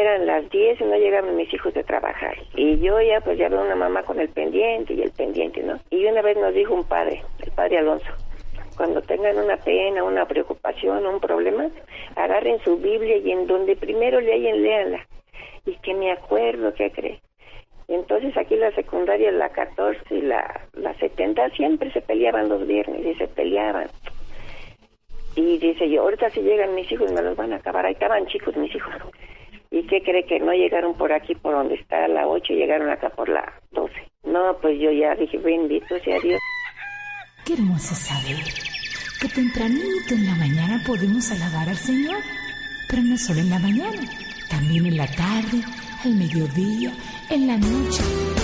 eran las 10 y no llegaban mis hijos de trabajar. Y yo ya pues ya veo una mamá con el pendiente y el pendiente, ¿no? Y una vez nos dijo un padre, el padre Alonso, cuando tengan una pena, una preocupación, un problema, agarren su Biblia y en donde primero leyen, léanla. Y que me acuerdo, ¿qué cree? Entonces aquí la secundaria, la 14 y la, la 70 siempre se peleaban los viernes y se peleaban. Y dice yo, ahorita si llegan mis hijos me los van a acabar. Ahí estaban chicos mis hijos. ¿Y qué cree que no llegaron por aquí, por donde está la 8, llegaron acá por la 12? No, pues yo ya dije, bendito sea Dios. Qué hermoso saber que tempranito en la mañana podemos alabar al Señor, pero no solo en la mañana, también en la tarde, al mediodía, en la noche.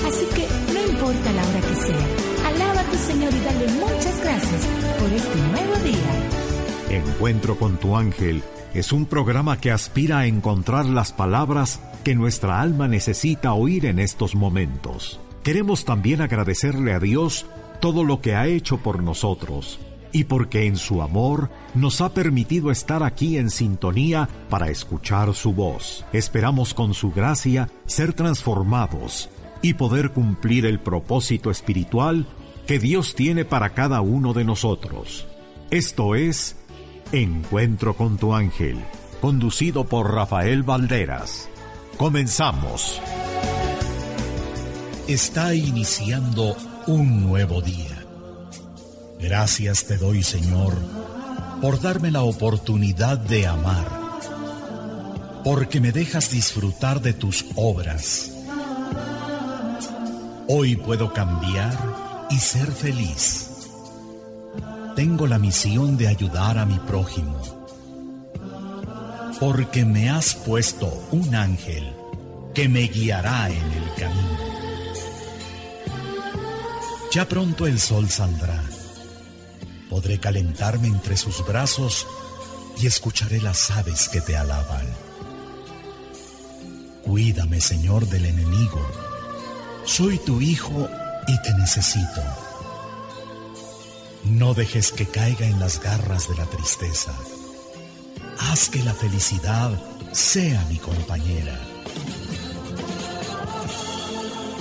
Así que no importa la hora que sea, alaba a tu Señor y dale muchas gracias por este nuevo día. Encuentro con tu ángel es un programa que aspira a encontrar las palabras que nuestra alma necesita oír en estos momentos. Queremos también agradecerle a Dios todo lo que ha hecho por nosotros y porque en su amor nos ha permitido estar aquí en sintonía para escuchar su voz. Esperamos con su gracia ser transformados y poder cumplir el propósito espiritual que Dios tiene para cada uno de nosotros. Esto es Encuentro con tu ángel, conducido por Rafael Valderas. Comenzamos. Está iniciando un nuevo día. Gracias te doy, Señor, por darme la oportunidad de amar, porque me dejas disfrutar de tus obras. Hoy puedo cambiar y ser feliz. Tengo la misión de ayudar a mi prójimo, porque me has puesto un ángel que me guiará en el camino. Ya pronto el sol saldrá. Podré calentarme entre sus brazos y escucharé las aves que te alaban. Cuídame, Señor, del enemigo. Soy tu hijo y te necesito. No dejes que caiga en las garras de la tristeza. Haz que la felicidad sea mi compañera.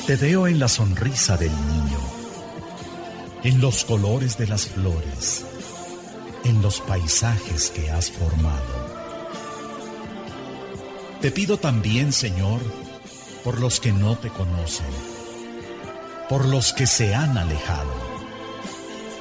Te veo en la sonrisa del niño en los colores de las flores, en los paisajes que has formado. Te pido también, Señor, por los que no te conocen, por los que se han alejado.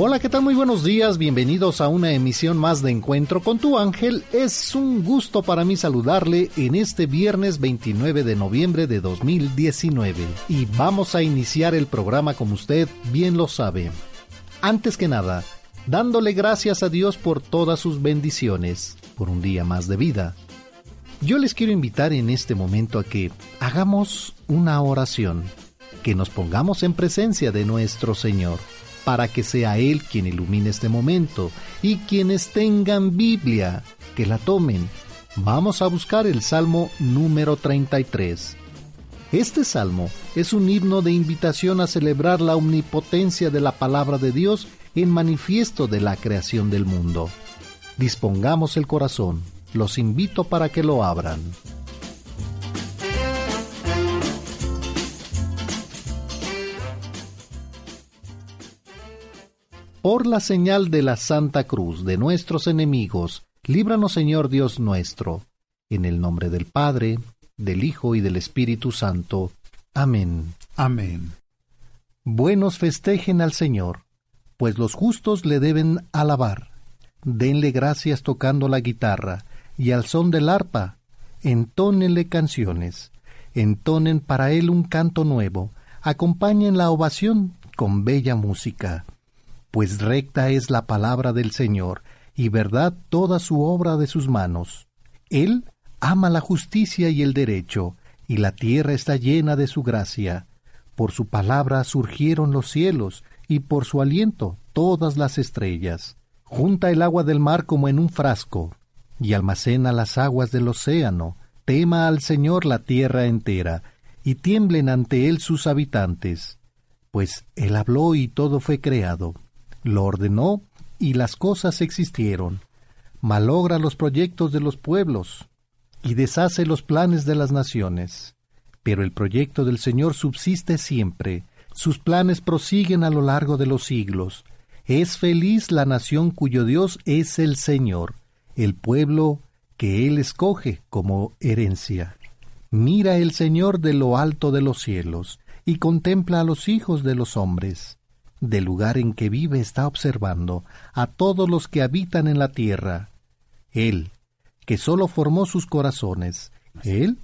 Hola, ¿qué tal? Muy buenos días, bienvenidos a una emisión más de Encuentro con tu ángel. Es un gusto para mí saludarle en este viernes 29 de noviembre de 2019 y vamos a iniciar el programa como usted bien lo sabe. Antes que nada, dándole gracias a Dios por todas sus bendiciones, por un día más de vida. Yo les quiero invitar en este momento a que hagamos una oración, que nos pongamos en presencia de nuestro Señor, para que sea Él quien ilumine este momento, y quienes tengan Biblia, que la tomen. Vamos a buscar el Salmo número 33. Este salmo es un himno de invitación a celebrar la omnipotencia de la palabra de Dios en manifiesto de la creación del mundo. Dispongamos el corazón, los invito para que lo abran. Por la señal de la Santa Cruz de nuestros enemigos, líbranos Señor Dios nuestro, en el nombre del Padre, del Hijo y del Espíritu Santo. Amén. Amén. Buenos festejen al Señor pues los justos le deben alabar. Denle gracias tocando la guitarra, y al son del arpa, entónenle canciones, entonen para él un canto nuevo, acompañen la ovación con bella música. Pues recta es la palabra del Señor, y verdad toda su obra de sus manos. Él ama la justicia y el derecho, y la tierra está llena de su gracia. Por su palabra surgieron los cielos, y por su aliento todas las estrellas. Junta el agua del mar como en un frasco, y almacena las aguas del océano. Tema al Señor la tierra entera, y tiemblen ante él sus habitantes. Pues él habló y todo fue creado. Lo ordenó y las cosas existieron. Malogra los proyectos de los pueblos y deshace los planes de las naciones. Pero el proyecto del Señor subsiste siempre, sus planes prosiguen a lo largo de los siglos. Es feliz la nación cuyo Dios es el Señor, el pueblo que Él escoge como herencia. Mira el Señor de lo alto de los cielos, y contempla a los hijos de los hombres. Del lugar en que vive está observando a todos los que habitan en la tierra. Él, que sólo formó sus corazones, Él,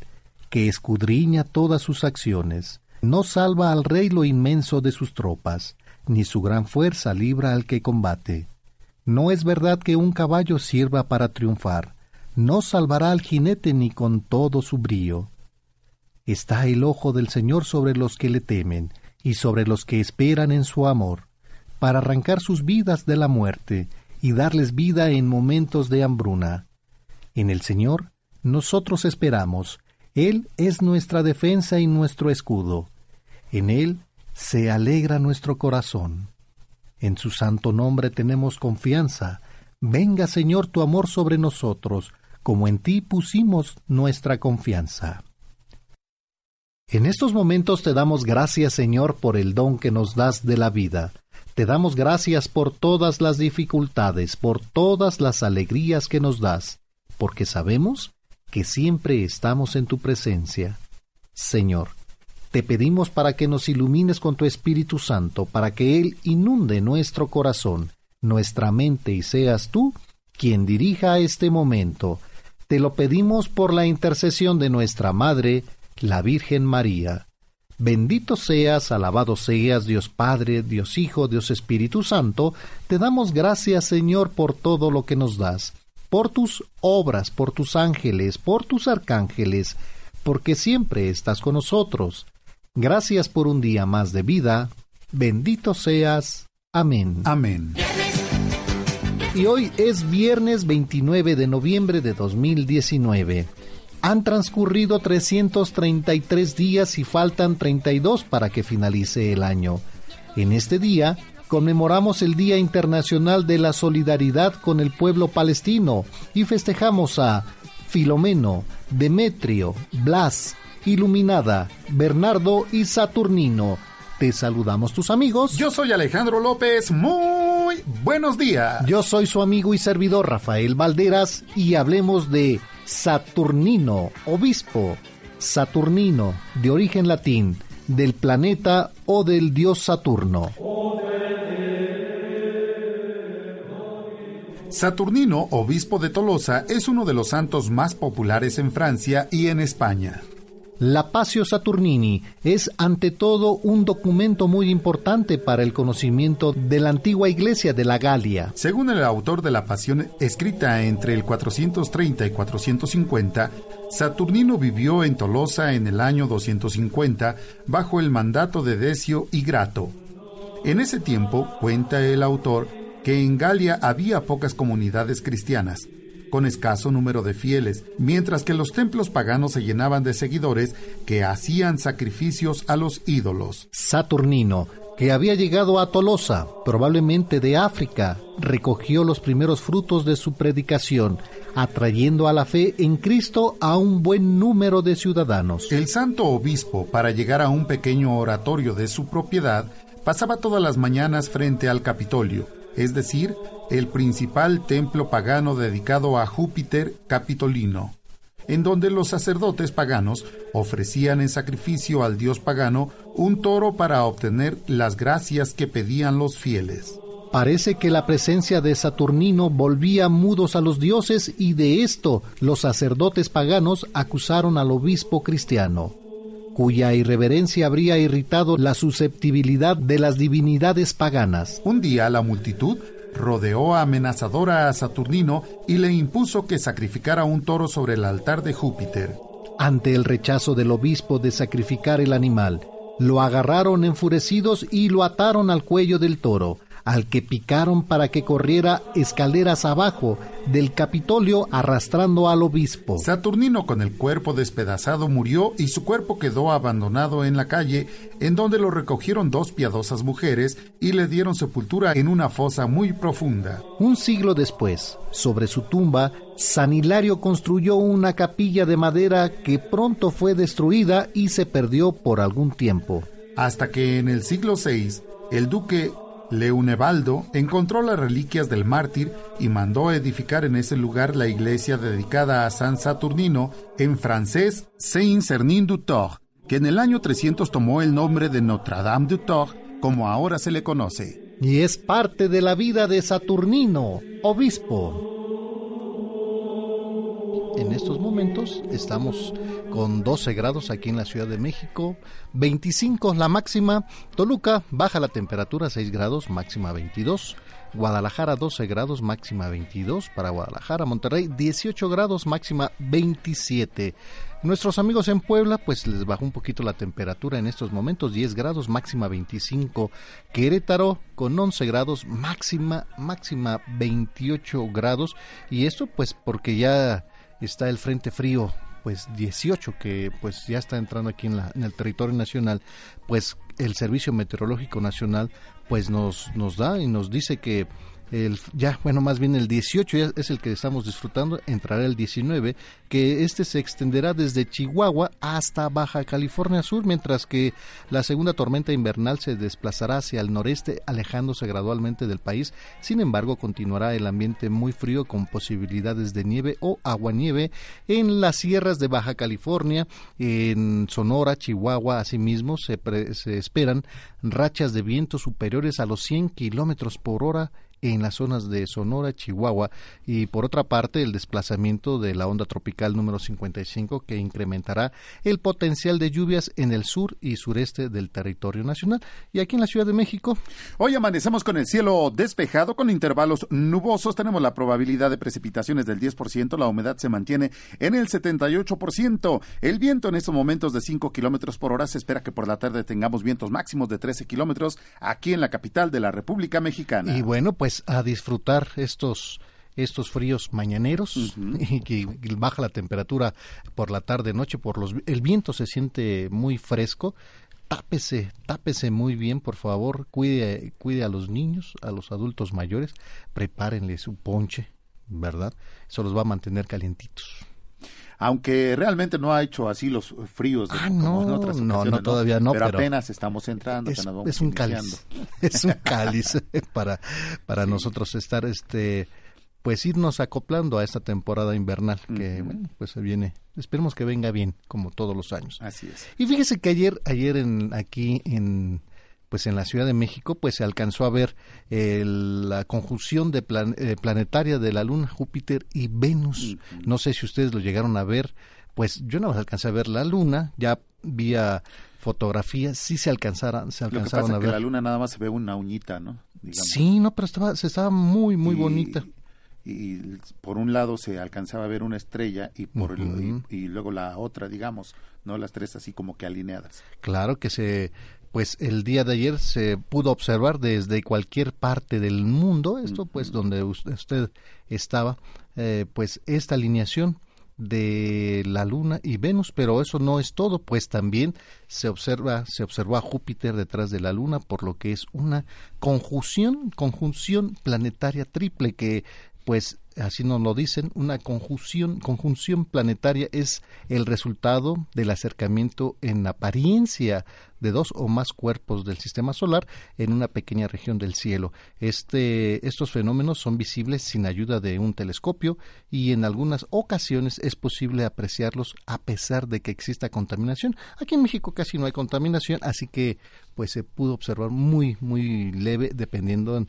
que escudriña todas sus acciones, no salva al rey lo inmenso de sus tropas, ni su gran fuerza libra al que combate. No es verdad que un caballo sirva para triunfar, no salvará al jinete ni con todo su brío. Está el ojo del Señor sobre los que le temen, y sobre los que esperan en su amor, para arrancar sus vidas de la muerte, y darles vida en momentos de hambruna. En el Señor nosotros esperamos. Él es nuestra defensa y nuestro escudo. En Él se alegra nuestro corazón. En su santo nombre tenemos confianza. Venga, Señor, tu amor sobre nosotros, como en ti pusimos nuestra confianza. En estos momentos te damos gracias, Señor, por el don que nos das de la vida. Te damos gracias por todas las dificultades, por todas las alegrías que nos das porque sabemos que siempre estamos en tu presencia. Señor, te pedimos para que nos ilumines con tu Espíritu Santo, para que Él inunde nuestro corazón, nuestra mente y seas tú quien dirija este momento. Te lo pedimos por la intercesión de nuestra Madre, la Virgen María. Bendito seas, alabado seas, Dios Padre, Dios Hijo, Dios Espíritu Santo, te damos gracias, Señor, por todo lo que nos das por tus obras, por tus ángeles, por tus arcángeles, porque siempre estás con nosotros. Gracias por un día más de vida. Bendito seas. Amén. Amén. Y hoy es viernes 29 de noviembre de 2019. Han transcurrido 333 días y faltan 32 para que finalice el año. En este día conmemoramos el Día Internacional de la Solidaridad con el pueblo palestino y festejamos a Filomeno, Demetrio, Blas, Iluminada, Bernardo y Saturnino. Te saludamos tus amigos. Yo soy Alejandro López. Muy buenos días. Yo soy su amigo y servidor Rafael Valderas y hablemos de Saturnino, obispo. Saturnino, de origen latín, del planeta o del dios Saturno. Saturnino, obispo de Tolosa, es uno de los santos más populares en Francia y en España. La Pasio Saturnini es ante todo un documento muy importante para el conocimiento de la antigua iglesia de la Galia. Según el autor de la Pasión, escrita entre el 430 y 450, Saturnino vivió en Tolosa en el año 250 bajo el mandato de Decio y Grato. En ese tiempo, cuenta el autor, que en Galia había pocas comunidades cristianas, con escaso número de fieles, mientras que los templos paganos se llenaban de seguidores que hacían sacrificios a los ídolos. Saturnino, que había llegado a Tolosa, probablemente de África, recogió los primeros frutos de su predicación, atrayendo a la fe en Cristo a un buen número de ciudadanos. El santo obispo, para llegar a un pequeño oratorio de su propiedad, pasaba todas las mañanas frente al Capitolio es decir, el principal templo pagano dedicado a Júpiter Capitolino, en donde los sacerdotes paganos ofrecían en sacrificio al dios pagano un toro para obtener las gracias que pedían los fieles. Parece que la presencia de Saturnino volvía mudos a los dioses y de esto los sacerdotes paganos acusaron al obispo cristiano cuya irreverencia habría irritado la susceptibilidad de las divinidades paganas. Un día la multitud rodeó amenazadora a Saturnino y le impuso que sacrificara un toro sobre el altar de Júpiter. Ante el rechazo del obispo de sacrificar el animal, lo agarraron enfurecidos y lo ataron al cuello del toro al que picaron para que corriera escaleras abajo del Capitolio arrastrando al obispo. Saturnino con el cuerpo despedazado murió y su cuerpo quedó abandonado en la calle, en donde lo recogieron dos piadosas mujeres y le dieron sepultura en una fosa muy profunda. Un siglo después, sobre su tumba, San Hilario construyó una capilla de madera que pronto fue destruida y se perdió por algún tiempo. Hasta que en el siglo VI, el duque Leunevaldo encontró las reliquias del mártir y mandó edificar en ese lugar la iglesia dedicada a San Saturnino, en francés Saint-Cernin du Tour, que en el año 300 tomó el nombre de Notre-Dame du Tour, como ahora se le conoce. Y es parte de la vida de Saturnino, obispo. En estos momentos estamos con 12 grados aquí en la Ciudad de México, 25 la máxima, Toluca baja la temperatura 6 grados, máxima 22, Guadalajara 12 grados, máxima 22 para Guadalajara, Monterrey 18 grados, máxima 27. Nuestros amigos en Puebla, pues les bajó un poquito la temperatura en estos momentos, 10 grados, máxima 25. Querétaro con 11 grados, máxima, máxima 28 grados. Y esto pues porque ya está el Frente Frío pues 18 que pues ya está entrando aquí en, la, en el territorio nacional, pues el Servicio Meteorológico Nacional pues nos, nos da y nos dice que el, ya, bueno, más bien el 18 es el que estamos disfrutando, entrará el 19, que este se extenderá desde Chihuahua hasta Baja California Sur, mientras que la segunda tormenta invernal se desplazará hacia el noreste, alejándose gradualmente del país. Sin embargo, continuará el ambiente muy frío con posibilidades de nieve o aguanieve en las sierras de Baja California, en Sonora, Chihuahua, asimismo se, se esperan rachas de viento superiores a los 100 kilómetros por hora en las zonas de Sonora, Chihuahua y por otra parte el desplazamiento de la onda tropical número 55 que incrementará el potencial de lluvias en el sur y sureste del territorio nacional. Y aquí en la Ciudad de México. Hoy amanecemos con el cielo despejado con intervalos nubosos. Tenemos la probabilidad de precipitaciones del 10%. La humedad se mantiene en el 78%. El viento en estos momentos de 5 kilómetros por hora. Se espera que por la tarde tengamos vientos máximos de 13 kilómetros aquí en la capital de la República Mexicana. Y bueno, pues a disfrutar estos estos fríos mañaneros y que baja la temperatura por la tarde noche por los el viento se siente muy fresco. Tápese tápese muy bien por favor. Cuide cuide a los niños a los adultos mayores. Prepárenle su ponche verdad eso los va a mantener calientitos aunque realmente no ha hecho así los fríos ah, no, no, no, todavía no, pero, apenas estamos entrando, es, es un cáliz, es un cáliz para para nosotros estar este pues irnos acoplando a esta temporada invernal que bueno, pues se viene. Esperemos que venga bien como todos los años. Así es. Y fíjese que ayer ayer en aquí en pues en la Ciudad de México pues se alcanzó a ver la conjunción de eh, planetaria de la Luna, Júpiter y Venus. No sé si ustedes lo llegaron a ver, pues yo no alcancé a ver la Luna, ya vía fotografía sí se alcanzaron, se alcanzaron a ver. la Luna nada más se ve una uñita, ¿no? Sí, no, pero estaba, se estaba muy, muy bonita y por un lado se alcanzaba a ver una estrella y por y, luego la otra digamos no las tres así como que alineadas claro que se pues el día de ayer se pudo observar desde cualquier parte del mundo, esto pues donde usted estaba, eh, pues esta alineación de la Luna y Venus, pero eso no es todo, pues también se observa, se observó a Júpiter detrás de la Luna, por lo que es una conjunción, conjunción planetaria triple que pues así nos lo dicen, una conjunción, conjunción planetaria es el resultado del acercamiento en apariencia de dos o más cuerpos del sistema solar en una pequeña región del cielo. Este, estos fenómenos son visibles sin ayuda de un telescopio y en algunas ocasiones es posible apreciarlos a pesar de que exista contaminación. Aquí en México casi no hay contaminación, así que pues se pudo observar muy muy leve dependiendo en,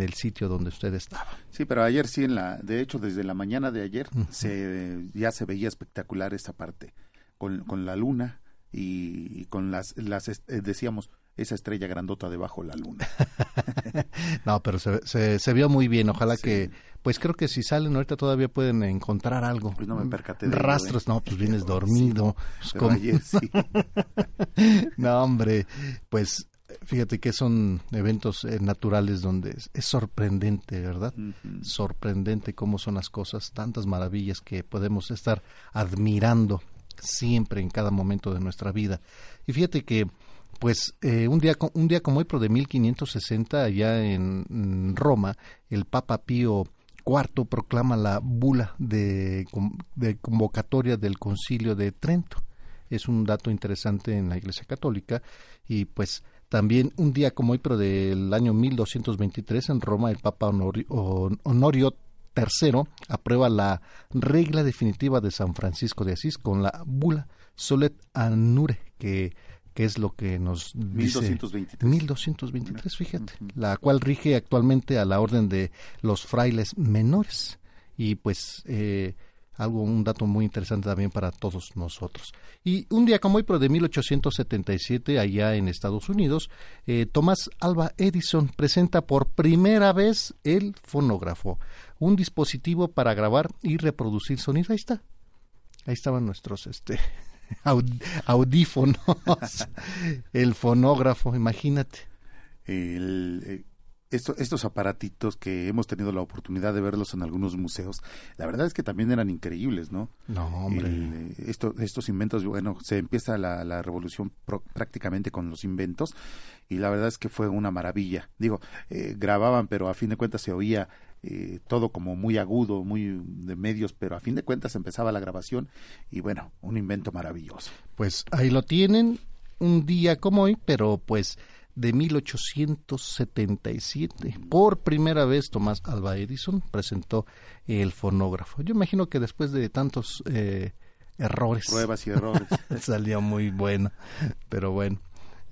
el sitio donde usted estaba. Sí, pero ayer sí en la de hecho desde la mañana de ayer se ya se veía espectacular esta parte con, con la luna y, con las, las eh, decíamos, esa estrella grandota debajo de la luna. no, pero se, se, vio muy bien. Ojalá que pues creo que si salen ahorita todavía pueden encontrar algo. Pues no me percaté de Rastros, ¿eh? no, pues vienes dormido. Pues, Pero ¿cómo? ayer sí. no, hombre, pues fíjate que son eventos eh, naturales donde es, es sorprendente, ¿verdad? Sorprendente cómo son las cosas, tantas maravillas que podemos estar admirando siempre en cada momento de nuestra vida. Y fíjate que pues eh, un día un día como hoy, pero de 1560 allá en, en Roma, el Papa Pío IV proclama la bula de, de convocatoria del Concilio de Trento. Es un dato interesante en la Iglesia Católica y pues también un día como hoy, pero del año 1223 en Roma, el Papa Honori- Hon- Honorio III aprueba la regla definitiva de San Francisco de Asís con la bula Solet Anure, que, que es lo que nos dice 1223. 1223, fíjate, la cual rige actualmente a la orden de los frailes menores. Y pues eh, algo, un dato muy interesante también para todos nosotros. Y un día como hoy, pero de 1877, allá en Estados Unidos, eh, Tomás Alba Edison presenta por primera vez el fonógrafo, un dispositivo para grabar y reproducir sonido. Ahí está. Ahí estaban nuestros este audífonos, el fonógrafo, imagínate. El, eh, esto- estos aparatitos que hemos tenido la oportunidad de verlos en algunos museos, la verdad es que también eran increíbles, ¿no? No, hombre. El, eh, esto- estos inventos, bueno, se empieza la, la revolución pro- prácticamente con los inventos y la verdad es que fue una maravilla. Digo, eh, grababan, pero a fin de cuentas se oía eh, todo como muy agudo, muy de medios, pero a fin de cuentas empezaba la grabación y bueno, un invento maravilloso. Pues ahí lo tienen, un día como hoy, pero pues de 1877. Por primera vez Tomás Alba Edison presentó el fonógrafo. Yo imagino que después de tantos eh, errores Pruebas y errores. salió muy bueno, pero bueno,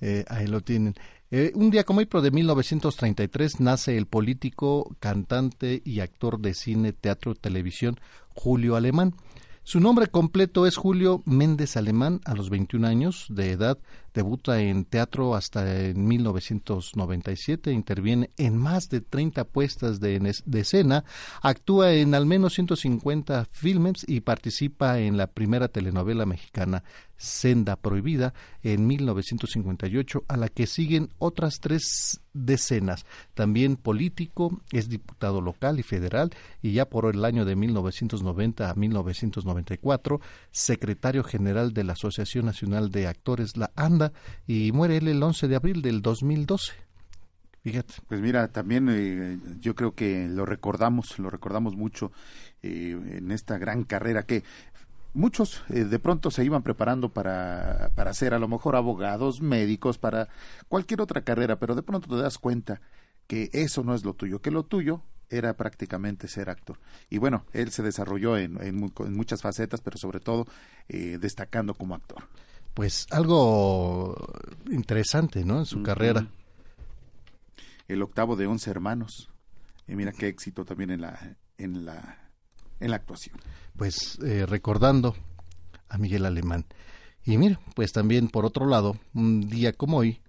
eh, ahí lo tienen. Eh, un día como hoy, pero de 1933, nace el político, cantante y actor de cine, teatro, televisión, Julio Alemán. Su nombre completo es Julio Méndez Alemán, a los 21 años de edad, debuta en teatro hasta en 1997, interviene en más de 30 puestas de, de escena, actúa en al menos 150 filmes y participa en la primera telenovela mexicana Senda Prohibida en 1958, a la que siguen otras tres decenas. También político, es diputado local y federal y ya por el año de 1990 a 1994, secretario general de la Asociación Nacional de Actores, la ANDA, y muere él el 11 de abril del 2012. Fíjate. Pues mira, también eh, yo creo que lo recordamos, lo recordamos mucho eh, en esta gran carrera que muchos eh, de pronto se iban preparando para, para ser a lo mejor abogados, médicos, para cualquier otra carrera, pero de pronto te das cuenta que eso no es lo tuyo, que lo tuyo era prácticamente ser actor. Y bueno, él se desarrolló en, en mu- en muchas facetas, pero sobre todo eh, destacando como actor. Pues algo interesante, ¿no? En su carrera. El octavo de once hermanos. Y mira qué éxito también en la, en la, en la actuación. pues eh, recordando a Miguel Alemán. Y mira, pues también por otro lado, un día como hoy,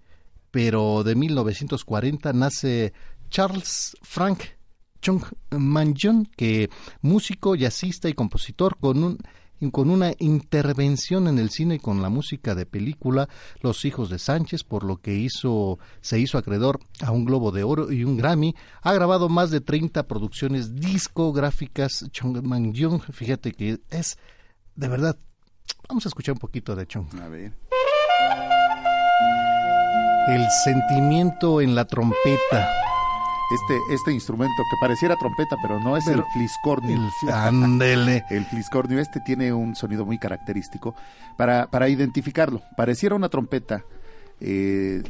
pero de 1940 nace Charles Frank Chung Manjon, que músico, jazzista y compositor con un con una intervención en el cine con la música de película Los hijos de Sánchez, por lo que hizo se hizo acreedor a un Globo de Oro y un Grammy. Ha grabado más de 30 producciones discográficas. Chung Manjon, fíjate que es de verdad. Vamos a escuchar un poquito de Chung. A ver. El sentimiento en la trompeta. Este, este instrumento que pareciera trompeta, pero no es Pero- el fliscornio. El, ándele. El fliscornio este tiene un sonido muy característico para, para identificarlo. Pareciera una trompeta, eh,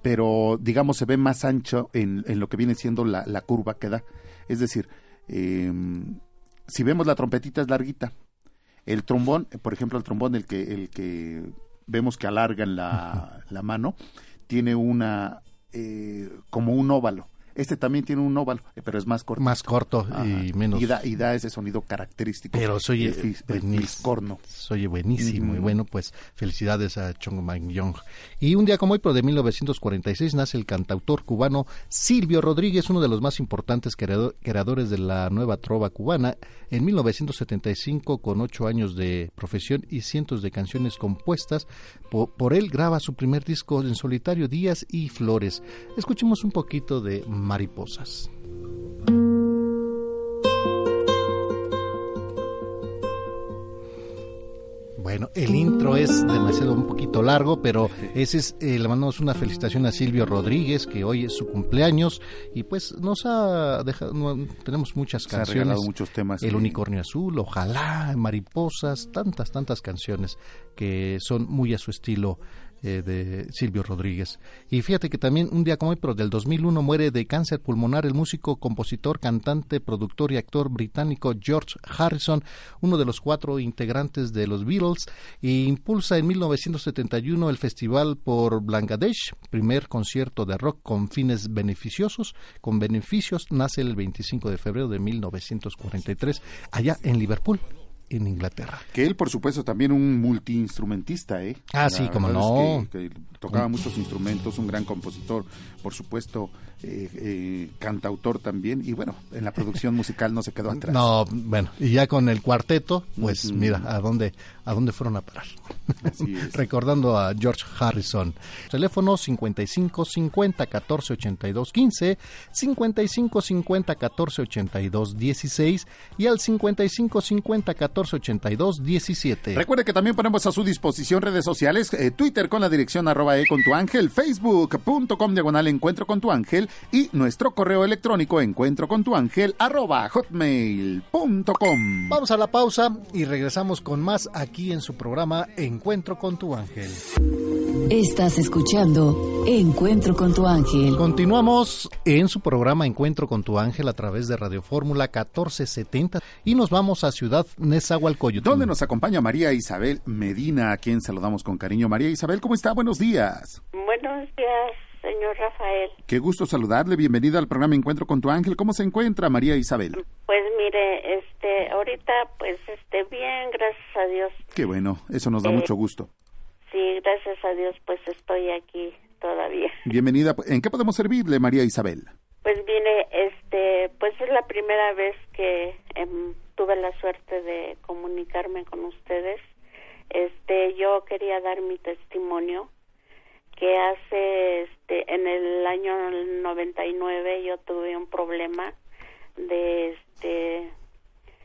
pero digamos se ve más ancho en, en lo que viene siendo la, la curva que da. Es decir, eh, si vemos la trompetita es larguita. El trombón, por ejemplo, el trombón, el que, el que vemos que alargan la, la mano, tiene una, eh, como un óvalo. Este también tiene un óvalo, eh, pero es más corto. Más corto y menos. Y da, y da, ese sonido característico. Pero soy el, corno. Soy buenísimo. Y bueno, pues felicidades a Chong Mang Yong. Y un día como hoy, pero de 1946, nace el cantautor cubano Silvio Rodríguez, uno de los más importantes creadores de la nueva trova cubana. En 1975, con ocho años de profesión y cientos de canciones compuestas, por él graba su primer disco en solitario, Días y Flores. Escuchemos un poquito de Mariposas. Bueno, el intro es demasiado un poquito largo, pero ese es, eh, le mandamos una felicitación a Silvio Rodríguez, que hoy es su cumpleaños, y pues nos ha dejado, tenemos muchas canciones. muchos temas. El unicornio azul, ojalá, mariposas, tantas, tantas canciones que son muy a su estilo eh, de Silvio Rodríguez. Y fíjate que también un día como hoy, pero del 2001, muere de cáncer pulmonar el músico, compositor, cantante, productor y actor británico George Harrison, uno de los cuatro integrantes de los Beatles, e impulsa en 1971 el festival por Bangladesh, primer concierto de rock con fines beneficiosos, con beneficios, nace el 25 de febrero de 1943 allá en Liverpool en Inglaterra. Que él, por supuesto, también un multiinstrumentista, ¿eh? Ah, sí, como no. tocaba muchos instrumentos, un gran compositor, por supuesto, eh, eh, cantautor también, y bueno, en la producción musical no se quedó atrás. No, bueno, y ya con el cuarteto, pues mira, a dónde, a dónde fueron a parar. Recordando a George Harrison. Teléfono 55 50 14 82 15, 55 50 14 82 16 y al 55 50 14 82 17. Recuerde que también ponemos a su disposición redes sociales, eh, Twitter con la dirección arroba e con tu ángel, facebook.com diagonal encuentro con tu ángel y nuestro correo electrónico encuentro con tu ángel arroba hotmail.com. Vamos a la pausa y regresamos con más aquí en su programa Encuentro con tu ángel. Estás escuchando Encuentro con tu ángel. Continuamos en su programa Encuentro con tu ángel a través de Radio Fórmula 1470 y nos vamos a Ciudad Nezahualcóyotl. Donde nos acompaña María Isabel Medina, a quien saludamos con cariño. María Isabel, ¿cómo está? Buenos días. Buenos días señor Rafael. Qué gusto saludarle, bienvenida al programa Encuentro con tu ángel. ¿Cómo se encuentra María Isabel? Pues mire, este, ahorita pues este bien, gracias a Dios. Qué bueno, eso nos da mucho gusto. Sí, gracias a Dios pues estoy aquí todavía. Bienvenida, ¿en qué podemos servirle María Isabel? Pues mire, este, pues es la primera vez que em, tuve la suerte de comunicarme con ustedes. Este, yo quería dar mi testimonio que hace este en el año 99 yo tuve un problema de este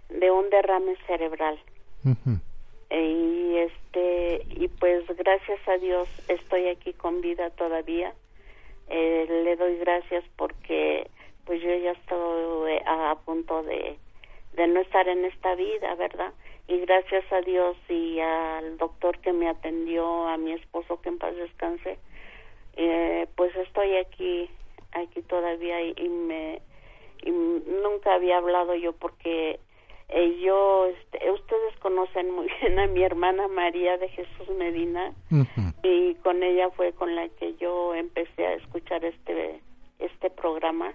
de un derrame cerebral. Y este y pues gracias a Dios estoy aquí con vida todavía. Eh, le doy gracias porque pues yo ya estoy a punto de de no estar en esta vida verdad y gracias a Dios y al doctor que me atendió, a mi esposo que en paz descanse, eh, pues estoy aquí, aquí todavía y, me nunca había hablado yo porque eh, yo, este, ustedes conocen muy bien a mi hermana María de Jesús Medina y con ella fue con la que yo empecé a escuchar este este programa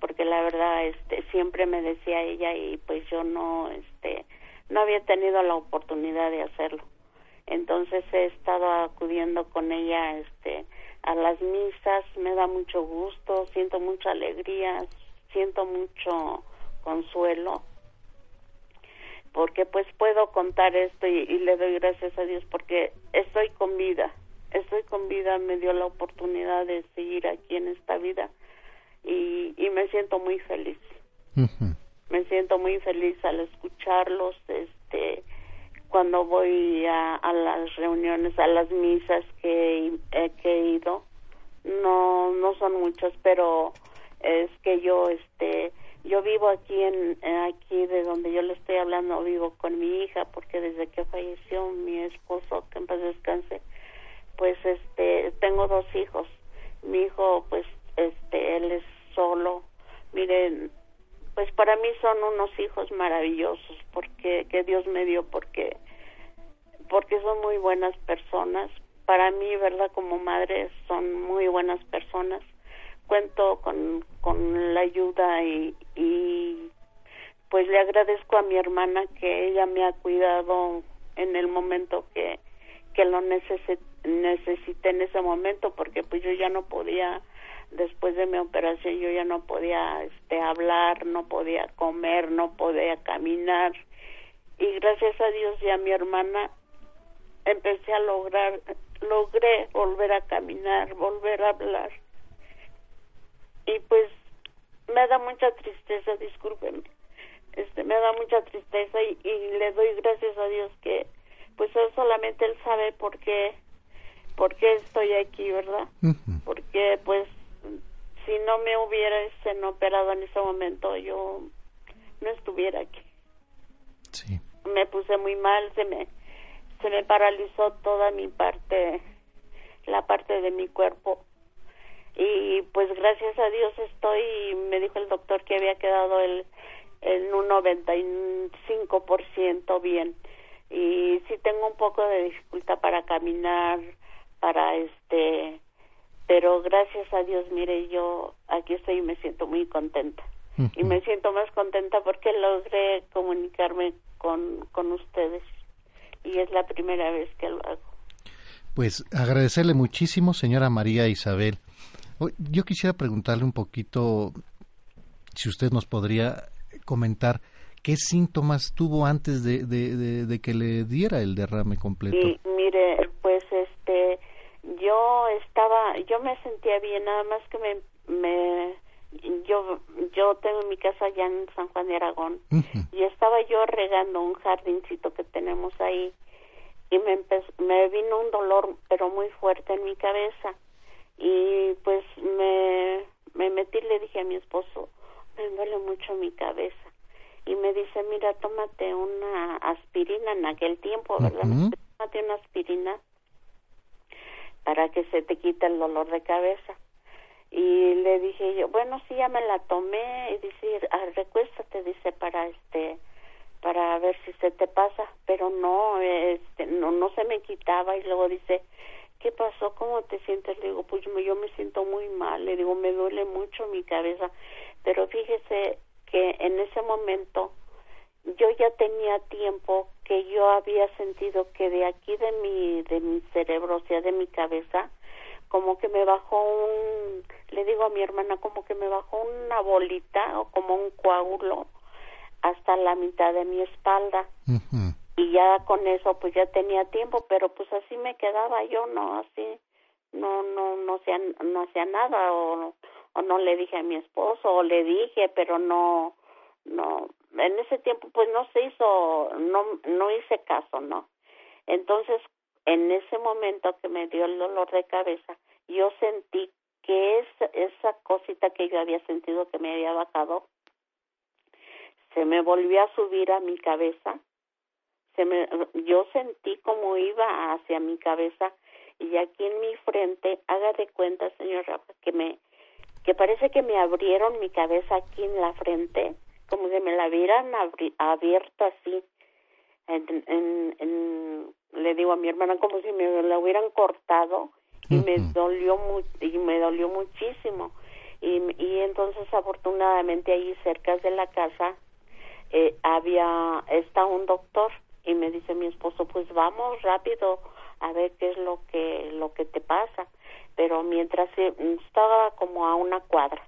porque la verdad este siempre me decía ella y pues yo no este no había tenido la oportunidad de hacerlo. Entonces he estado acudiendo con ella este a las misas, me da mucho gusto, siento mucha alegría, siento mucho consuelo, porque pues puedo contar esto y, le doy gracias a Dios porque estoy con vida, estoy con vida, me dio la oportunidad de seguir aquí en esta vida y, y me siento muy feliz me siento muy feliz al escucharlos este cuando voy a, las reuniones a las misas que, he ido. No no son muchas pero es que yo este yo vivo aquí en aquí de donde yo le estoy hablando vivo con mi hija porque desde que falleció mi esposo que en paz descanse pues este tengo dos hijos. Mi hijo pues este él es solo. Miren pues para mí son unos hijos maravillosos porque que Dios me dio porque porque son muy buenas personas. Para mí verdad como madre son muy buenas personas. Cuento con, con la ayuda y, y pues le agradezco a mi hermana que ella me ha cuidado en el momento que, que lo necesité en ese momento porque pues yo ya no podía después de mi operación yo ya no podía este hablar no podía comer no podía caminar. Y gracias a Dios y a mi hermana empecé a lograr logré volver a caminar volver a hablar. Y pues me da mucha tristeza discúlpeme. Este me da mucha tristeza y, le doy gracias a Dios que pues solamente él sabe por qué por qué estoy aquí verdad porque pues si no me hubiera operado en ese momento yo no estuviera aquí. Sí. Me puse muy mal se me se me paralizó toda mi parte la parte de mi cuerpo. Y pues gracias a Dios estoy me dijo el doctor que había quedado el en un 95% bien. Y sí tengo un poco de dificultad para caminar para este pero gracias a Dios mire yo aquí estoy y me siento muy contenta y me siento más contenta porque logré comunicarme con, con ustedes y es la primera vez que lo hago. Pues agradecerle muchísimo, señora María Isabel. Yo quisiera preguntarle un poquito si usted nos podría comentar qué síntomas tuvo antes de, de, que le diera el derrame completo. Y, mire, pues este, yo estaba, yo me sentía bien, nada más que me, me yo yo tengo mi casa allá en San Juan de Aragón y estaba yo regando un jardincito que tenemos ahí y me me vino un dolor pero muy fuerte en mi cabeza y pues me me metí y le dije a mi esposo me duele mucho mi cabeza y me dice mira tómate una aspirina en aquel tiempo verdad tómate una aspirina para que se te quite el dolor de cabeza y le dije yo bueno sí ya me la tomé. Y dice ah, recuéstate dice para este para ver si se te pasa pero no este no no se me quitaba. Y luego dice qué pasó cómo te sientes le digo pues yo me siento muy mal le digo me duele mucho mi cabeza pero fíjese que en ese momento yo ya tenía tiempo que yo había sentido que de aquí de mi de mi cerebro o sea de mi cabeza como que me bajó un, le digo a mi hermana, como que me bajó una bolita o como un coágulo hasta la mitad de mi espalda. Y ya con eso pues ya tenía tiempo, pero pues así me quedaba yo, no así, no, no, no hacía, no hacía nada o, o no le dije a mi esposo o le dije, pero no, no, en ese tiempo pues no se hizo, no, no hice caso, ¿no? Entonces en ese momento que me dio el dolor de cabeza, yo sentí que esa, esa cosita que yo había sentido que me había bajado, se me volvió a subir a mi cabeza. Se me, yo sentí como iba hacia mi cabeza y aquí en mi frente, haga de cuenta, señor Rafa, que me, que parece que me abrieron mi cabeza aquí en la frente, como si me la hubieran abierto así. En, en, le digo a mi hermana como si me la hubieran cortado y me dolió y me dolió muchísimo. Y, y entonces afortunadamente ahí cerca de la casa eh, había está un doctor y me dice mi esposo pues vamos rápido a ver qué es lo que lo que te pasa pero mientras estaba como a una cuadra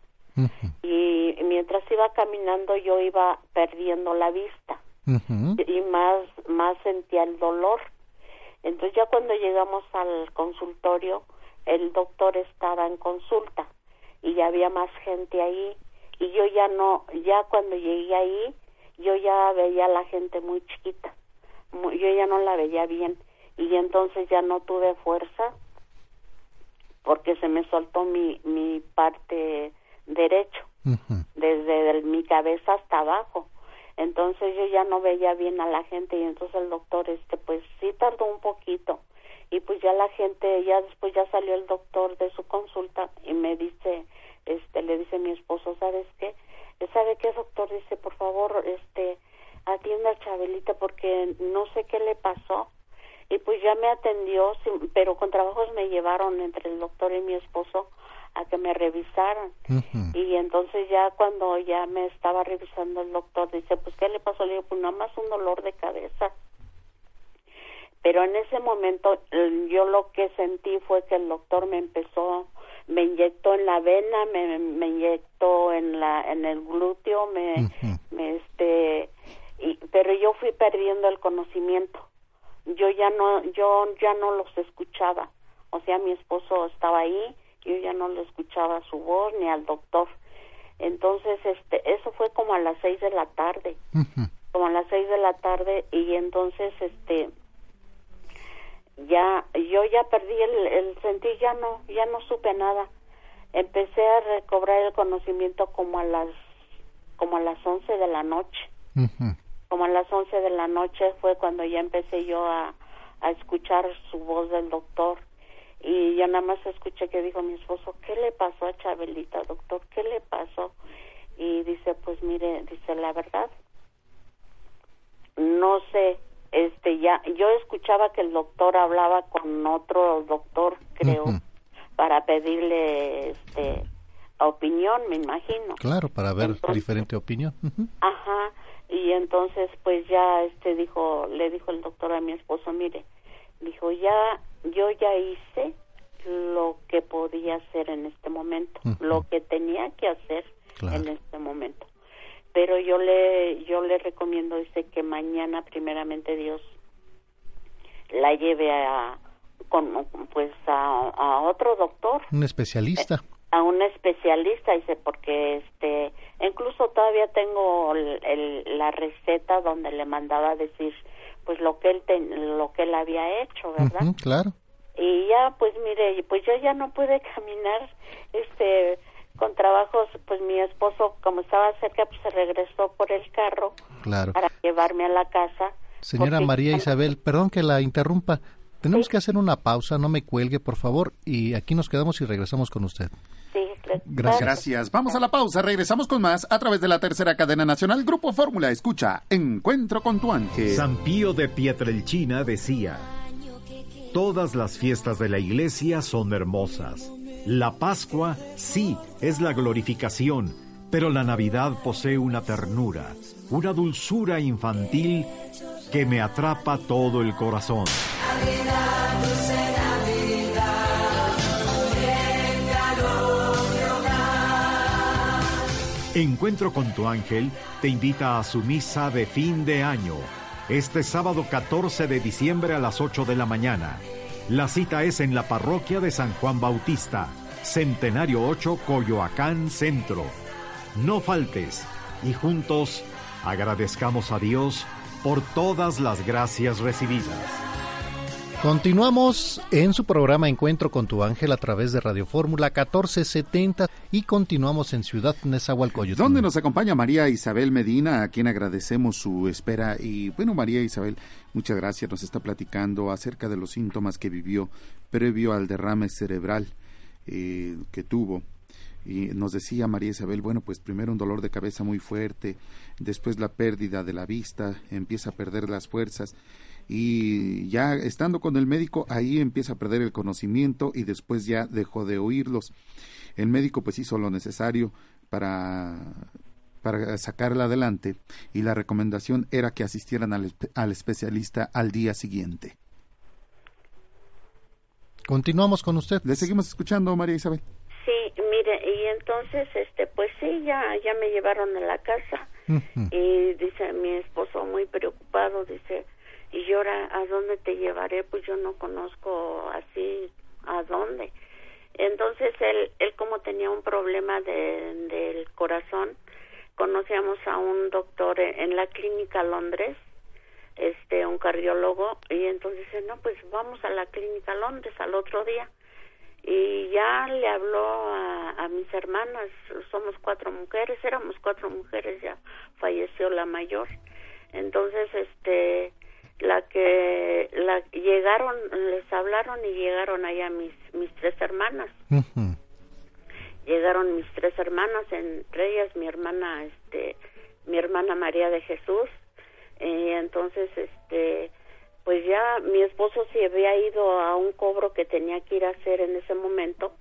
y mientras iba caminando yo iba perdiendo la vista. Y más más sentía el dolor. Entonces ya cuando llegamos al consultorio el doctor estaba en consulta y ya había más gente ahí. Y yo ya no ya cuando llegué ahí yo ya veía a la gente muy chiquita. Yo ya no la veía bien. Y entonces ya no tuve fuerza porque se me soltó mi mi parte derecho desde mi cabeza hasta abajo. Entonces yo ya no veía bien a la gente y entonces el doctor este pues sí tardó un poquito. Y pues ya la gente ya después ya salió el doctor de su consulta y me dice este le dice mi esposo sabes qué sabe qué doctor dice por favor este atienda a Chabelita porque no sé qué le pasó. Y pues ya me atendió pero con trabajos me llevaron entre el doctor y mi esposo a que me revisaran. Y entonces ya cuando ya me estaba revisando el doctor, dice, pues, ¿qué le pasó? Le digo, pues nada más un dolor de cabeza. Pero en ese momento yo lo que sentí fue que el doctor me empezó, me inyectó en la vena, me, me inyectó en la, en el glúteo, me, me este, y, pero yo fui perdiendo el conocimiento. Yo ya no, yo ya no los escuchaba. O sea, mi esposo estaba ahí yo ya no le escuchaba su voz ni al doctor. Entonces, este, eso fue como a las seis de la tarde, como a las seis de la tarde y entonces, este, ya, yo ya perdí el, el sentir, ya no, ya no supe nada. Empecé a recobrar el conocimiento como a las, como a las once de la noche. Como a las once de la noche fue cuando ya empecé yo a, a escuchar su voz del doctor y ya nada más escuché que dijo mi esposo, ¿qué le pasó a Chabelita, doctor? ¿Qué le pasó? Y dice, pues mire, dice la verdad, no sé, este ya, yo escuchaba que el doctor hablaba con otro doctor, creo, para pedirle este opinión, me imagino. Claro, para ver diferente opinión. Ajá, y entonces pues ya este dijo, le dijo el doctor a mi esposo, mire, dijo, ya yo ya hice lo que podía hacer en este momento, lo que tenía que hacer en este momento. Pero yo le yo le recomiendo dice que mañana primeramente Dios la lleve a con pues a, otro doctor, un especialista. A un especialista dice porque este incluso todavía tengo la receta donde le mandaba decir pues lo que él lo que él había hecho, ¿verdad? claro. Y ya pues mire, pues yo ya no pude caminar este con trabajos, pues mi esposo como estaba cerca pues se regresó por el carro claro. para llevarme a la casa. Señora María Isabel, perdón que la interrumpa. Tenemos que hacer una pausa, no me cuelgue, por favor, y aquí nos quedamos y regresamos con usted. Sí, gracias. Gracias. Vamos a la pausa. Regresamos con más a través de la tercera cadena nacional Grupo Fórmula. Escucha, Encuentro con tu ángel. San Pío de Pietrelchina decía, todas las fiestas de la iglesia son hermosas. La Pascua sí es la glorificación, pero la Navidad posee una ternura, una dulzura infantil que me atrapa todo el corazón. Encuentro con tu ángel te invita a su misa de fin de año, este sábado 14 de diciembre a las 8 de la mañana. La cita es en la parroquia de San Juan Bautista, Centenario 8, Coyoacán Centro. No faltes y juntos agradezcamos a Dios por todas las gracias recibidas. Continuamos en su programa Encuentro con tu ángel a través de Radio Fórmula 1470 y continuamos en Ciudad Nezahualcóyotl. Donde nos acompaña María Isabel Medina, a quien agradecemos su espera. Y bueno, María Isabel, muchas gracias. Nos está platicando acerca de los síntomas que vivió previo al derrame cerebral eh, que tuvo. Y nos decía María Isabel, bueno, pues primero un dolor de cabeza muy fuerte, después la pérdida de la vista, empieza a perder las fuerzas y ya estando con el médico ahí empieza a perder el conocimiento y después ya dejó de oírlos. El médico pues hizo lo necesario para para sacarla adelante y la recomendación era que asistieran al, al especialista al día siguiente. Continuamos con usted. Le seguimos escuchando, María Isabel. Sí, mire, y entonces, este, pues sí, ya, ya me llevaron a la casa y dice mi esposo muy preocupado, dice, y ahora, ¿a dónde te llevaré? Pues yo no conozco así a dónde. Entonces él, él como tenía un problema de, del corazón, conocíamos a un doctor en la clínica Londres, este, un cardiólogo, y entonces dice, no, pues vamos a la clínica Londres al otro día. Y ya le habló a mis hermanas, somos cuatro mujeres, éramos cuatro mujeres, ya falleció la mayor. Entonces, este, la que la llegaron les hablaron y llegaron allá mis mis tres hermanas. Llegaron mis tres hermanas entre ellas mi hermana este mi hermana María de Jesús. Y entonces este pues ya mi esposo se había ido a un cobro que tenía que ir a hacer en ese momento.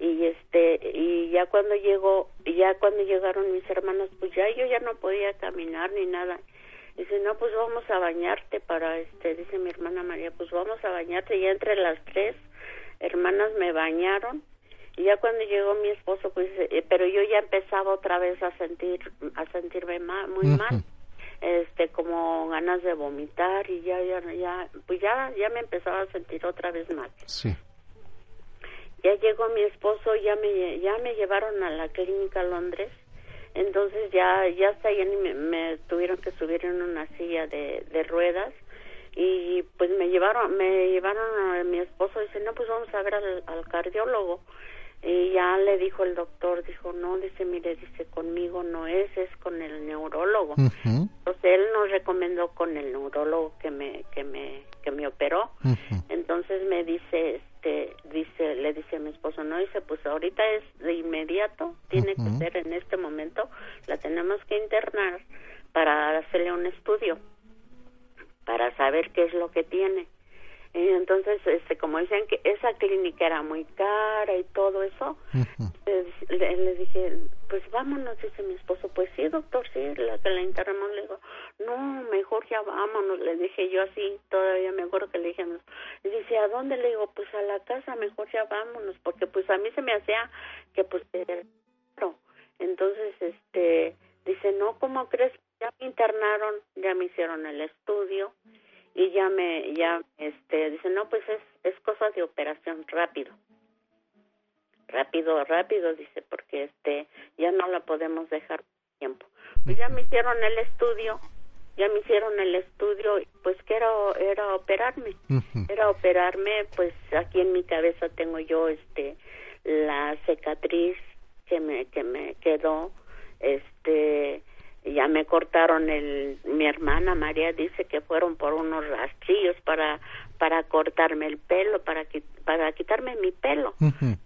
Y este y ya cuando llegó ya cuando llegaron mis hermanas pues ya yo ya no podía caminar ni nada dice no pues vamos a bañarte para este dice mi hermana María pues vamos a bañarte y ya entre las tres hermanas me bañaron. Y ya cuando llegó mi esposo pues eh, pero yo ya empezaba otra vez a sentir a sentirme mal, muy mal este como ganas de vomitar y ya ya ya pues ya ya me empezaba a sentir otra vez mal. Sí. Ya llegó mi esposo ya me ya me llevaron a la clínica Londres entonces ya ya hasta ahí me, me tuvieron que subir en una silla de, de ruedas y pues me llevaron me llevaron a mi esposo. Y dice no pues vamos a ver al, al cardiólogo y ya le dijo el doctor dijo no dice mire dice conmigo no es es con el neurólogo entonces él nos recomendó con el neurólogo que me que me que me operó. Entonces me dice este dice le dice a mi esposo no dice pues ahorita es de inmediato tiene que ser en este momento la tenemos que internar para hacerle un estudio para saber qué es lo que tiene entonces, este, como dicen que esa clínica era muy cara y todo eso, le, dije, pues vámonos, dice mi esposo, pues sí, doctor, sí, la que la internamos, le digo, no, mejor ya vámonos, le dije yo así, todavía me acuerdo que le dije, y dice, ¿a dónde? Le digo, pues a la casa, mejor ya vámonos, porque pues a mí se me hacía que pues, entonces, este, dice, no, ¿cómo crees? Ya me internaron, ya me hicieron el estudio, y ya me ya este dice no pues es es cosa de operación rápido rápido rápido dice porque este ya no la podemos dejar tiempo. Pues ya me hicieron el estudio ya me hicieron el estudio pues que era era operarme era operarme pues aquí en mi cabeza tengo yo este la cicatriz que me que me quedó este ya me cortaron el mi hermana María dice que fueron por unos rastrillos para para cortarme el pelo para para quitarme mi pelo.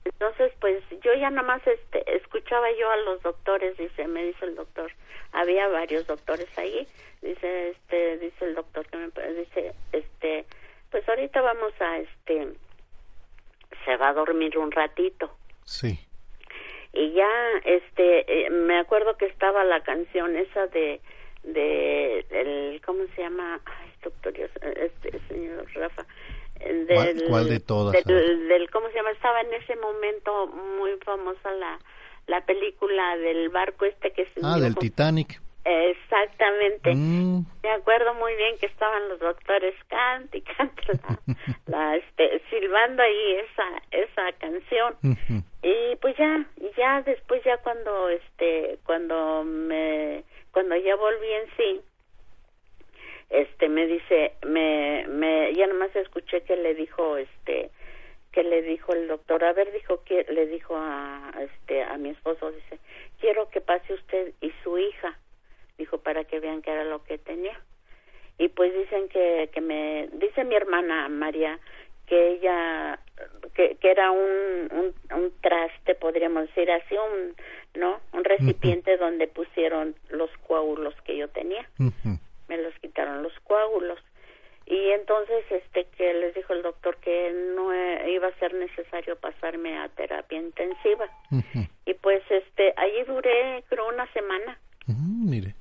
Entonces pues yo ya nada más este escuchaba yo a los doctores dice me dice el doctor había varios doctores ahí dice este dice el doctor que me dice este pues ahorita vamos a este se va a dormir un ratito. Sí y ya este eh, me acuerdo que estaba la canción esa de de el cómo se llama ay doctor este señor Rafa del, ¿Cuál, de todas del, cómo se llama estaba en ese momento muy famosa la la película del barco este que se ah del Titanic Exactamente. Mm. Me acuerdo muy bien que estaban los doctores Kant y la, este, silbando ahí esa esa canción. Y pues ya, ya después ya cuando este cuando me cuando ya volví en sí este me dice me me ya nomás escuché que le dijo este que le dijo el doctor a ver dijo que le dijo a este a mi esposo dice quiero que pase usted y su hija dijo para que vean qué era lo que tenía. Y pues dicen que, que me dice mi hermana María que ella que, que era un, un, un traste podríamos decir así un no un recipiente donde pusieron los coágulos que yo tenía. Me los quitaron los coágulos. Y entonces este que les dijo el doctor que no iba a ser necesario pasarme a terapia intensiva. Y pues este allí duré creo una semana. Mire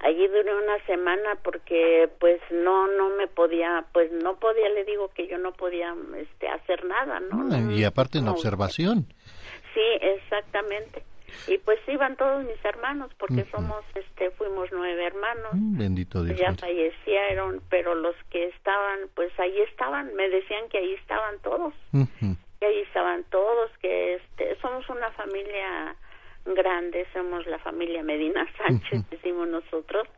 allí duré una semana porque pues no no me podía pues no podía le digo que yo no podía este hacer nada no, y aparte en observación. Sí exactamente. Y pues iban todos mis hermanos porque somos este fuimos nueve hermanos. Mm, bendito Dios. ya fallecieron pero los que estaban pues ahí estaban. Me decían que ahí estaban todos. Que ahí estaban todos que este somos una familia grande, somos la familia Medina Sánchez, decimos nosotros.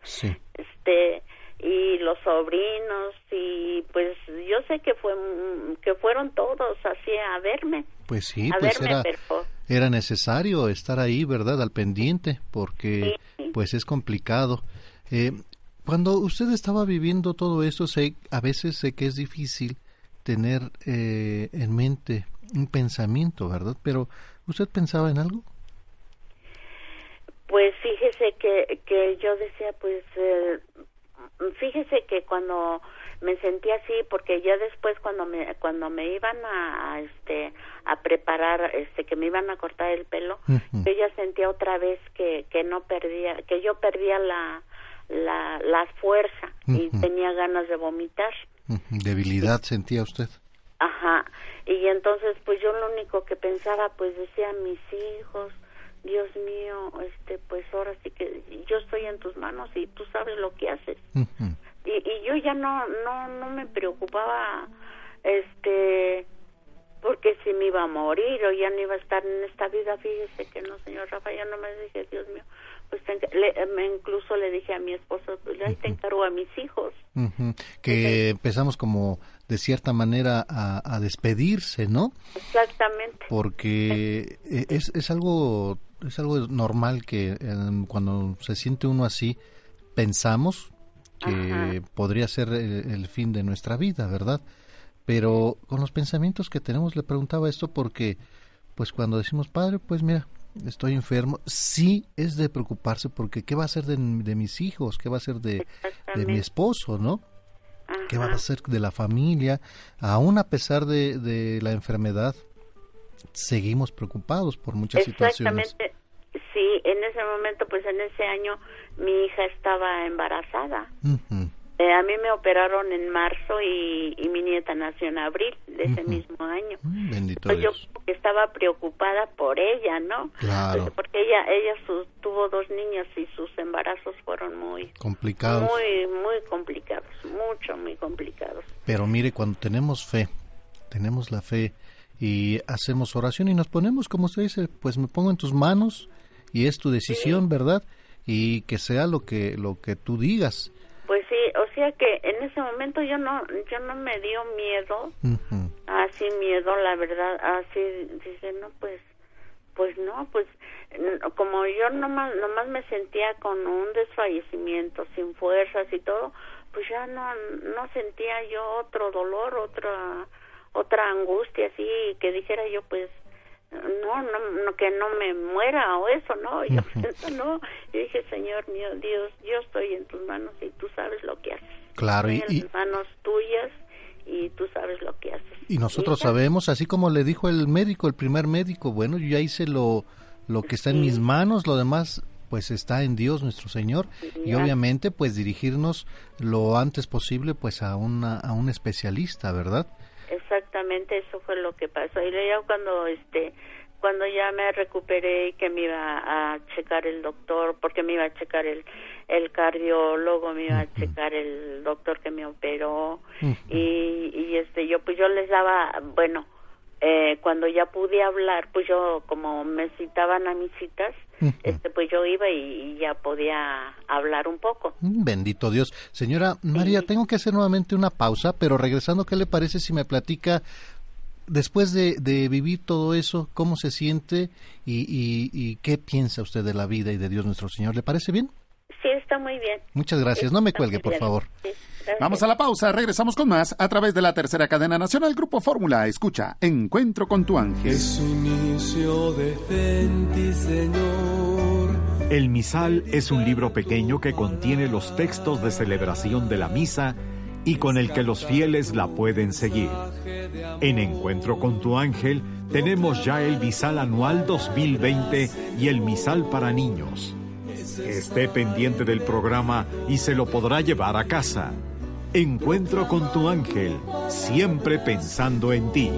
Este y los sobrinos y pues yo sé que fue que fueron todos así a verme. Pues sí, pues era, era necesario estar ahí, ¿verdad? Al pendiente, porque pues es complicado. Eh, cuando usted estaba viviendo todo esto, sé, a veces sé que es difícil tener eh, en mente un pensamiento, ¿verdad? Pero, ¿usted pensaba en algo? Pues fíjese que, que yo decía, pues, eh, fíjese que cuando me sentí así, porque ya después cuando me, cuando me iban a, este, a preparar parar, este, que me iban a cortar el pelo, yo ya sentía otra vez que, que no perdía, que yo perdía la, la, la fuerza y tenía ganas de vomitar. Debilidad sentía usted. Ajá. Y entonces, pues yo lo único que pensaba, pues decía, mis hijos, Dios mío, este, pues ahora sí que yo estoy en tus manos y tú sabes lo que haces. y, y yo ya no, no, no me preocupaba, este, porque si me iba a morir o ya no iba a estar en esta vida, fíjese que no, señor Rafa, ya no me dije, Dios mío, pues me incluso le dije a mi esposo, pues ahí te encargo a mis hijos. Que empezamos como de cierta manera a, despedirse, ¿no? Exactamente. Porque e, es, es algo es algo normal que em, cuando se siente uno así pensamos que podría ser el, el, fin de nuestra vida, ¿verdad? Pero con los pensamientos que tenemos le preguntaba esto porque pues cuando decimos padre, pues mira, estoy enfermo, sí es de preocuparse porque qué va a ser de, mis hijos, qué va a ser de, mi esposo, ¿no? ¿Qué va a ser de la familia? Aún a pesar de, de la enfermedad, seguimos preocupados por muchas situaciones. Sí, en ese momento, pues en ese año mi hija estaba embarazada. Eh, a mí me operaron en marzo y, mi nieta nació en abril de ese mismo año. Mm, bendito Yo estaba preocupada por ella, ¿no? Claro. Porque ella ella tuvo dos niños y sus embarazos fueron muy complicados. Muy muy complicados, mucho muy complicados. Pero mire, cuando tenemos fe, tenemos la fe y hacemos oración y nos ponemos, como usted dice, pues me pongo en tus manos y es tu decisión, ¿verdad? Y que sea lo que lo que tú digas. Pues sí, o sea que en ese momento yo no, yo no me dio miedo, así miedo, la verdad, así dice, no, pues, pues no, pues como yo nomás, nomás me sentía con un desfallecimiento, sin fuerzas y todo, pues ya no, no sentía yo otro dolor, otra, otra angustia así, que dijera yo, pues, no, no, que no me muera o eso, no, yo no, y dije, Señor mío, Dios, yo estoy en tus manos y tú sabes lo que haces. Claro, y, en manos tuyas y tú sabes lo que haces. Y nosotros sabemos, así como le dijo el médico, el primer médico, bueno, yo ya hice lo, lo que está en mis manos, lo demás pues está en Dios nuestro Señor. Y obviamente pues dirigirnos lo antes posible pues a una a un especialista, ¿verdad? Exactamente, eso fue lo que pasó. Y ya cuando este cuando ya me recuperé y que me iba a checar el doctor, porque me iba a checar el, el cardiólogo, me iba a checar el doctor que me operó y, y este yo pues yo les daba, bueno, eh, cuando ya pude hablar, pues yo como me citaban a mis citas, este pues yo iba y, ya podía hablar un poco. Mm, bendito Dios. Señora María, tengo que hacer nuevamente una pausa, pero regresando, ¿qué le parece si me platica después de, de vivir todo eso, cómo se siente y, y, qué piensa usted de la vida y de Dios nuestro Señor? ¿Le parece bien? Sí, está muy bien. Muchas gracias. no me cuelgue, por favor. Vamos a la pausa, regresamos con más a través de la tercera cadena nacional Grupo Fórmula. Escucha, Encuentro con tu ángel. Es inicio de Señor. El misal es un libro pequeño que contiene los textos de celebración de la misa y con el que los fieles la pueden seguir. En Encuentro con tu ángel tenemos ya el misal anual 2020 y el misal para niños. Esté pendiente del programa y se lo podrá llevar a casa. Encuentro con tu ángel, siempre pensando en ti.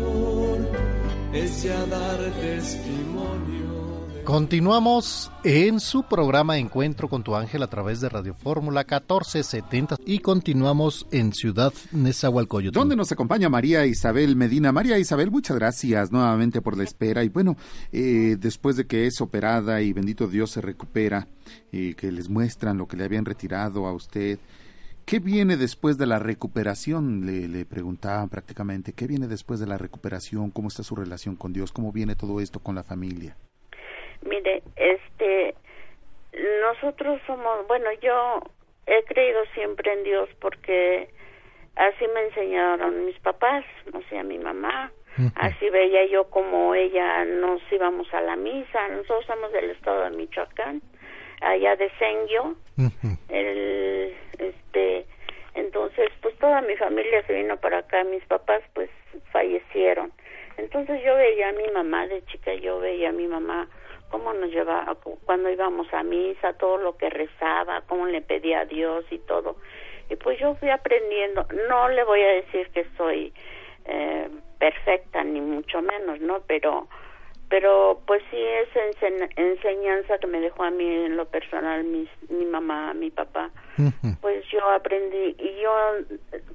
Continuamos en su programa Encuentro con tu ángel a través de Radio Fórmula 1470 y continuamos en Ciudad Nezahualcóyotl. Donde nos acompaña María Isabel Medina. María Isabel, muchas gracias nuevamente por la espera y bueno, eh, después de que es operada y bendito Dios se recupera, y que les muestran lo que le habían retirado a usted, ¿Qué viene después de la recuperación? Le, le preguntaban prácticamente, ¿qué viene después de la recuperación? ¿Cómo está su relación con Dios? ¿Cómo viene todo esto con la familia? Mire, este, nosotros somos, bueno, yo he creído siempre en Dios porque así me enseñaron mis papás, no sé, a mi mamá, así veía yo como ella nos íbamos a la misa, nosotros somos del estado de Michoacán, allá de Senguio, el, este, entonces pues toda mi familia se vino para acá, mis papás pues fallecieron, Entonces yo veía a mi mamá de chica, yo veía a mi mamá cómo nos llevaba, cuando íbamos a misa, todo lo que rezaba, cómo le pedía a Dios y todo. Y pues yo fui aprendiendo, no le voy a decir que soy eh, perfecta, ni mucho menos, ¿no? Pero pero pues sí esa enseñanza que me dejó a mí en lo personal mi, mi mamá mi papá. Pues yo aprendí y yo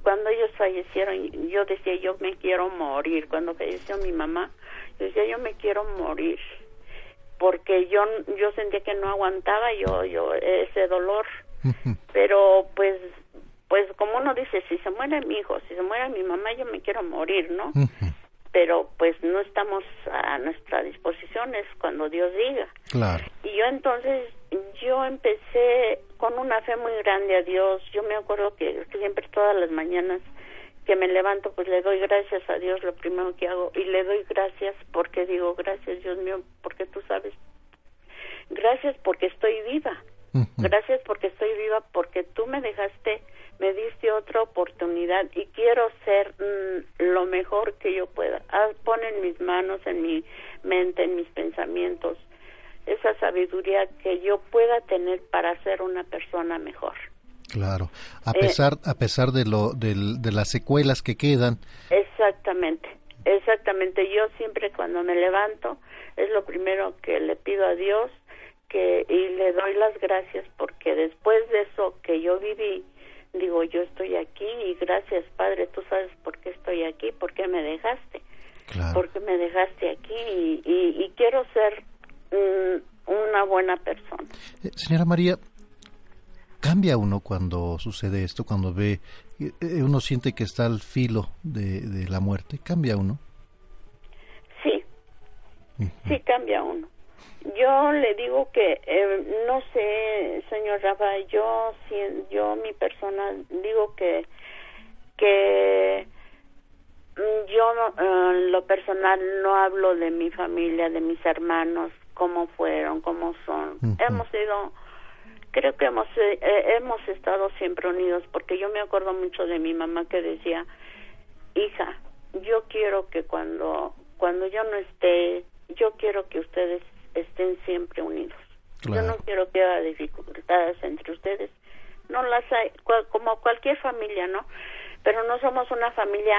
cuando ellos fallecieron yo decía yo me quiero morir. Cuando falleció mi mamá yo decía yo me quiero morir porque yo yo sentía que no aguantaba yo yo ese dolor pero pues pues como uno dice si se muere mi hijo si se muere mi mamá yo me quiero morir no pero pues no estamos a nuestra disposición, es cuando Dios diga. Claro. Y yo entonces, yo empecé con una fe muy grande a Dios. Yo me acuerdo que, siempre todas las mañanas que me levanto, pues le doy gracias a Dios lo primero que hago y le doy gracias porque digo, gracias Dios mío, porque tú sabes, gracias porque estoy viva, gracias porque estoy viva, porque tú me dejaste me diste otra oportunidad y quiero ser mm, lo mejor que yo pueda. Ah, pon en mis manos, en mi mente, en mis pensamientos, esa sabiduría que yo pueda tener para ser una persona mejor. Claro, a eh, pesar a pesar de lo de las secuelas que quedan. Exactamente, exactamente. Yo siempre cuando me levanto es lo primero que le pido a Dios que y le doy las gracias porque después de eso que yo viví digo, yo estoy aquí y gracias Padre, tú sabes por qué estoy aquí, por qué me dejaste, claro. por qué me dejaste aquí y, y, quiero ser una buena persona. Eh, señora María, cambia uno cuando sucede esto, cuando ve, eh, eh, uno siente que está al filo de, de la muerte, cambia uno. Sí, sí cambia uno. Yo le digo que eh, no sé, señor Rafa, yo yo mi persona digo que que mm, yo lo personal no hablo de mi familia, de mis hermanos, cómo fueron, cómo son. Hemos sido creo que hemos eh, hemos estado siempre unidos porque yo me acuerdo mucho de mi mamá que decía, "Hija, yo quiero que cuando cuando yo no esté, yo quiero que ustedes estén siempre unidos. Yo no quiero que haya dificultades entre ustedes. No las hay, como cualquier familia, ¿no? Pero no somos una familia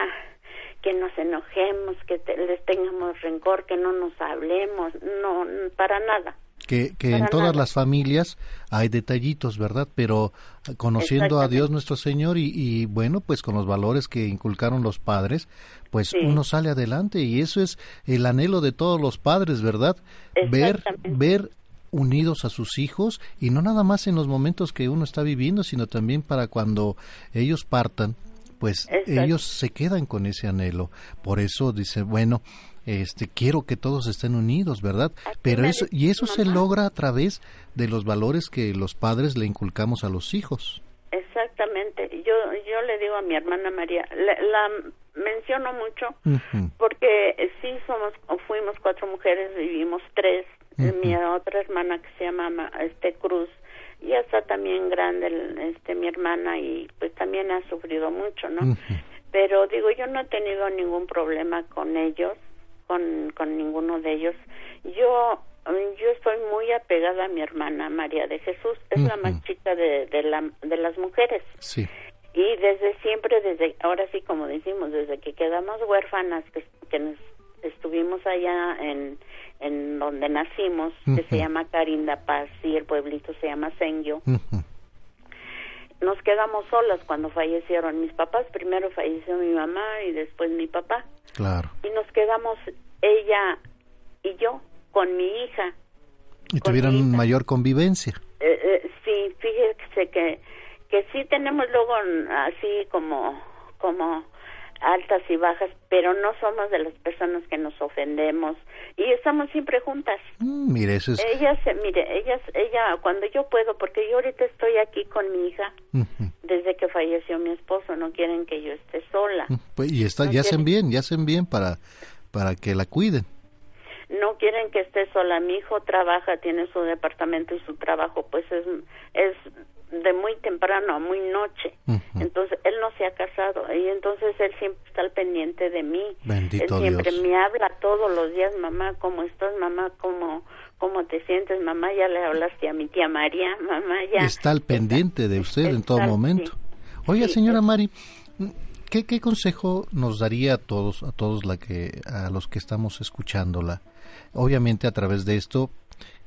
que nos enojemos, que les tengamos rencor, que no nos hablemos, no, para nada. Que, que en todas las familias hay detallitos, ¿verdad? Pero conociendo a Dios nuestro Señor y, y, bueno, pues con los valores que inculcaron los padres, pues uno sale adelante y eso es el anhelo de todos los padres, ¿verdad? Ver, ver unidos a sus hijos y no nada más en los momentos que uno está viviendo, sino también para cuando ellos partan, pues ellos se quedan con ese anhelo. Por eso dice, bueno, este quiero que todos estén unidos, ¿verdad? Pero eso y eso se logra a través de los valores que los padres le inculcamos a los hijos. Exactamente. Yo yo le digo a mi hermana María, la, menciono mucho porque sí somos fuimos cuatro mujeres, vivimos tres. Mi otra hermana que se llama este Cruz ya está también grande este mi hermana y pues también ha sufrido mucho, ¿no? Pero digo, yo no he tenido ningún problema con ellos, con con ninguno de ellos. Yo yo estoy muy apegada a mi hermana María de Jesús, es la más chica de, de, la, de las mujeres. Sí. Y desde siempre, desde ahora sí como decimos, desde que quedamos huérfanas, que, que estuvimos allá en, en donde nacimos, que se llama Carinda Paz y el pueblito se llama Sengyo. Nos quedamos solas cuando fallecieron mis papás. Primero falleció mi mamá y después mi papá. Claro. Y nos quedamos ella y yo con mi hija. Y tuvieron mayor convivencia. Eh, eh, sí, fíjese que que sí tenemos luego así como como altas y bajas, pero no somos de las personas que nos ofendemos y estamos siempre juntas. Mm, mire, eso es... Ella, se, mire, ella, ella, cuando yo puedo, porque yo ahorita estoy aquí con mi hija, desde que falleció mi esposo, no quieren que yo esté sola. Mm, pues, y está, ya hacen bien, ya hacen bien para, para que la cuiden no quieren que esté sola. Mi hijo trabaja, tiene su departamento y su trabajo, pues es, es de muy temprano a muy noche. Entonces, él no se ha casado y entonces él siempre está al pendiente de mí. Bendito él siempre Dios. me habla todos los días, mamá, ¿cómo estás, mamá? ¿Cómo, cómo te sientes, mamá? Ya le hablaste a mi tía María, mamá, ya. Está al pendiente de usted en todo momento. sí. Oiga, Sí, señora Mari, ¿qué, ¿qué consejo nos daría a todos, a todos la que, a los que estamos escuchándola? Obviamente a través de esto,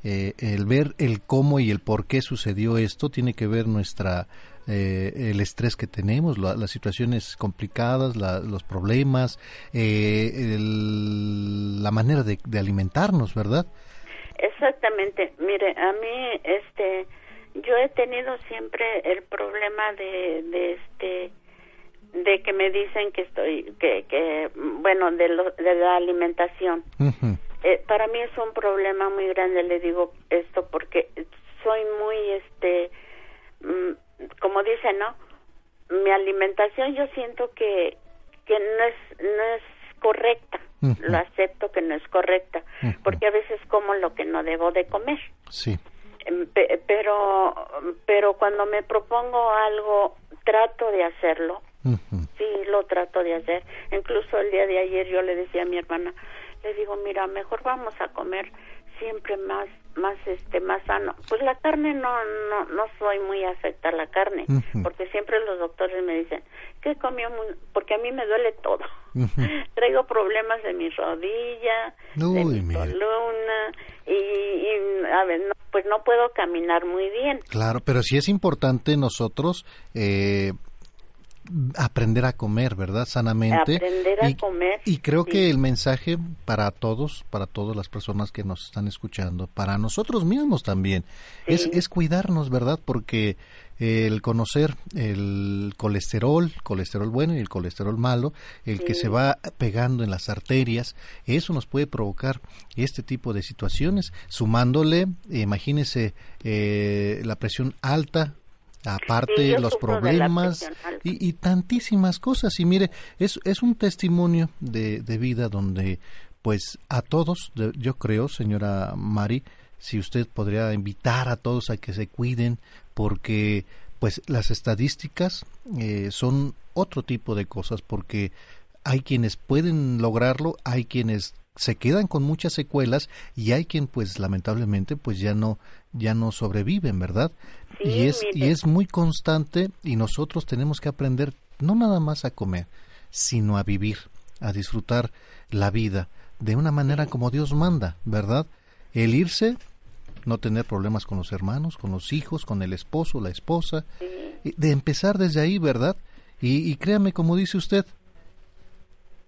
eh, el ver el cómo y el por qué sucedió esto tiene que ver nuestra eh, el estrés que tenemos, la- las situaciones complicadas, la- los problemas, eh, el- la manera de, de alimentarnos, ¿verdad? Exactamente. Mire, a mí, este, yo he tenido siempre el problema de, de este, de que me dicen que estoy, que, que, bueno, de, lo, de la alimentación. Ujú. Eh, para mí es un problema muy grande, le digo esto, porque soy muy, este, mm, como dice, ¿no? Mi alimentación yo siento que, que no es, no es correcta. Lo acepto que no es correcta, porque a veces como lo que no debo de comer. Sí. Em, pe- Pero, pero cuando me propongo algo, trato de hacerlo. Sí, lo trato de hacer. Incluso el día de ayer yo le decía a mi hermana, le digo, mira, mejor vamos a comer siempre más, más, este, más sano. Pues la carne no, no, no soy muy afecta a la carne, porque siempre los doctores me dicen, ¿qué comió? muy-?" Porque a mí me duele todo. Traigo problemas de mi rodilla, de mi mire. columna, y, y, a ver, no, pues no puedo caminar muy bien. Claro, pero sí es importante nosotros eh, aprender a comer, ¿verdad? Sanamente. Aprender a y, comer, Y creo sí. que el mensaje para todos, para todas las personas que nos están escuchando, para nosotros mismos también, es, Sí. es cuidarnos, ¿verdad? Porque el conocer el colesterol, colesterol bueno y el colesterol malo, el que se va pegando en las arterias, eso nos puede provocar este tipo de situaciones, sumándole, imagínese, eh, la presión alta, aparte Sí, los problemas y, y tantísimas cosas. Y mire, es, es un testimonio de, de vida donde, pues, a todos, yo creo, señora Mari, si usted podría invitar a todos a que se cuiden, porque, pues, las estadísticas eh, son otro tipo de cosas, porque hay quienes pueden lograrlo, hay quienes se quedan con muchas secuelas y hay quien pues lamentablemente pues ya no ya no sobreviven, ¿verdad? Sí, y es y es muy constante y nosotros tenemos que aprender no nada más a comer, sino a vivir, a disfrutar la vida de una manera como Dios manda, ¿verdad? El irse, no tener problemas con los hermanos, con los hijos, con el esposo, la esposa, de empezar desde ahí, ¿verdad? Y, y créame, como dice usted,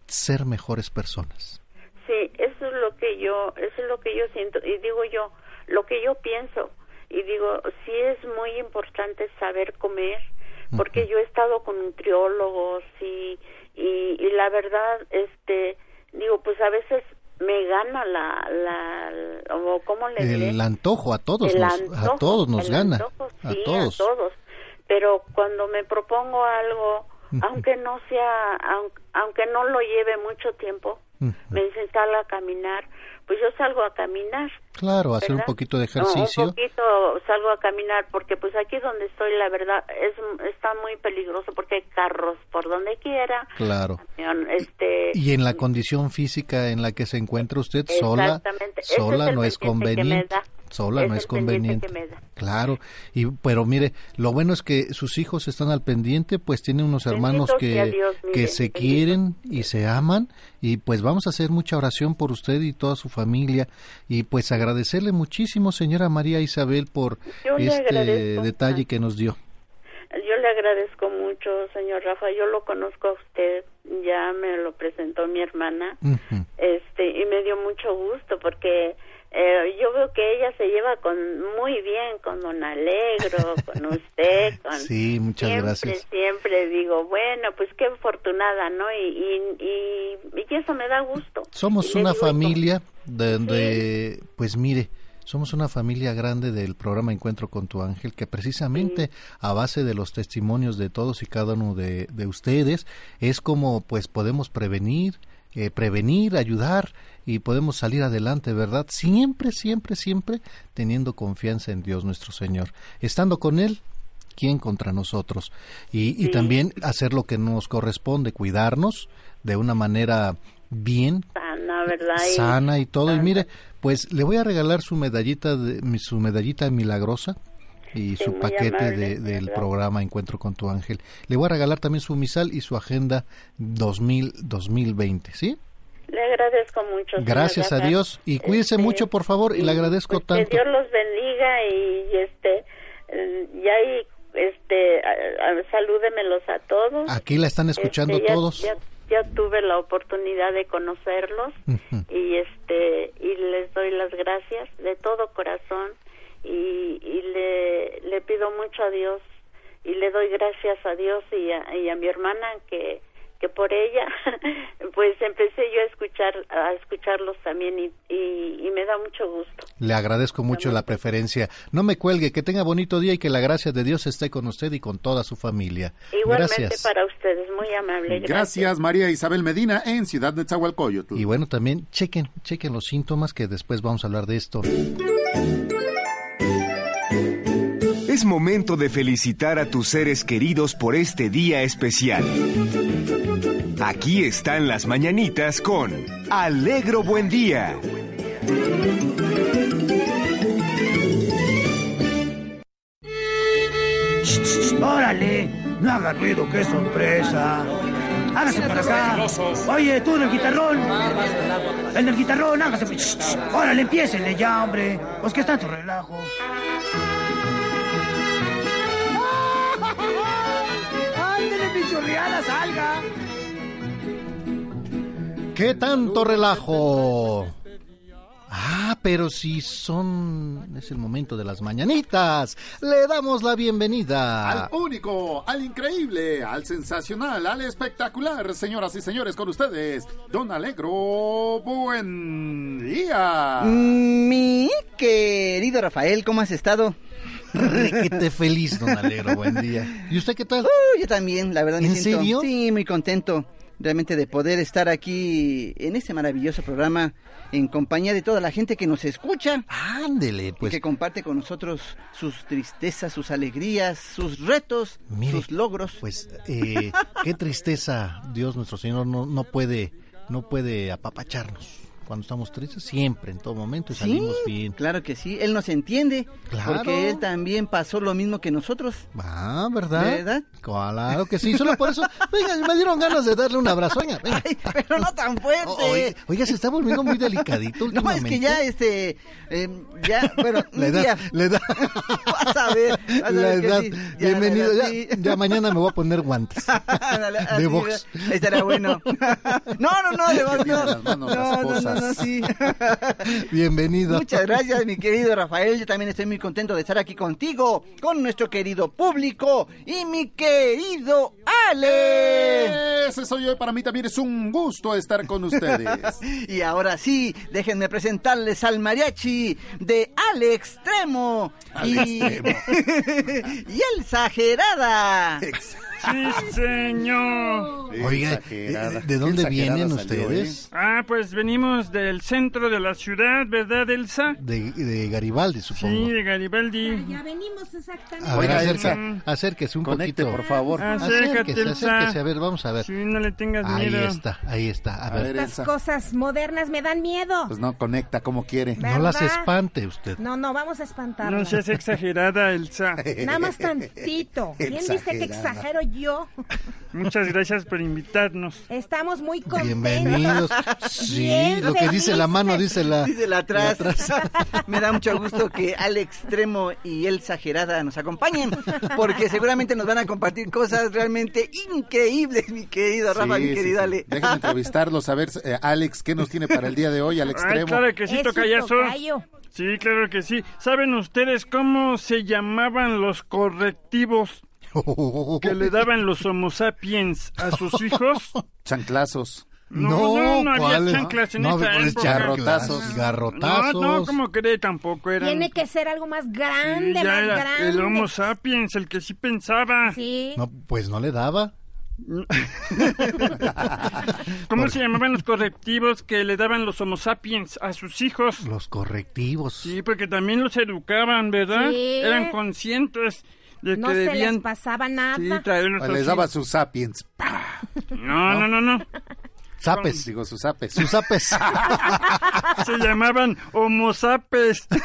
ser mejores personas. Sí, eso es lo que yo, eso es lo que yo siento y digo yo, lo que yo pienso y digo, sí es muy importante saber comer porque yo he estado con nutriólogos y, y y la verdad este digo, pues a veces me gana la la o cómo le diré? El antojo a todos El nos, antojo, a todos nos el gana, antojo, a sí, todos. a todos. Pero cuando me propongo algo, aunque no sea, aunque, aunque no lo lleve mucho tiempo, me dicen sal a caminar, pues yo salgo a caminar. Claro, hacer un ¿verdad? poquito de No, ejercicio. un poquito salgo a caminar porque pues aquí donde estoy la verdad es está muy peligroso porque hay carros por donde quiera. Claro. camión, Este Y en la condición física en la que se encuentra usted sola, sola es no es conveniente. Sola Es no es conveniente. Claro. Y pero mire, lo bueno es que sus hijos están al pendiente, pues tienen unos hermanos Bendito que Dios, mire, que se bendito. quieren y se aman y pues vamos a hacer mucha oración por usted y toda su familia y pues agradecerle muchísimo señora María Isabel por este detalle que nos dio. Yo le agradezco mucho, señor Rafa. Yo lo conozco a usted, ya me lo presentó mi hermana, este, y me dio mucho gusto porque eh, yo veo que ella se lleva con muy bien con Don Alegro, con usted, con Sí, muchas siempre, gracias. siempre digo, bueno, pues qué afortunada, ¿no? Y, y, y, y eso me da gusto. Somos una familia donde, pues mire, somos una familia grande del programa Encuentro con tu ángel que precisamente a base de los testimonios de todos y cada uno de, de ustedes es como pues podemos prevenir, eh, prevenir, ayudar y podemos salir adelante, ¿verdad? Siempre, siempre, siempre teniendo confianza en Dios nuestro Señor. Estando con Él, ¿quién contra nosotros? Y, y también hacer lo que nos corresponde, cuidarnos de una manera bien sana, ¿verdad? sana y todo. Y mire, pues le voy a regalar su medallita, de, mi- su medallita milagrosa y su paquete amable, de- del programa Encuentro con tu ángel. Le voy a regalar también su misal y su agenda 2000, 2020, ¿sí? Le agradezco mucho. Gracias a Rafael. Dios y cuídese Este, mucho, por favor, y le agradezco pues, tanto. Que Dios los bendiga y este eh, ya ahí este a- a- salúdemelos a todos. Aquí la están escuchando Este, ya- todos. Ya, ya tuve la oportunidad de conocerlos Ujú. y este y les doy las gracias de todo corazón y, y le, le pido mucho a Dios y le doy gracias a Dios y a, y a mi hermana que que por ella pues empecé yo a escuchar a escucharlos también y, y, y me da mucho gusto Le agradezco mucho la preferencia. No me cuelgue, que tenga bonito día y que la gracia de Dios esté con usted y con toda su familia. igualmente Gracias. para ustedes muy amable Gracias, María Isabel Medina, en Ciudad de Zahualcoyotl. Y bueno, también chequen, chequen los síntomas que después vamos a hablar de esto. Es momento de felicitar a tus seres queridos por este día especial. Aquí están las mañanitas con Alegro Buen Día. ¡Órale! No haga ruido, qué sorpresa. Hágase para acá. Oye, tú en el guitarrón. En el guitarrón, hágase. Shh. Órale, empiécenle ya, hombre. Pues que está tu relajo. ¡Ándele, mi chorreada, salga! ¿Qué tanto relajo? Ah, pero si son... Es el momento de las mañanitas. Le damos la bienvenida. Al único, al increíble, al sensacional, al espectacular, señoras y señores, con ustedes, Don Alegro, buen día. Mi querido Rafael, ¿cómo has estado? Requete feliz, don Alegro, buen día. ¿Y usted qué tal? Uh, yo también, la verdad me ¿En siento serio? sí, muy contento realmente de poder estar aquí en este maravilloso programa en compañía de toda la gente que nos escucha. Ándele, pues. que comparte con nosotros sus tristezas, sus alegrías, sus retos, Mire, sus logros. Pues eh, qué tristeza, Dios nuestro Señor no, no puede no puede apapacharnos cuando estamos tristes siempre en todo momento y salimos bien. Claro que sí, él nos entiende, Claro. porque él también pasó lo mismo que nosotros. Ah, ¿verdad? ¿Verdad? Claro que sí, solo por eso. Venga, me dieron ganas de darle un abrazo. Venga, venga. Pero no tan fuerte. Oiga, se está volviendo muy delicadito No, es últimamente. que ya, este, eh, ya, bueno, La edad, día- la edad. Vas a ver, vas a La ver que edad. sí, ya, Bienvenido. la Ya, edad, sí. ya mañana me voy a poner guantes. De box. Estará bueno. No, no, no, de box tiene no. las manos No, no, no, no, sí. Bienvenido. Muchas gracias, mi querido Rafael. Yo también estoy muy contento de estar aquí contigo, con nuestro querido público y mi querido Ale. Ese soy yo para mí también es un gusto estar con ustedes. Y ahora sí, déjenme presentarles al mariachi de Ale Extremo Al y, Extremo. y el exagerada. Sí, señor. Oiga, Exagerada. ¿de, de dónde vienen salió, ustedes? Ah, pues venimos del centro de la ciudad, ¿verdad, Elsa? De, de Garibaldi, supongo. Sí, de Garibaldi. Ya venimos exactamente. A ver, Oiga, acerca- Elsa. acérquese un Conecte, poquito. por favor. Acércate, Acérquese, Elsa. acérquese, a ver, vamos a ver. Sí, no le tengas Ahí miedo. está, ahí está. A, A ver, Estas Elsa. cosas modernas me dan miedo. Pues no conecta como quiere. no las espante usted. No, no, vamos a No espantarnos. seas exagerada, Elsa. Nada más tantito. ¿Quién dice que exagero yo? Muchas gracias por invitarnos. Estamos muy contentos. Bienvenidos. Sí, Bien lo que dice la mano dice la... Dice la atrás. la atrás. Me da mucho gusto que Ale Extremo y el Exagerada nos acompañen, porque seguramente nos van a compartir cosas realmente increíbles, mi querido Rafa, Sí, mi sí, querido sí. Ale. Déjenme entrevistarlos a ver, eh, Alex, ¿qué nos tiene para el día de hoy al Ay, extremo? claro que sí, tocayazo. Sí, claro que sí. ¿Saben ustedes cómo se llamaban los correctivos que le daban los homo sapiens a sus hijos? Chanclazos. No, no, no había ¿cuáles? chanclas en No, esa ¿cuáles época. Garrotazos. Garrotazos. No, no, como cree, tampoco eran. Tiene que ser algo más Sí, grande, ya más era grande. el Homo sapiens, el que sí pensaba. Sí. No, pues no le daba. ¿Cómo se llamaban los correctivos que le daban los Homo sapiens a sus hijos? Los correctivos. Sí, porque también los educaban, ¿verdad? Sí. Eran conscientes de No que se debían les pasaba nada. sí, Les daba sus sapiens. No, no, no, no. Zapes. Digo, sus sapes. Sus zapes. Se llamaban homo sapes. Mira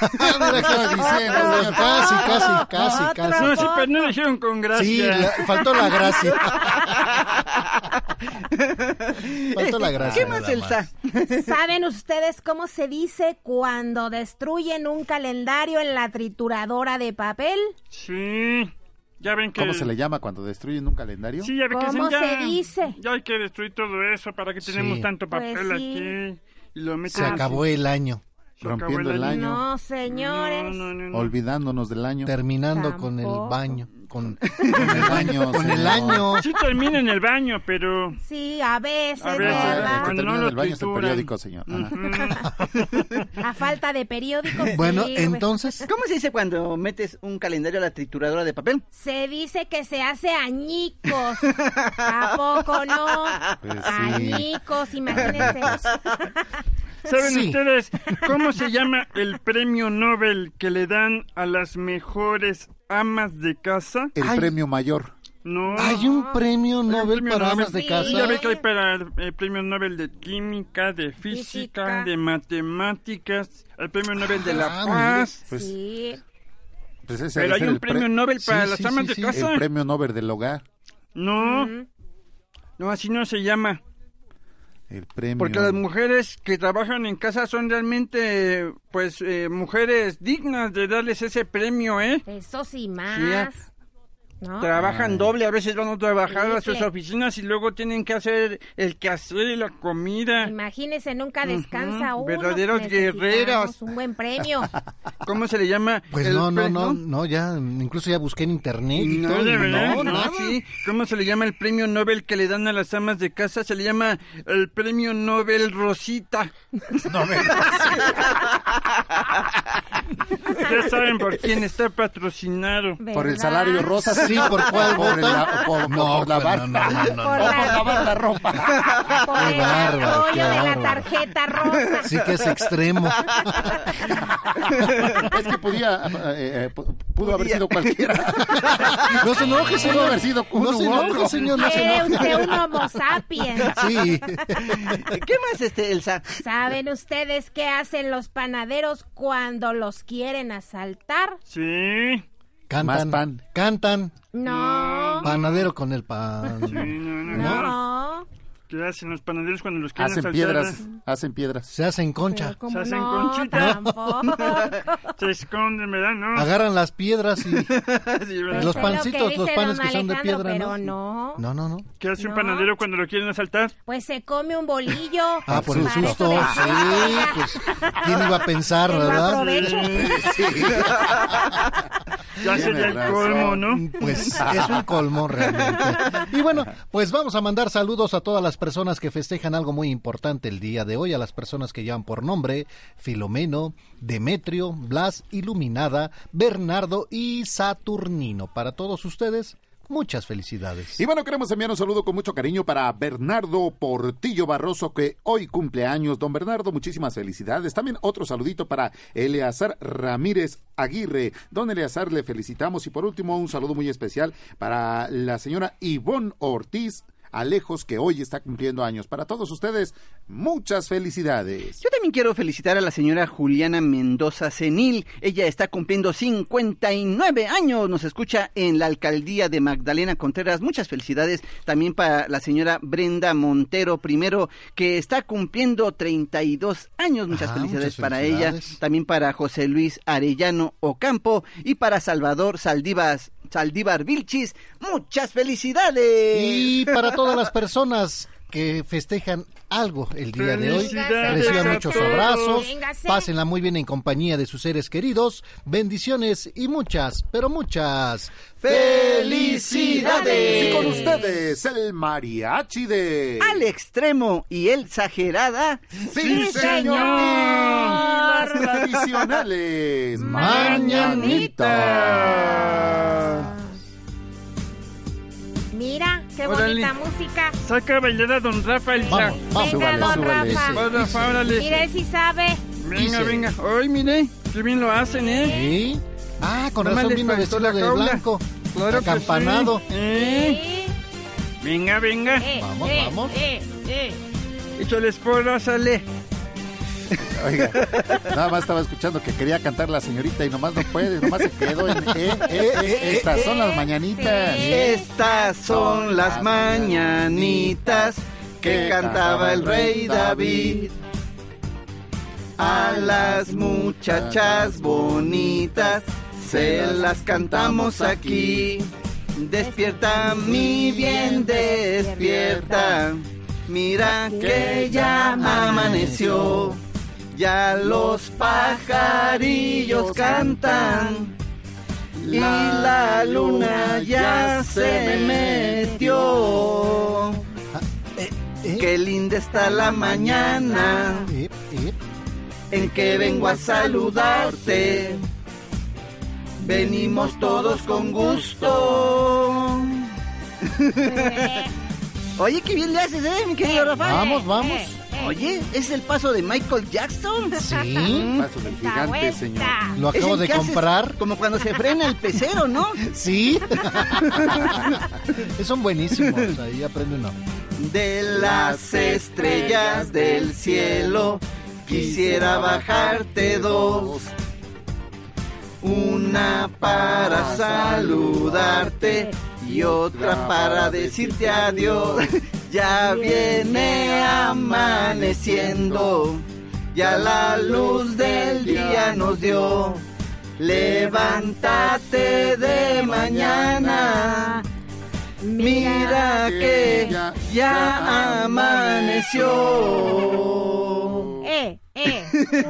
qué estaba diciendo, señor. Casi, casi, casi, casi. No, sí, pero no dijeron con gracia. Sí, la- faltó la gracia. Faltó la gracia. ¿Qué más, Elsa? ¿Saben ustedes cómo se dice cuando destruyen un calendario en la trituradora de papel? Sí. Ya ven que... ¿Cómo se le llama cuando destruyen un calendario? Sí, ya ven que ¿Cómo dicen, ya, se dice? Ya hay que destruir todo eso para que tenemos Sí. tanto Pues papel sí. aquí. Y lo meten Se acabó el año. Se Rompiendo el año. No, señores. No, no, no, no. Olvidándonos del año. Terminando con el Tampoco. baño. Con, Con el año. con el señor. Sí año. termina en el baño, pero... Sí, a veces, A veces, El que ¿verdad? Cuando termina no lo del baño es el periódico, señor. A falta de periódicos. Bueno, entonces, ¿Cómo se dice cuando metes un calendario a la trituradora de papel? Se dice que se hace añicos. ¿A poco no? Pues sí. Añicos, imagínense. ¿Saben Sí. ustedes cómo se llama el premio Nobel que le dan a las mejores amas de casa? El Ay. premio mayor. No. hay un premio Nobel premio para Nobel. amas de Sí. casa. Ya ve que hay para el premio Nobel de Química, de Física, Física. de Matemáticas, el premio Nobel de la Ah, Paz. Pues, Sí. pues ese Pero hay un el pre- premio Nobel para Sí, las sí, amas sí, de sí. casa. El premio Nobel del hogar. No, Ujú. no, así no se llama. El premio. Porque las mujeres que trabajan en casa son realmente, pues, eh, mujeres dignas de darles ese premio, ¿eh? Eso sí, Sí, más. ¿No? Trabajan Ay. doble, a veces van a trabajar a sus oficinas y luego tienen que hacer el quehacer y la comida. Imagínense, nunca descansa Ujú, uno. verdaderos guerreros. Un buen premio. ¿Cómo se le llama? Pues El no, no, no, no, ya, incluso ya busqué en internet y No, todo. de y verdad, no, no, sí. ¿Cómo se le llama el premio Nobel que le dan a las amas de casa? Se le llama el premio Nobel Rosita. ya saben por quién está patrocinado. Por el salario rosa. Sí, ¿por cuál Por, la- por, No, por lavar. no, no, no, no, Por la- lavar la ropa. Por Qué el qué de la tarjeta rosa. Sí que es extremo. es que podía, eh, eh, pu- pudo haber sido cualquiera. No se enoje, Pudo señor. haber sido uno No se enoje, señor, no se Quiere enoje. usted un homo sapiens. Sí. ¿Qué más, este, Elsa? ¿Saben ustedes qué hacen los panaderos cuando los quieren asaltar? Sí. Cantan. Más pan. Cantan. No. Panadero con el pan. Sí, no, no, no. ¿Qué hacen los panaderos cuando los quieren Hacen piedras. Hacen piedras. Se hacen concha. Se hacen no, conchita. tampoco. Se esconden, ¿verdad? No. Agarran las piedras y Sí, los lo pancitos, que los panes que son de piedra, pero ¿no? no. No, no, no. ¿Qué hace un No. panadero cuando lo quieren asaltar? Pues se come un bolillo. Ah, por el susto. Sí, pues, ¿quién iba a pensar, Que verdad? aproveche. Ya sería el colmo, ¿no? Pues es un colmo realmente. Y bueno, pues vamos a mandar saludos a todas las personas que festejan algo muy importante el día de hoy, a las personas que llevan por nombre Filomeno, Demetrio, Blas, Iluminada, Bernardo y Saturnino. Para todos ustedes, muchas felicidades. Y bueno, queremos enviar un saludo con mucho cariño para Bernardo Portillo Barroso, que hoy cumple años. Don Bernardo, muchísimas felicidades. También otro saludito para Eleazar Ramírez Aguirre. Don Eleazar, le felicitamos. Y por último, un saludo muy especial para la señora Ivonne Ortiz. Alejos, que hoy está cumpliendo años. Para todos ustedes, muchas felicidades. Yo también quiero felicitar a la señora Juliana Mendoza Senil. Ella está cumpliendo 59 años. Nos escucha en la alcaldía de Magdalena Contreras. Muchas felicidades también para la señora Brenda Montero primero, que está cumpliendo 32 años. Muchas Ah, felicidades muchas para felicidades. ella. También para José Luis Arellano Ocampo y para Salvador Saldivas. Saldívar Vilchis, muchas felicidades. Y para todas las personas que festejan algo el día de hoy, reciban muchos abrazos, pásenla muy bien en compañía de sus seres queridos, bendiciones y muchas, pero muchas ¡Felicidades! Y con ustedes, el mariachi de... Al extremo y el exagerada. ¡Sí, señor! Y las tradicionales mañanitas. Mira, qué Órale. bonita música. Saca a bailar a don Rafael. Vamos, vamos, Venga, súbale, don súbale. Rafa. Va, Rafa, órale. Mira, él sí sabe. Venga, Dice. venga. Ay, mire, qué bien lo hacen, ¿eh? ¿Sí? Ah, con Nomás razón les vino faltó vestido la de jaula. blanco. Claro que sí. Acampanado. ¿Eh? Venga, venga. Vamos, vamos. Échale esporas, sale. Oiga, nada más estaba escuchando que quería cantar la señorita y nomás no puede, nomás se quedó en eh, eh, eh, estas son las mañanitas. Estas son las mañanitas que cantaba el rey David. A las muchachas bonitas se las cantamos aquí. Despierta, mi bien, despierta. Mira que ya amaneció. Ya los pajarillos cantan. Y la luna ya se metió. Qué linda está la mañana en que vengo a saludarte. Venimos todos con gusto. Oye, qué bien le haces, ¿eh, mi querido Rafa? Vamos, vamos. Oye, ¿es el paso de Michael Jackson? Sí. Paso del gigante, señor. Lo acabo el de comprar. Como cuando se frena el pecero, ¿no? Sí. Son buenísimos. Ahí aprende uno. De las estrellas del cielo quisiera bajarte dos. Una para saludarte y otra para decirte adiós. Ya viene amaneciendo, ya la luz del día nos dio. Levántate de mañana. Mira que ya amaneció. ¿Qué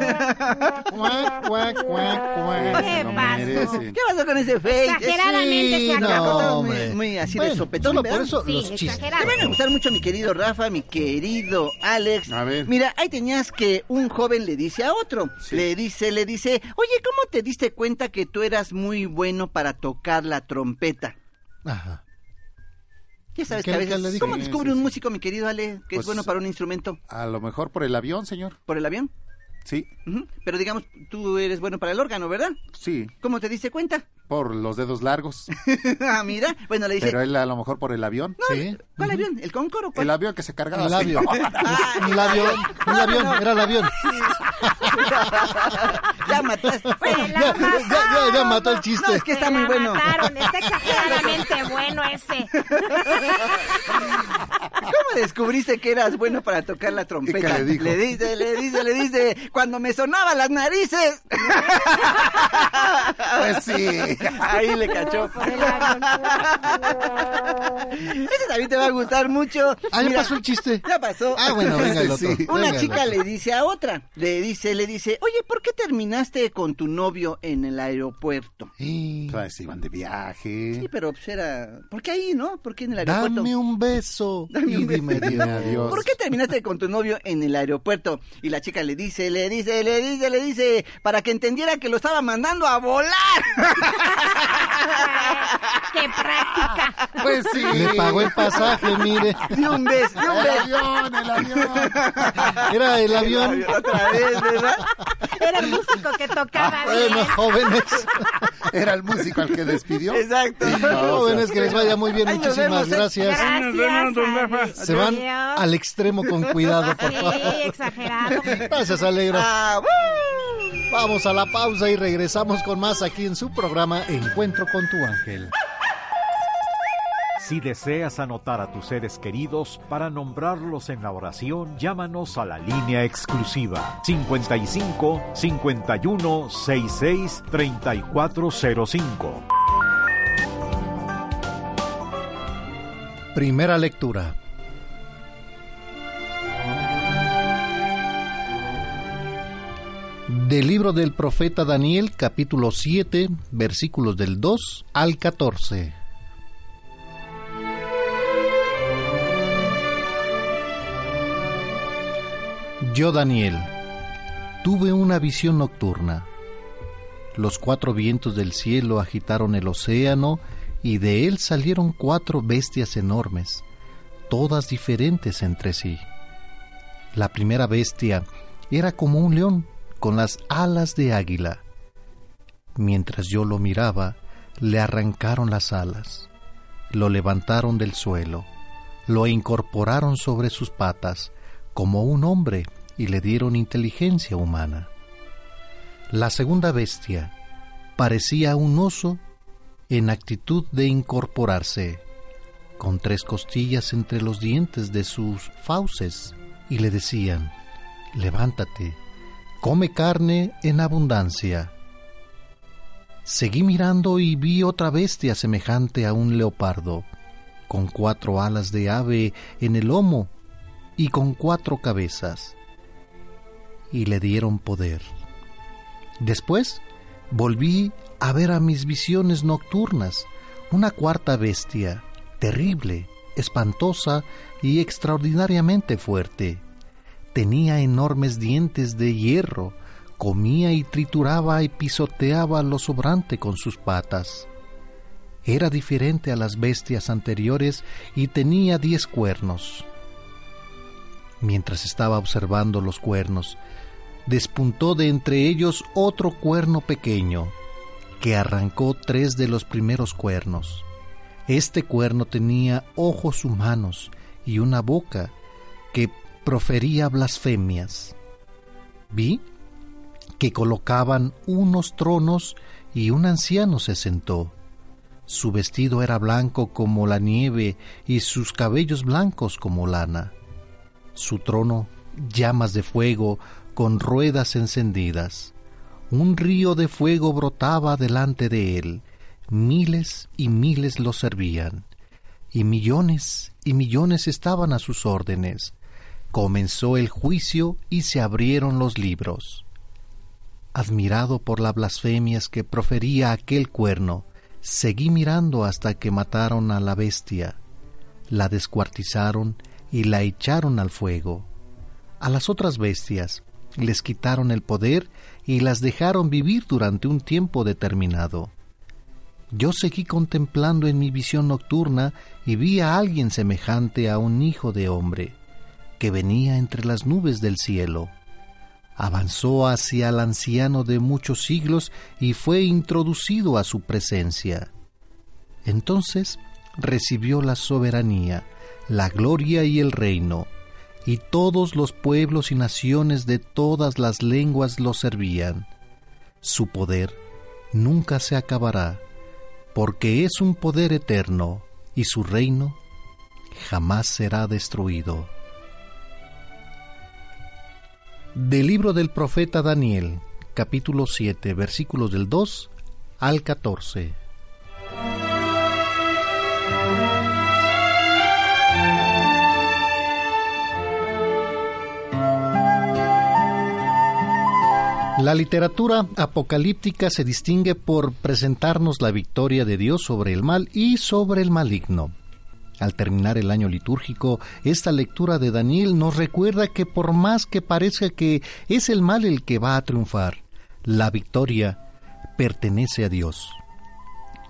pasó? ¿Qué pasó con ese fake? Exageradamente Sí, se no. Muy, muy así Bueno, de sopetón, solo por eso Sí, los chistes. Te van a gustar mucho mi querido Rafa, mi querido Alex. A ver. Mira, ahí tenías que un joven le dice a otro, Sí. le dice, le dice, oye, ¿cómo te diste cuenta que tú eras muy bueno para tocar la trompeta? Ajá. Ya sabes ¿Qué- que a veces? ¿cómo descubre un músico, mi querido Ale, que es Pues- bueno para un instrumento? A lo mejor por el avión, señor. ¿Por el avión? Sí. Pero digamos, tú eres bueno para el órgano, ¿verdad? sí, ¿Cómo te diste cuenta? por los dedos largos. ah, mira, bueno, le dice, Pero él a lo mejor por el avión. Sí. ¿cuál avión? ¿El Concorde o cuál? El avión que se cargaba. El avión. señor. Un avión. Un avión. Era el avión. ya mataste. Ya, ya, ya, ya mató el chiste. No, es que está Se muy la bueno. mataron, Está exageradamente bueno ese. ¿Cómo descubriste que eras bueno para tocar la trompeta? ¿Y qué le dijo? Le dice, le dice, le dice, cuando me sonaban las narices. Pues sí. Ahí le cachó. Ese también te va a gustar mucho. Ah, ya Mira, pasó el chiste. Ya pasó. Ah, bueno, venga el otro. Sí. Una Venga el chica otro. le dice a otra, le dice, le dice, oye, ¿por qué terminaste con tu novio en el aeropuerto? Pues iban de viaje. Sí, pero pues era, ¿por qué ahí, no? ¿Por qué en el aeropuerto? Dame un beso Dame y un dime beso. Dime adiós. ¿Por qué terminaste con tu novio en el aeropuerto? Y la chica le dice, le dice, le dice, le dice, para que entendiera que lo estaba mandando a volar. ¡Qué práctica! Pues sí. Le pagó el pasaje, mire. Ni un beso, ni un El beso. avión, el avión. Era el avión. Otra vez, ¿verdad? Era el músico que tocaba Bueno, bien. jóvenes. Era el músico al que despidió. Exacto. Jóvenes, que les vaya muy bien. Muchísimas vemos, gracias. Ahí nos vemos, don Rafa. Se van Adiós. al extremo con cuidado, por Sí, favor. exagerado. Gracias, Alegro. Ah, ¡woo! Vamos a la pausa y regresamos con más aquí en su programa Encuentro con tu ángel. Si deseas anotar a tus seres queridos para nombrarlos en la oración, llámanos a la línea exclusiva 55 51 66 3405. Primera lectura. Del libro del profeta Daniel, capítulo 7, versículos del 2 al 14. Yo, Daniel, tuve una visión nocturna. Los cuatro vientos del cielo agitaron el océano y de él salieron cuatro bestias enormes, todas diferentes entre sí. La primera bestia era como un león con las alas de águila. Mientras yo lo miraba, le arrancaron las alas, lo levantaron del suelo, lo incorporaron sobre sus patas como un hombre y le dieron inteligencia humana. La segunda bestia parecía un oso en actitud de incorporarse, con tres costillas entre los dientes de sus fauces, y le decían, levántate, come carne en abundancia. Seguí mirando y vi otra bestia semejante a un leopardo, con cuatro alas de ave en el lomo y con cuatro cabezas, y le dieron poder. Después volví a ver a mis visiones nocturnas una cuarta bestia, terrible, espantosa y extraordinariamente fuerte. Tenía enormes dientes de hierro, comía y trituraba y pisoteaba lo sobrante con sus patas. Era diferente a las bestias anteriores y tenía diez cuernos. Mientras estaba observando los cuernos, despuntó de entre ellos otro cuerno pequeño, que arrancó tres de los primeros cuernos. Este cuerno tenía ojos humanos y una boca que profería blasfemias. Vi que colocaban unos tronos y un anciano se sentó. Su vestido era blanco como la nieve y sus cabellos blancos como lana. Su trono llamas de fuego con ruedas encendidas. Un río de fuego brotaba delante de él, miles y miles lo servían, y millones y millones estaban a sus órdenes. Comenzó el juicio y se abrieron los libros. Admirado por las blasfemias que profería aquel cuerno, seguí mirando hasta que mataron a la bestia, la descuartizaron y la echaron al fuego. A las otras bestias, les quitaron el poder y las dejaron vivir durante un tiempo determinado. Yo seguí contemplando en mi visión nocturna y vi a alguien semejante a un hijo de hombre, que venía entre las nubes del cielo. Avanzó hacia el anciano de muchos siglos y fue introducido a su presencia. Entonces recibió la soberanía, la gloria y el reino, y todos los pueblos y naciones de todas las lenguas lo servían. Su poder nunca se acabará, porque es un poder eterno, y su reino jamás será destruido. Del libro del profeta Daniel, capítulo 7, versículos del 2 al 14. La literatura apocalíptica se distingue por presentarnos la victoria de Dios sobre el mal y sobre el maligno. Al terminar el año litúrgico, esta lectura de Daniel nos recuerda que por más que parezca que es el mal el que va a triunfar, la victoria pertenece a Dios.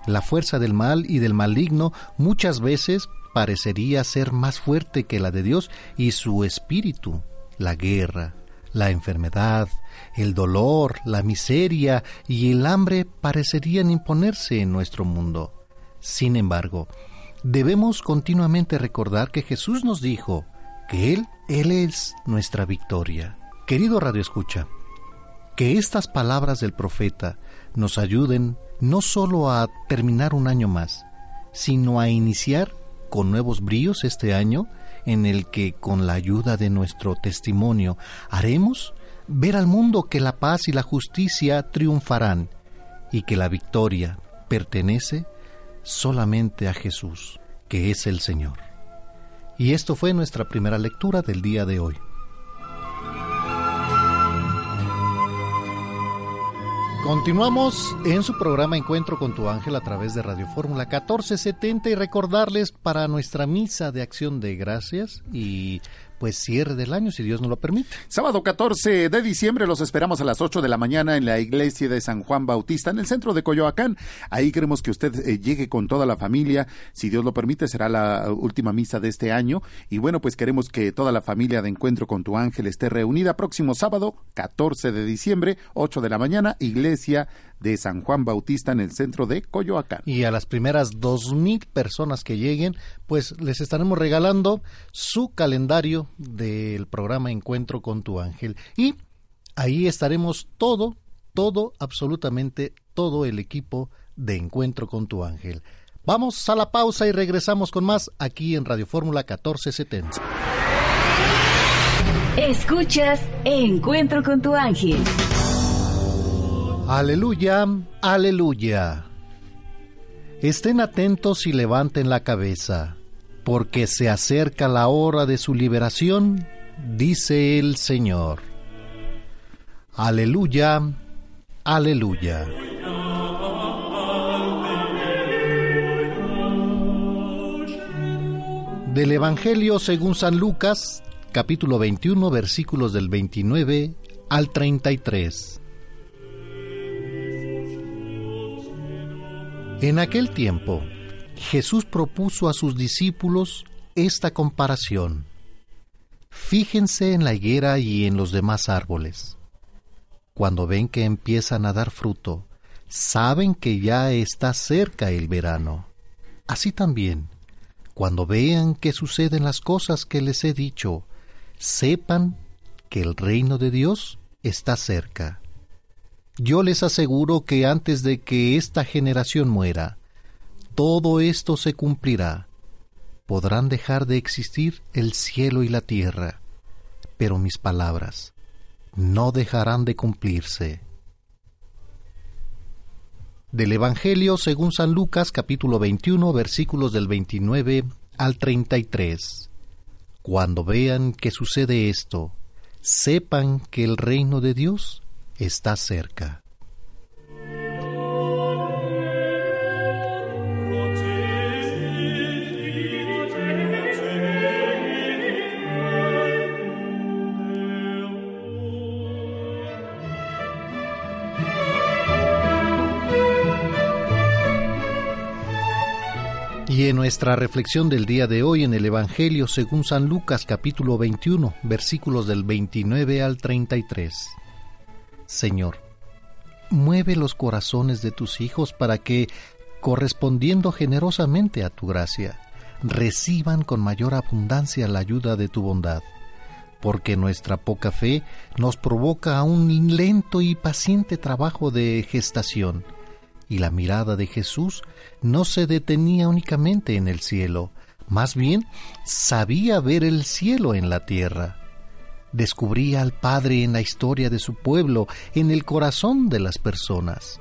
La fuerza del mal y del maligno muchas veces parecería ser más fuerte que la de Dios y su espíritu, la guerra, la enfermedad, el dolor, la miseria y el hambre parecerían imponerse en nuestro mundo. Sin embargo, debemos continuamente recordar que Jesús nos dijo que Él, Él es nuestra victoria. Querido Radio Escucha, que estas palabras del profeta nos ayuden no solo a terminar un año más, sino a iniciar con nuevos bríos este año en el que con la ayuda de nuestro testimonio haremos ver al mundo que la paz y la justicia triunfarán y que la victoria pertenece solamente a Jesús, que es el Señor. Y esto fue nuestra primera lectura del día de hoy. Continuamos en su programa Encuentro con tu ángel a través de Radio Fórmula 1470 y recordarles para nuestra misa de acción de gracias y pues cierre del año, si Dios nos lo permite. Sábado 14 de diciembre los esperamos a las 8 de la mañana en la iglesia de San Juan Bautista, en el centro de Coyoacán. Ahí queremos que usted eh, llegue con toda la familia. Si Dios lo permite, será la última misa de este año. Y bueno, pues queremos que toda la familia de Encuentro con tu Ángel esté reunida próximo sábado 14 de diciembre, 8 de la mañana, iglesia de San Juan Bautista en el centro de Coyoacán. Y a las primeras dos mil personas que lleguen, pues les estaremos regalando su calendario del programa Encuentro con tu ángel. Y ahí estaremos todo, todo, absolutamente todo el equipo de Encuentro con tu ángel. Vamos a la pausa y regresamos con más aquí en Radio Fórmula 1470. Escuchas Encuentro con tu ángel. Aleluya, aleluya. Estén atentos y levanten la cabeza, porque se acerca la hora de su liberación, dice el Señor. Aleluya, aleluya. Del Evangelio según San Lucas, capítulo 21, versículos del 29 al 33. En aquel tiempo, Jesús propuso a sus discípulos esta comparación. Fíjense en la higuera y en los demás árboles. Cuando ven que empiezan a dar fruto, saben que ya está cerca el verano. Así también, cuando vean que suceden las cosas que les he dicho, sepan que el reino de Dios está cerca. Yo les aseguro que antes de que esta generación muera, todo esto se cumplirá. Podrán dejar de existir el cielo y la tierra, pero mis palabras no dejarán de cumplirse. Del Evangelio según San Lucas capítulo 21 versículos del 29 al 33. Cuando vean que sucede esto, sepan que el reino de Dios está cerca. Y en nuestra reflexión del día de hoy en el Evangelio según San Lucas capítulo 21 versículos del 29 al 33. Señor, mueve los corazones de tus hijos para que, correspondiendo generosamente a tu gracia, reciban con mayor abundancia la ayuda de tu bondad, porque nuestra poca fe nos provoca a un lento y paciente trabajo de gestación, y la mirada de Jesús no se detenía únicamente en el cielo, más bien sabía ver el cielo en la tierra. Descubría al Padre en la historia de su pueblo, en el corazón de las personas.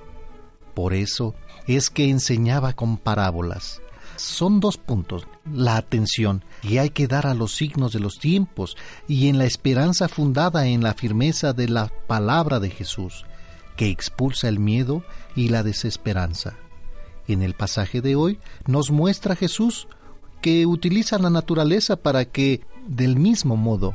Por eso es que enseñaba con parábolas. Son dos puntos, la atención que hay que dar a los signos de los tiempos y en la esperanza fundada en la firmeza de la palabra de Jesús, que expulsa el miedo y la desesperanza. En el pasaje de hoy nos muestra Jesús que utiliza la naturaleza para que, del mismo modo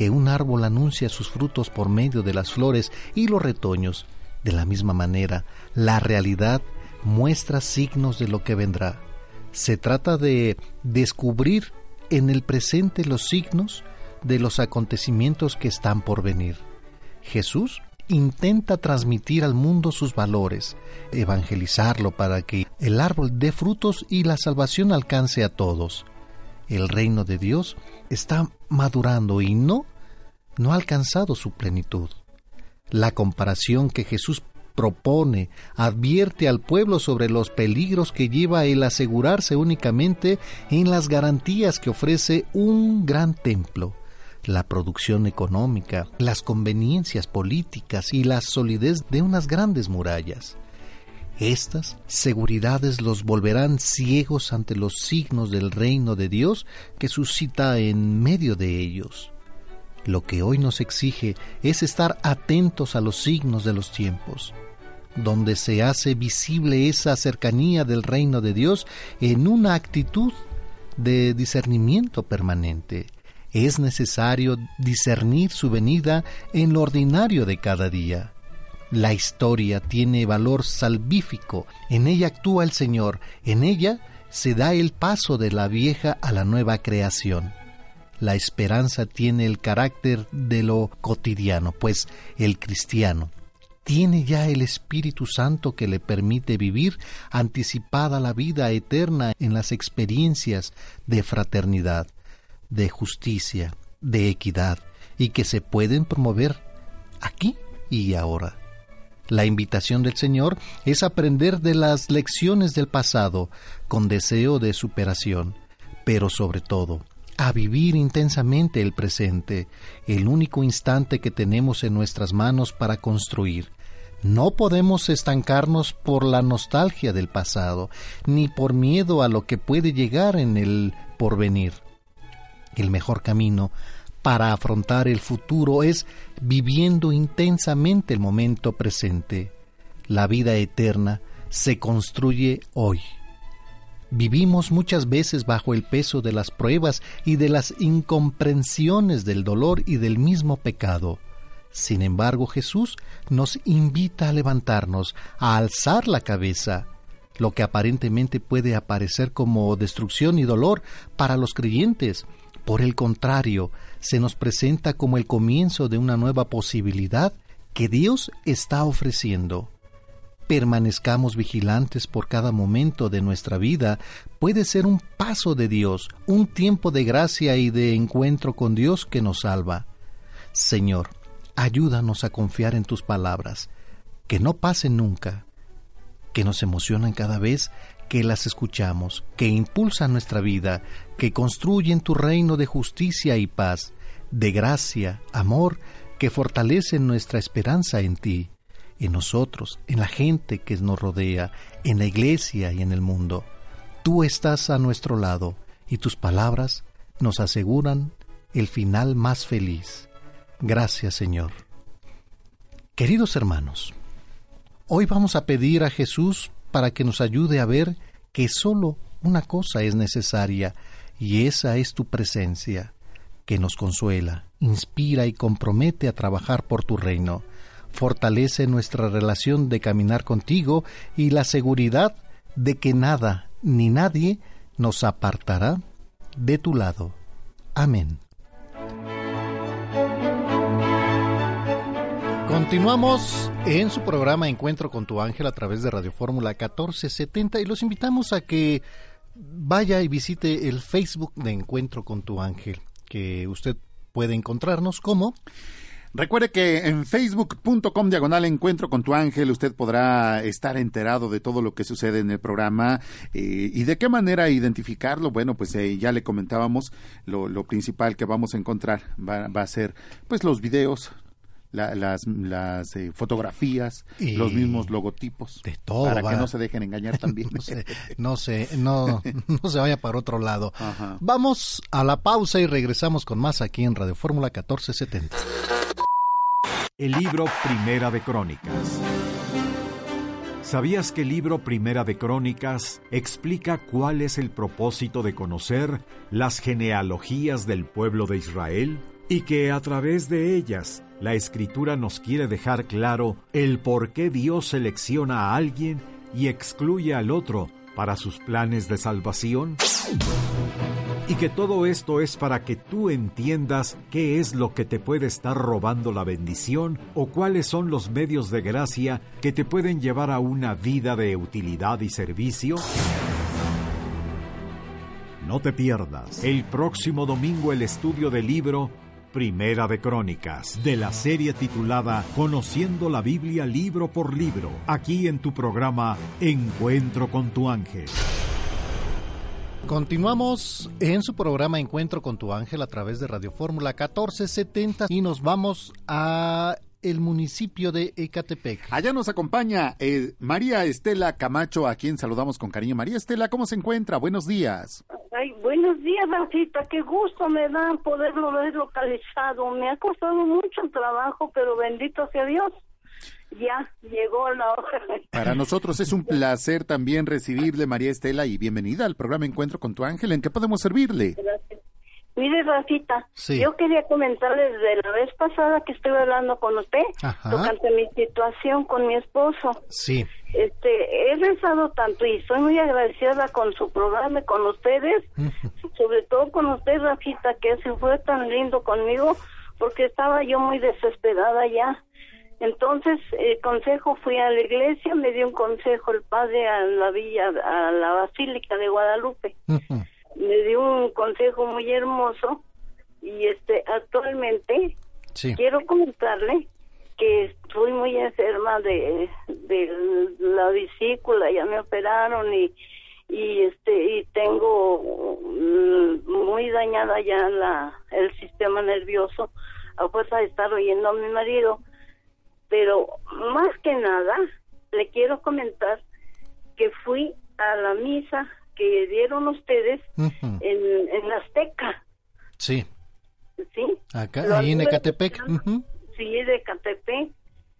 que un árbol anuncia sus frutos por medio de las flores y los retoños, de la misma manera, la realidad muestra signos de lo que vendrá. Se trata de descubrir en el presente los signos de los acontecimientos que están por venir. Jesús intenta transmitir al mundo sus valores, evangelizarlo para que el árbol dé frutos y la salvación alcance a todos. El reino de Dios está madurando y no, no ha alcanzado su plenitud. La comparación que Jesús propone advierte al pueblo sobre los peligros que lleva el asegurarse únicamente en las garantías que ofrece un gran templo la producción económica, las conveniencias políticas y la solidez de unas grandes murallas. Estas seguridades los volverán ciegos ante los signos del reino de Dios que suscita en medio de ellos. Lo que hoy nos exige es estar atentos a los signos de los tiempos, donde se hace visible esa cercanía del reino de Dios en una actitud de discernimiento permanente, es necesario discernir su venida en lo ordinario de cada día. La historia tiene valor salvífico, en ella actúa el Señor, en ella se da el paso de la vieja a la nueva creación. La esperanza tiene el carácter de lo cotidiano, pues el cristiano tiene ya el Espíritu Santo que le permite vivir anticipada la vida eterna en las experiencias de fraternidad, de justicia, de equidad, y que se pueden promover aquí y ahora. La invitación del Señor es aprender de las lecciones del pasado con deseo de superación, pero sobre todo a vivir intensamente el presente, el único instante que tenemos en nuestras manos para construir. No podemos estancarnos por la nostalgia del pasado, ni por miedo a lo que puede llegar en el porvenir. El mejor camino para afrontar el futuro es viviendo intensamente el momento presente. La vida eterna se construye hoy. Vivimos muchas veces bajo el peso de las pruebas y de las incomprensiones del dolor y del mismo pecado. Sin embargo, Jesús nos invita a levantarnos, a alzar la cabeza. Lo que aparentemente puede aparecer como destrucción y dolor para los creyentes, por el contrario, se nos presenta como el comienzo de una nueva posibilidad que Dios está ofreciendo. Permanezcamos vigilantes por cada momento de nuestra vida puede ser un paso de Dios, un tiempo de gracia y de encuentro con Dios que nos salva. Señor, ayúdanos a confiar en tus palabras, que no pasen nunca, que nos emocionan cada vez que las escuchamos, que impulsan nuestra vida, que construyen tu reino de justicia y paz, de gracia, amor, que fortalecen nuestra esperanza en ti, en nosotros, en la gente que nos rodea, en la iglesia y en el mundo. Tú estás a nuestro lado y tus palabras nos aseguran el final más feliz. Gracias Señor. Queridos hermanos, hoy vamos a pedir a Jesús para que nos ayude a ver que solo una cosa es necesaria, y esa es tu presencia, que nos consuela, inspira y compromete a trabajar por tu reino. Fortalece nuestra relación de caminar contigo y la seguridad de que nada ni nadie nos apartará de tu lado. Amén. Continuamos en su programa Encuentro con tu ángel a través de Radio Fórmula 1470 y los invitamos a que vaya y visite el Facebook de Encuentro con tu ángel, que usted puede encontrarnos como Recuerde que en facebook.com diagonal encuentro con tu ángel usted podrá estar enterado de todo lo que sucede en el programa eh, y de qué manera identificarlo. Bueno, pues eh, ya le comentábamos lo, lo, principal que vamos a encontrar va, va a ser pues los videos, las, las eh, fotografías, los mismos logotipos. De todo. Para que no se dejen engañar también. no, se, no, se, no, no se vaya para otro lado. Ajá. Vamos a la pausa y regresamos con más aquí en Radio Fórmula 1470. El libro Primera de Crónicas. ¿Sabías que el libro Primera de Crónicas explica cuál es el propósito de conocer las genealogías del pueblo de Israel? Y que a través de ellas la escritura nos quiere dejar claro el por qué Dios selecciona a alguien y excluye al otro para sus planes de salvación? Y que todo esto es para que tú entiendas qué es lo que te puede estar robando la bendición o cuáles son los medios de gracia que te pueden llevar a una vida de utilidad y servicio. No te pierdas el próximo domingo el estudio del libro Primera de Crónicas, de la serie titulada Conociendo la Biblia libro por libro, aquí en tu programa Encuentro con tu ángel. Continuamos en su programa Encuentro con tu ángel a través de Radio Fórmula 1470 y nos vamos a el municipio de Ecatepec. Allá nos acompaña eh, María Estela Camacho, a quien saludamos con cariño. María Estela, ¿cómo se encuentra? Buenos días. Ay, buenos días, Rafita. Qué gusto me da poderlo ver localizado. Me ha costado mucho trabajo, pero bendito sea Dios. Ya llegó la hora. Para nosotros es un placer también recibirle, María Estela, y bienvenida al programa Encuentro con tu ángel. ¿En qué podemos servirle? Gracias. Mire, Rafita, sí. yo quería comentarle desde la vez pasada que estuve hablando con usted, Ajá. tocante mi situación con mi esposo. Sí. Este, he rezado tanto y estoy muy agradecida con su programa, con ustedes, sobre todo con usted, Rafita, que se fue tan lindo conmigo, porque estaba yo muy desesperada ya. Entonces, el consejo, fui a la iglesia, me dio un consejo el padre a la villa, a la Basílica de Guadalupe. Me dio un consejo muy hermoso y este actualmente quiero comentarle que estoy muy enferma de, de la vesícula, ya me operaron y y este y tengo mm, muy dañada ya la el sistema nervioso a fuerza de estar oyendo a mi marido pero más que nada le quiero comentar que fui a la misa que dieron ustedes en, en Azteca. Sí. Sí. Acá ahí en Ecatepec sí de Ecatepec.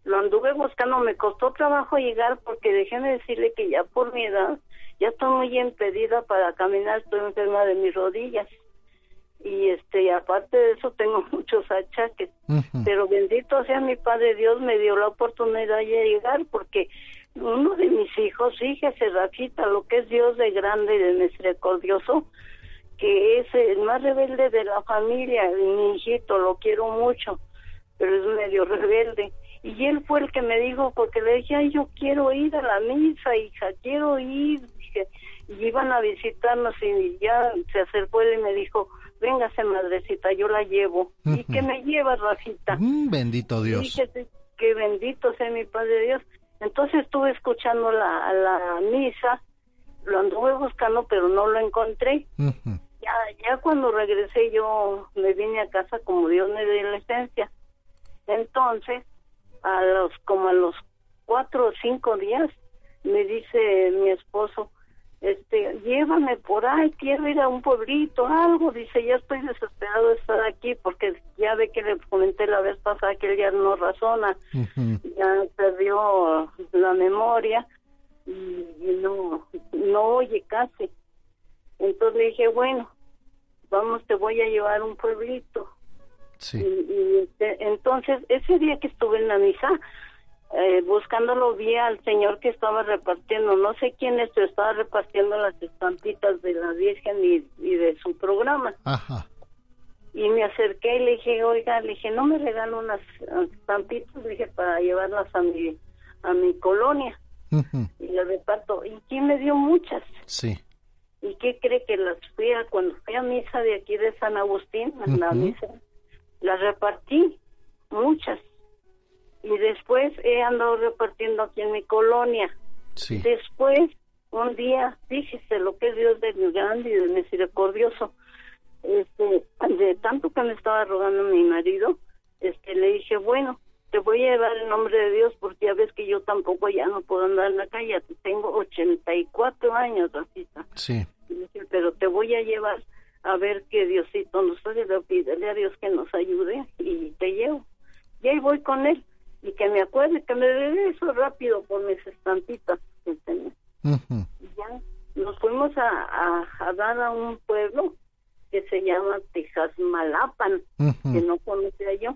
Lo anduve buscando me costó trabajo llegar porque déjeme decirle que ya por mi edad ya estoy muy impedida para caminar, estoy enferma de mis rodillas. Y este, aparte de eso tengo muchos achaques. Pero bendito sea mi Padre Dios, me dio la oportunidad de llegar porque uno de mis hijos, fíjese, Rafita, lo que es Dios de grande y de misericordioso, que es el más rebelde de la familia, mi hijito, lo quiero mucho, pero es medio rebelde. Y él fue el que me dijo, porque le dije, ay, yo quiero ir a la misa, hija, quiero ir, y iban a visitarnos y ya se acercó él y me dijo, véngase madrecita, yo la llevo. ¿Y que me lleva, Rafita? Mm, bendito Dios. Dije, que bendito sea mi Padre Dios. Entonces estuve escuchando la, la misa, lo anduve buscando, pero no lo encontré. Ya, ya cuando regresé yo me vine a casa como Dios me dio la licencia. Entonces, a los, como a los cuatro o cinco días, me dice mi esposo, este, llévame por ahí, quiero ir a un pueblito, algo, dice, ya estoy desesperado de estar aquí porque ya ve que le comenté la vez pasada que él ya no razona, ya perdió la memoria y, no, no oye casi. Entonces le dije, bueno, vamos, te voy a llevar a un pueblito. Sí. Y, este, entonces, ese día que estuve en la misa, eh, buscándolo vi al señor que estaba repartiendo, no sé quién es, estaba repartiendo las estampitas de la Virgen y, de su programa. Y me acerqué y le dije, oiga, le dije, no me regalo unas estampitas, le dije, para llevarlas a mi, a mi colonia. Y le reparto. ¿Y quién me dio muchas? Sí. ¿Y qué cree que las fui a, cuando fui a misa de aquí de San Agustín, en la misa, las repartí, muchas y después he andado repartiendo aquí en mi colonia. Después, un día, fíjese lo que es Dios de grande y de misericordioso. Este, de tanto que me estaba rogando mi marido, este, le dije, bueno, te voy a llevar el nombre de Dios porque ya ves que yo tampoco ya no puedo andar en la calle, tengo 84 años, Rafita. Sí. pero te voy a llevar a ver que Diosito nos ayude, pídele a Dios que nos ayude y te llevo. Y ahí voy con él y que me acuerde que me eso rápido por mis estampitas que tenía. Ya nos fuimos a, a, dar a un pueblo que se llama Texas Malapan, que no conocía yo.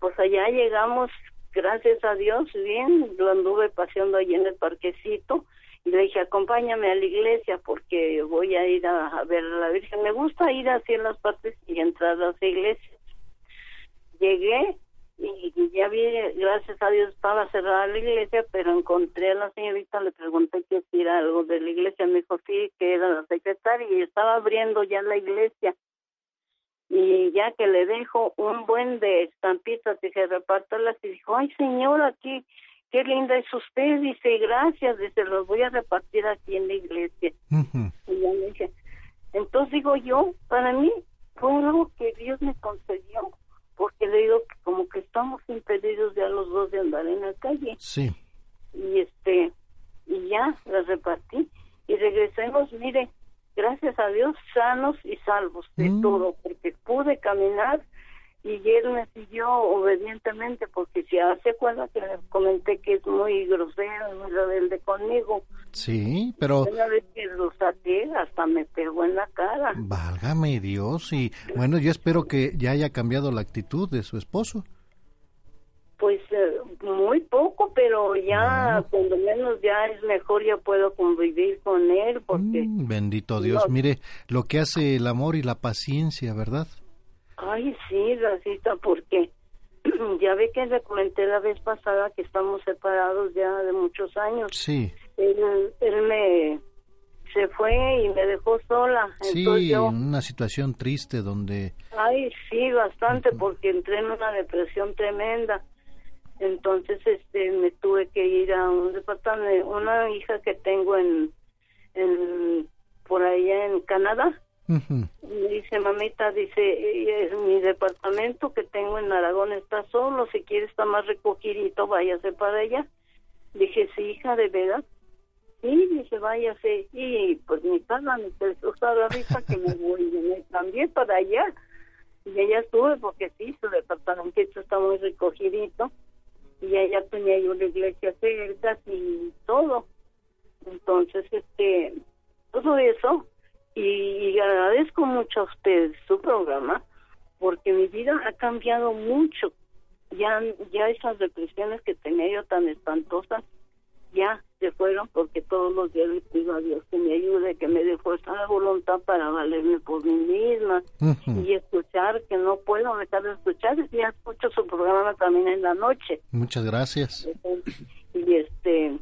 Pues allá llegamos, gracias a Dios, bien, lo anduve paseando allí en el parquecito y le dije, acompáñame a la iglesia porque voy a ir a, ver a la Virgen. Me gusta ir así en las partes y entrar a la iglesia. Llegué y ya vi, gracias a Dios estaba cerrada la iglesia, pero encontré a la señorita, le pregunté que si era algo de la iglesia, me dijo sí, que era la secretaria y estaba abriendo ya la iglesia. Y ya que le dejo un buen de estampitas, dije, repártalas y dijo, ay señora, qué, qué linda es usted, dice, gracias, dice, los voy a repartir aquí en la iglesia. Y ya me dije, entonces digo yo, para mí fue algo que Dios me concedió porque le digo que como que estamos impedidos ya los dos de andar en la calle. Sí. Y este, y ya las repartí y regresemos, mire, gracias a Dios, sanos y salvos de mm. todo, porque pude caminar y él me siguió obedientemente porque si hace acuerda que le comenté que es muy grosero, muy rebelde conmigo. Sí, pero... Una vez que lo saqué, hasta me pegó en la cara. Válgame Dios, y bueno, yo espero que ya haya cambiado la actitud de su esposo. Pues eh, muy poco, pero ya cuando menos ya es mejor, ya puedo convivir con él porque... Mm, bendito Dios, mire lo que hace el amor y la paciencia, ¿verdad? Ay, sí, Racita, porque ya ve que le comenté la vez pasada que estamos separados ya de muchos años. Sí. Él, él me se fue y me dejó sola. Sí, en una situación triste donde... Ay, sí, bastante, porque entré en una depresión tremenda. Entonces, este, me tuve que ir a un departamento, una hija que tengo en, en por allá en Canadá. Dice, mamita, dice, es mi departamento que tengo en Aragón está solo, si quiere está más recogidito, váyase para allá. Dije, sí, hija, de verdad. Sí, dice, váyase. Y pues mi casa me a la risa que me voy cambié para allá. Y allá estuve porque sí, su departamento está muy recogidito. Y allá tenía yo la iglesia cerca y todo. Entonces, este, todo eso y, agradezco mucho a ustedes su programa porque mi vida ha cambiado mucho. Ya, ya esas depresiones que tenía yo tan espantosas ya se fueron porque todos los días le pido a Dios que me ayude, que me dé fuerza de voluntad para valerme por mí misma y escuchar que no puedo dejar de escuchar. Ya escucho su programa también en la noche. Muchas gracias. Y este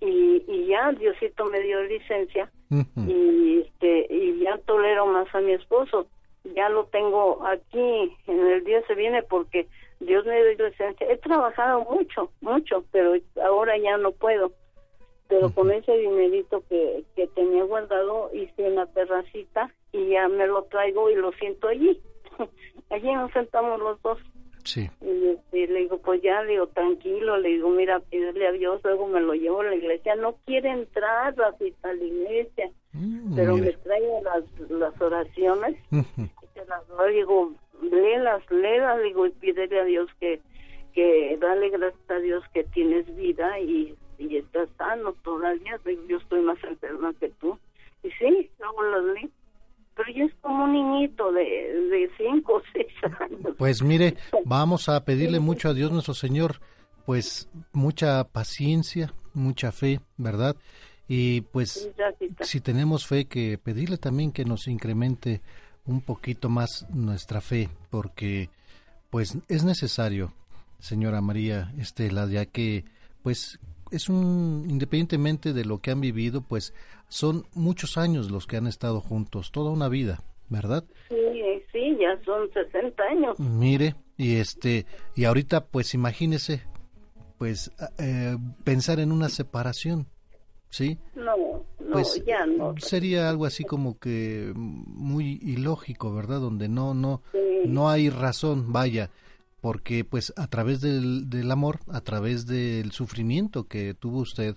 y, y ya Diosito me dio licencia y este y ya tolero más a mi esposo. Ya lo tengo aquí en el día se viene porque Dios me dio licencia. He trabajado mucho mucho pero ahora ya no puedo. Pero con ese dinerito que, que tenía guardado hice una terracita y ya me lo traigo y lo siento allí. Allí nos sentamos los dos Sí. Y, le digo, pues ya, le digo, tranquilo, le digo, mira, pídele a Dios, luego me lo llevo a la iglesia. No quiere entrar a la iglesia, mm, pero me trae las, las oraciones y te las doy, digo, léelas, léelas, digo, y pídele a Dios que, que dale gracias a Dios que tienes vida y, y estás sano todavía. Digo, yo estoy más enferma que tú. Y sí, luego las leí pero yo es como un niñito de, de cinco o seis años. Pues mire, vamos a pedirle mucho a Dios nuestro Señor, pues mucha paciencia, mucha fe, ¿verdad? Y pues si tenemos fe, que pedirle también que nos incremente un poquito más nuestra fe, porque pues es necesario, señora María Estela, ya que pues es un, independientemente de lo que han vivido, pues son muchos años los que han estado juntos, toda una vida, ¿verdad? Sí, sí, ya son 60 años. Mire, y este, y ahorita pues imagínese, pues eh, pensar en una separación, ¿sí? No, no, pues, ya no. Sería algo así como que muy ilógico, ¿verdad? Donde no, no, no hay razón, vaya porque pues a través del, del, amor, a través del sufrimiento que tuvo usted,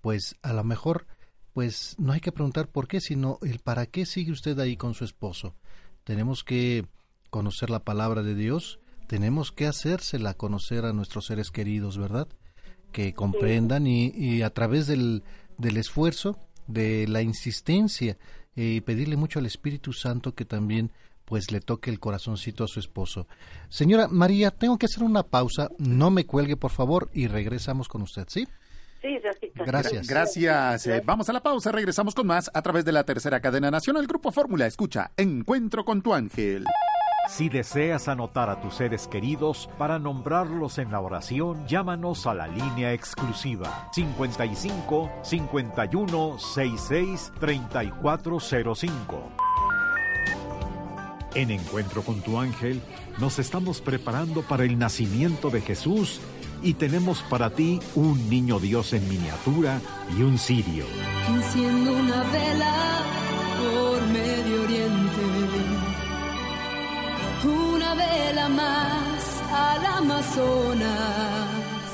pues a lo mejor pues no hay que preguntar por qué, sino el para qué sigue usted ahí con su esposo. Tenemos que conocer la palabra de Dios, tenemos que hacérsela conocer a nuestros seres queridos, ¿verdad? Que comprendan y, y a través del, del esfuerzo, de la insistencia y pedirle mucho al Espíritu Santo que también pues le toque el corazoncito a su esposo. Señora María, tengo que hacer una pausa, no me cuelgue por favor y regresamos con usted, ¿sí? Sí, Gracias. Gracias. Eh, vamos a la pausa, regresamos con más a través de la tercera cadena nacional Grupo Fórmula. Escucha, Encuentro con tu ángel. Si deseas anotar a tus seres queridos para nombrarlos en la oración, llámanos a la línea exclusiva 55 51 66 3405. En Encuentro con tu ángel nos estamos preparando para el nacimiento de Jesús y tenemos para ti un niño Dios en miniatura y un cirio. Enciendo una vela por Medio Oriente, una vela más al Amazonas.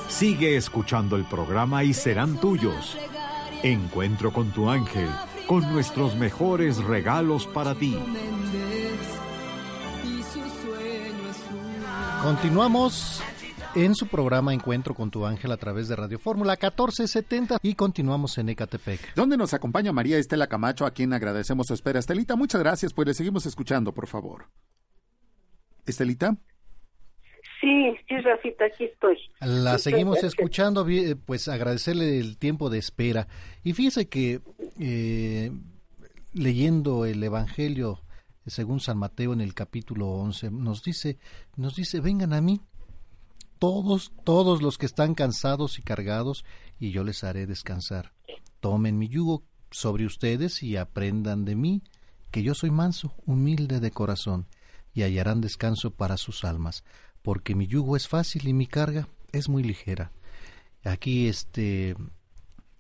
Sigue escuchando el programa y serán tuyos. Encuentro con tu ángel, con nuestros mejores regalos para ti. Continuamos en su programa Encuentro con tu ángel a través de Radio Fórmula 1470 y continuamos en Ecatepec. Donde nos acompaña María Estela Camacho, a quien agradecemos su espera. Estelita, muchas gracias, pues le seguimos escuchando, por favor. Estelita. Sí, sí, Rafita, aquí estoy. La seguimos escuchando, pues agradecerle el tiempo de espera. Y fíjese que eh, leyendo el Evangelio según San Mateo en el capítulo 11, nos dice, nos dice, vengan a mí, todos, todos los que están cansados y cargados, y yo les haré descansar. Tomen mi yugo sobre ustedes y aprendan de mí, que yo soy manso, humilde de corazón, y hallarán descanso para sus almas, porque mi yugo es fácil y mi carga es muy ligera. Aquí este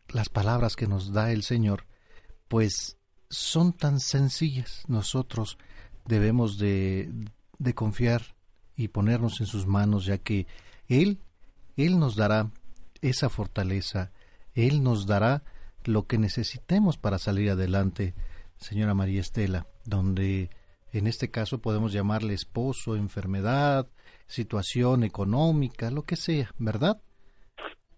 las palabras que nos da el Señor, pues son tan sencillas. Nosotros debemos de, de confiar y ponernos en sus manos, ya que Él, Él nos dará esa fortaleza, Él nos dará lo que necesitemos para salir adelante, señora María Estela, donde en este caso podemos llamarle esposo, enfermedad, situación económica, lo que sea, ¿verdad?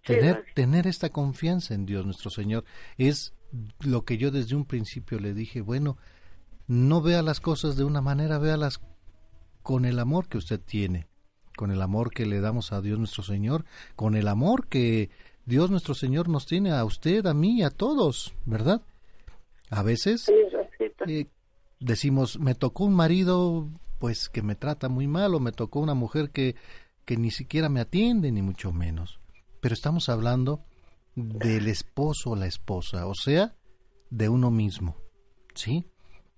Tener, tener esta confianza en Dios nuestro Señor es lo que yo desde un principio le dije, bueno, no vea las cosas de una manera, véalas con el amor que usted tiene, con el amor que le damos a Dios nuestro Señor, con el amor que Dios nuestro Señor nos tiene a usted, a mí, a todos, ¿verdad? A veces eh, decimos, me tocó un marido pues que me trata muy mal o me tocó una mujer que, que ni siquiera me atiende, ni mucho menos. Pero estamos hablando del esposo o la esposa, o sea, de uno mismo, ¿sí?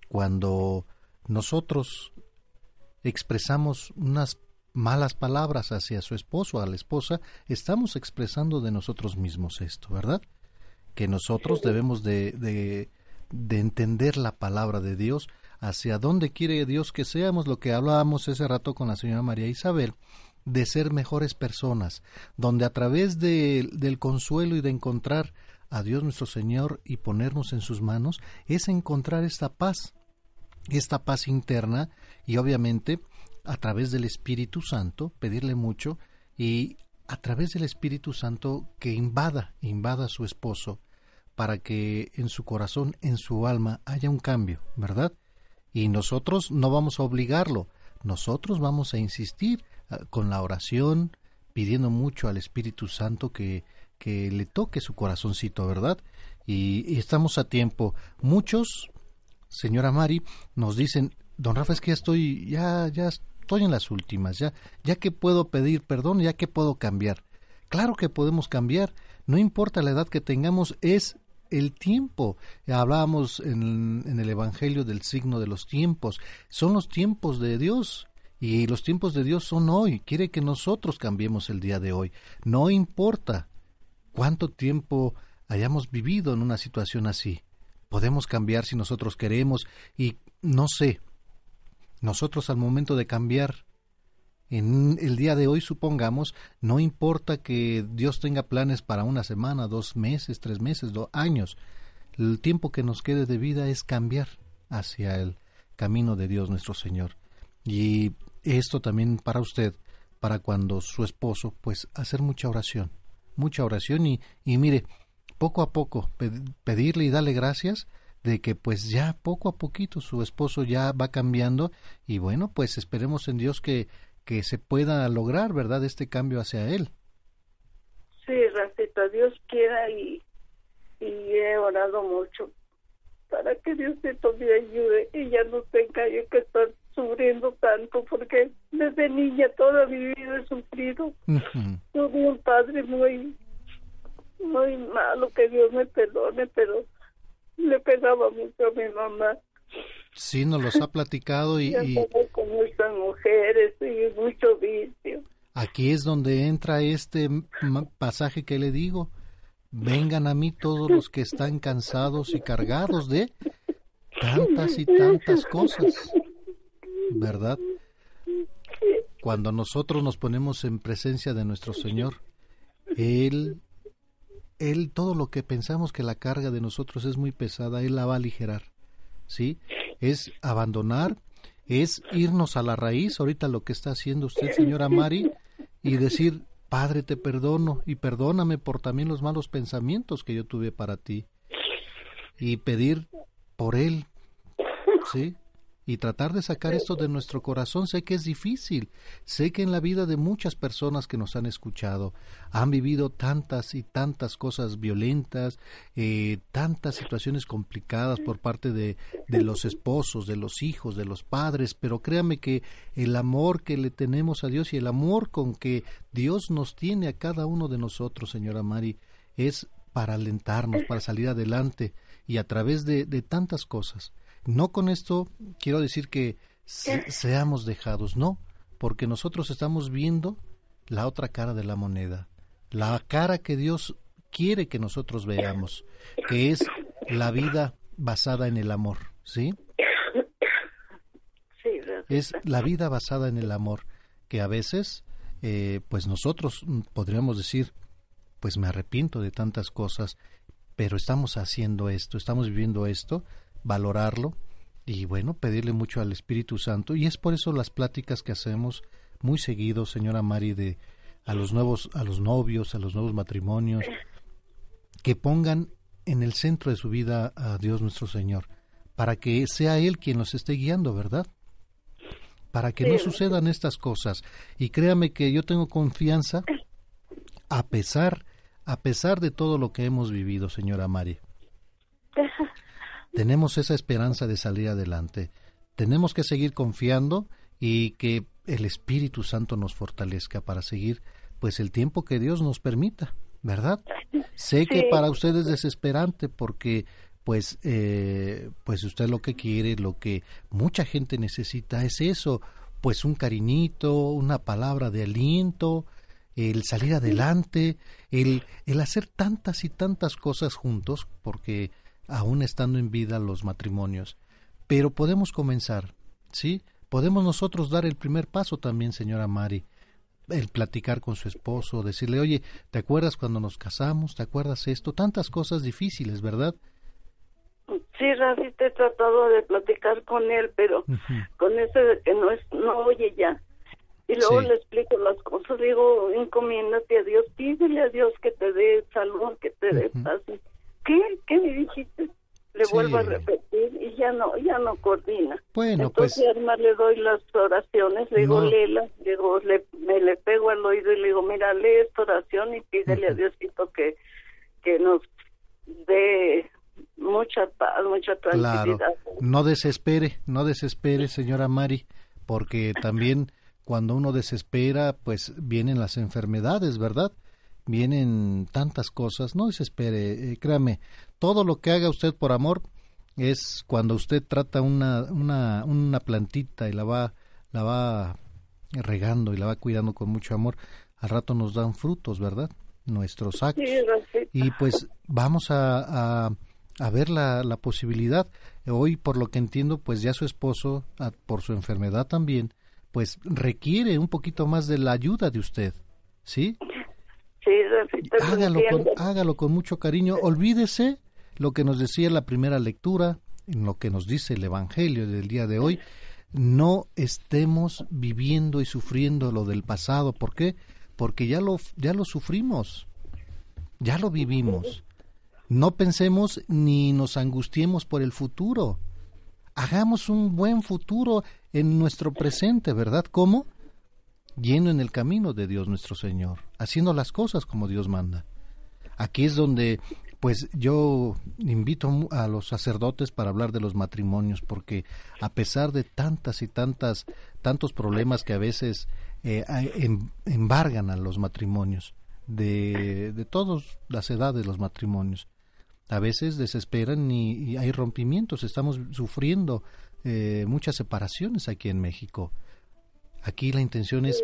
Cuando nosotros expresamos unas malas palabras hacia su esposo o a la esposa, estamos expresando de nosotros mismos esto, ¿verdad? Que nosotros debemos de, de, de entender la palabra de Dios, hacia dónde quiere Dios que seamos, lo que hablábamos ese rato con la señora María Isabel, de ser mejores personas, donde a través de, del consuelo y de encontrar a Dios nuestro Señor y ponernos en sus manos, es encontrar esta paz, esta paz interna y obviamente a través del Espíritu Santo, pedirle mucho y a través del Espíritu Santo que invada, invada a su esposo, para que en su corazón, en su alma, haya un cambio, ¿verdad? Y nosotros no vamos a obligarlo, nosotros vamos a insistir con la oración, pidiendo mucho al Espíritu Santo que, que le toque su corazoncito, ¿verdad? Y, estamos a tiempo. Muchos, señora Mari, nos dicen, don Rafa, es que ya estoy, ya, ya estoy en las últimas, ya, ya que puedo pedir perdón, ya que puedo cambiar. Claro que podemos cambiar, no importa la edad que tengamos, es el tiempo. Hablábamos en, en, el Evangelio del signo de los tiempos. Son los tiempos de Dios. Y los tiempos de Dios son hoy. Quiere que nosotros cambiemos el día de hoy. No importa cuánto tiempo hayamos vivido en una situación así. Podemos cambiar si nosotros queremos. Y no sé, nosotros al momento de cambiar en el día de hoy, supongamos, no importa que Dios tenga planes para una semana, dos meses, tres meses, dos años. El tiempo que nos quede de vida es cambiar hacia el camino de Dios nuestro Señor. Y esto también para usted, para cuando su esposo, pues hacer mucha oración, mucha oración y, y mire, poco a poco pedirle y darle gracias de que pues ya poco a poquito su esposo ya va cambiando y bueno, pues esperemos en Dios que que se pueda lograr, ¿verdad? Este cambio hacia él. Sí, Rafita, Dios quiera y, y he orado mucho para que Dios me ayude y ya no tenga yo que estar sufriendo tanto porque desde niña toda mi vida he sufrido. Tuve un padre muy, muy malo, que Dios me perdone, pero le pegaba mucho a mi mamá. Sí, nos los ha platicado y... y... con muchas mujeres y mucho vicio. Aquí es donde entra este pasaje que le digo. Vengan a mí todos los que están cansados y cargados de tantas y tantas cosas. ¿Verdad? Cuando nosotros nos ponemos en presencia de nuestro Señor, Él, Él, todo lo que pensamos que la carga de nosotros es muy pesada, Él la va a aligerar. ¿Sí? es abandonar, es irnos a la raíz, ahorita lo que está haciendo usted, señora Mari, y decir, Padre, te perdono y perdóname por también los malos pensamientos que yo tuve para ti. Y pedir por él, ¿sí? Y tratar de sacar esto de nuestro corazón. Sé que es difícil, sé que en la vida de muchas personas que nos han escuchado han vivido tantas y tantas cosas violentas, eh, tantas situaciones complicadas por parte de, de los esposos, de los hijos, de los padres, pero créame que el amor que le tenemos a Dios y el amor con que Dios nos tiene a cada uno de nosotros, señora Mari, es para alentarnos, para salir adelante y a través de, de tantas cosas. No con esto quiero decir que seamos dejados, no, porque nosotros estamos viendo la otra cara de la moneda, la cara que Dios quiere que nosotros veamos, que es la vida basada en el amor, ¿sí? es la vida basada en el amor, que a veces, eh, pues nosotros podríamos decir, pues me arrepiento de tantas cosas, pero estamos haciendo esto, estamos viviendo esto, valorarlo y bueno, pedirle mucho al Espíritu Santo. Y es por eso las pláticas que hacemos muy seguido, señora Mari, de a los nuevos, a los novios, a los nuevos matrimonios, que pongan en el centro de su vida a Dios nuestro Señor, para que sea Él quien los esté guiando, ¿verdad? Para que no sucedan estas cosas. Y créame que yo tengo confianza, a pesar, a pesar de todo lo que hemos vivido, señora Mari tenemos esa esperanza de salir adelante. Tenemos que seguir confiando y que el Espíritu Santo nos fortalezca para seguir pues el tiempo que Dios nos permita, ¿verdad? Sé que para usted es desesperante porque pues eh, pues usted lo que quiere, lo que mucha gente necesita es eso, pues un cariñito, una palabra de aliento, el salir adelante, el, el hacer tantas y tantas cosas juntos, porque aún estando en vida los matrimonios. Pero podemos comenzar, ¿sí? Podemos nosotros dar el primer paso también, señora Mari, el platicar con su esposo, decirle, oye, ¿te acuerdas cuando nos casamos? ¿Te acuerdas esto? Tantas cosas difíciles, ¿verdad? Sí, Rafi, te he tratado de platicar con él, pero con ese de que no, es, no oye ya. Y luego le explico las cosas, digo, encomiéndate a Dios, pídele a Dios que te dé salud, que te dé paz. ¿Qué? ¿Qué me dijiste? Le vuelvo a repetir y ya no, ya no coordina. Bueno, Entonces, pues. además le doy las oraciones, le digo, léela, le digo, le, me le pego al oído y le digo, mira, lee esta oración y pídele a Diosito que, que nos dé mucha paz, mucha tranquilidad. Claro. No desespere, no desespere, señora Mari, porque también cuando uno desespera, pues vienen las enfermedades, ¿verdad? Vienen tantas cosas, no desespere, eh, créame, todo lo que haga usted por amor es cuando usted trata una, una, una plantita y la va, la va regando y la va cuidando con mucho amor, al rato nos dan frutos, ¿verdad? Nuestros actos. y pues vamos a, a, a ver la, la, posibilidad. Hoy, por lo que entiendo, pues ya su esposo, por su enfermedad también, pues requiere un poquito más de la ayuda de usted, ¿sí? Hágalo, con, hágalo con mucho cariño. Olvídese lo que nos decía la primera lectura, en lo que nos dice el Evangelio del día de hoy. No estemos viviendo y sufriendo lo del pasado. ¿Por qué? Porque ya lo, ya lo sufrimos, ya lo vivimos. No pensemos ni nos angustiemos por el futuro. Hagamos un buen futuro en nuestro presente, ¿verdad? ¿Cómo? yendo en el camino de Dios nuestro Señor, haciendo las cosas como Dios manda. Aquí es donde pues yo invito a los sacerdotes para hablar de los matrimonios, porque a pesar de tantas y tantas, tantos problemas que a veces eh, em, embargan a los matrimonios, de, de todas las edades los matrimonios, a veces desesperan y, hay rompimientos, estamos sufriendo eh, muchas separaciones aquí en México. Aquí la intención es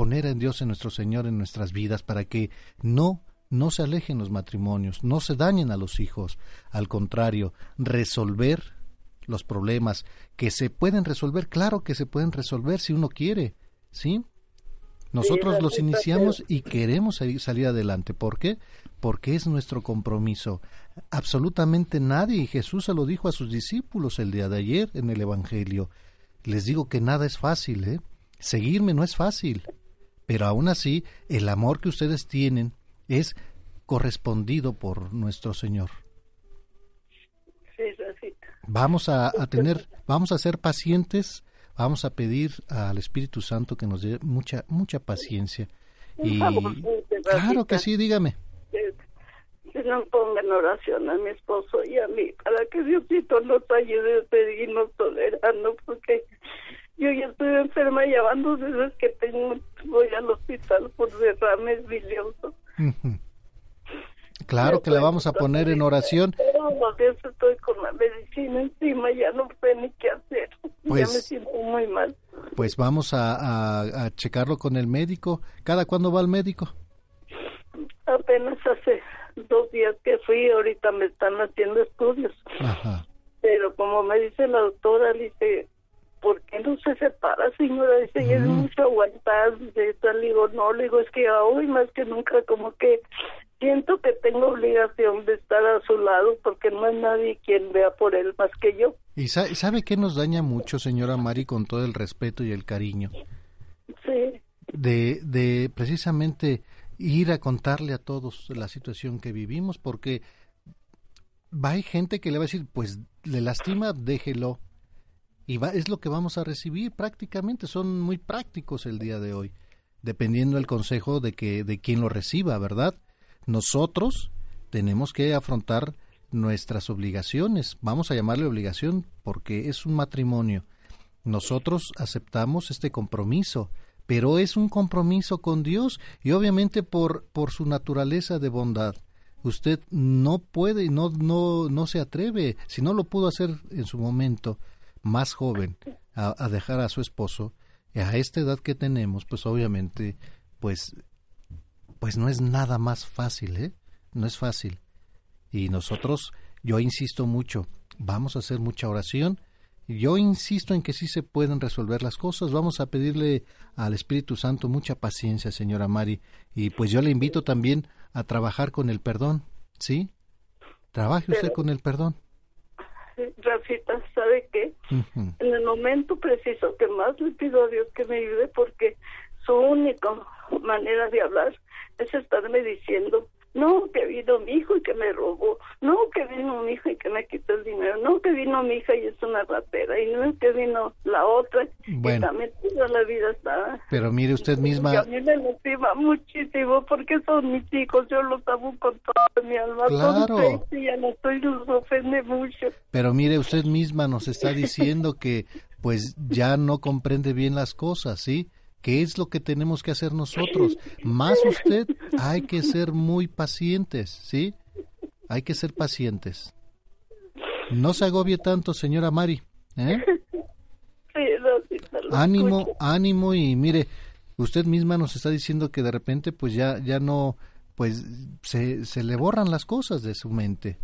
poner a Dios en nuestro Señor en nuestras vidas para que no no se alejen los matrimonios, no se dañen a los hijos, al contrario, resolver los problemas que se pueden resolver, claro que se pueden resolver si uno quiere, ¿sí? Nosotros los iniciamos y queremos salir adelante. ¿Por qué? Porque es nuestro compromiso. Absolutamente nadie, y Jesús se lo dijo a sus discípulos el día de ayer en el Evangelio. Les digo que nada es fácil, ¿eh? Seguirme no es fácil, pero aún así el amor que ustedes tienen es correspondido por nuestro Señor. Vamos a, a tener, vamos a ser pacientes, vamos a pedir al Espíritu Santo que nos dé mucha, mucha paciencia. Y claro que sí, dígame. Que, que nos pongan oración a mi esposo y a mí para que Diosito nos ayude a seguirnos tolerando porque yo ya estoy enferma ya dos veces que tengo, voy al hospital por derrames biliosos. Ujú. Claro que la vamos a poner en oración. Días estoy con la medicina encima, ya no sé ni qué hacer. ya Pues- me siento muy mal. Pues vamos a, a- a checarlo con el médico. ¿Cada cuándo va al médico? Apenas hace dos días que fui, ahorita me están haciendo estudios. Ajá. Pero como me dice la doctora, dice, ¿por qué no se separa, señora? Dice, y es mucho aguantar. Dice, le digo, no, le digo, es que hoy más que nunca como que siento que tengo obligación de estar a su lado porque no hay nadie quien vea por él más que yo. ¿Y sa- sabe qué nos daña mucho, señora Mari, con todo el respeto y el cariño? Sí, De, de precisamente ir a contarle a todos la situación que vivimos, porque va hay gente que le va a decir, pues le lastima, déjelo. Y va, es lo que vamos a recibir prácticamente, son muy prácticos el día de hoy, dependiendo del consejo de que de quien lo reciba, ¿verdad? Nosotros tenemos que afrontar nuestras obligaciones, vamos a llamarle obligación porque es un matrimonio. Nosotros aceptamos este compromiso, pero es un compromiso con Dios y obviamente por, por su naturaleza de bondad. Usted no puede, no, no, no se atreve, si no lo pudo hacer en su momento más joven, a, a dejar a su esposo, a esta edad que tenemos, pues obviamente, pues, pues no es nada más fácil, ¿eh? No es fácil. Y nosotros, yo insisto mucho, vamos a hacer mucha oración. Yo insisto en que sí se pueden resolver las cosas. Vamos a pedirle al Espíritu Santo mucha paciencia, señora Mari. Y pues yo le invito también a trabajar con el perdón, ¿sí? Trabaje usted con el perdón. Rafita, ¿sabe qué? En el momento preciso que más le pido a Dios que me ayude porque su única manera de hablar es estarme diciendo no que vino mi hijo y que me robó no que vino mi hijo y que me quitó el dinero no que vino mi hija y es una ratera y no que vino la otra Bueno. y también toda la vida está Pero mire usted y misma, a mí me lastima muchísimo porque son mis hijos yo los amo con toda mi alma Claro. son y no estoy los ofende mucho pero mire usted misma nos está diciendo que pues ya no comprende bien las cosas, ¿sí? ¿Qué es lo que tenemos que hacer nosotros? Más usted, hay que ser muy pacientes, ¿sí? Hay que ser pacientes. No se agobie tanto, señora Mari. ¿eh? sí, Ánimo, escucho. ánimo y mire, usted misma nos está diciendo que de repente pues ya, ya no, pues se, se le borran las cosas de su mente.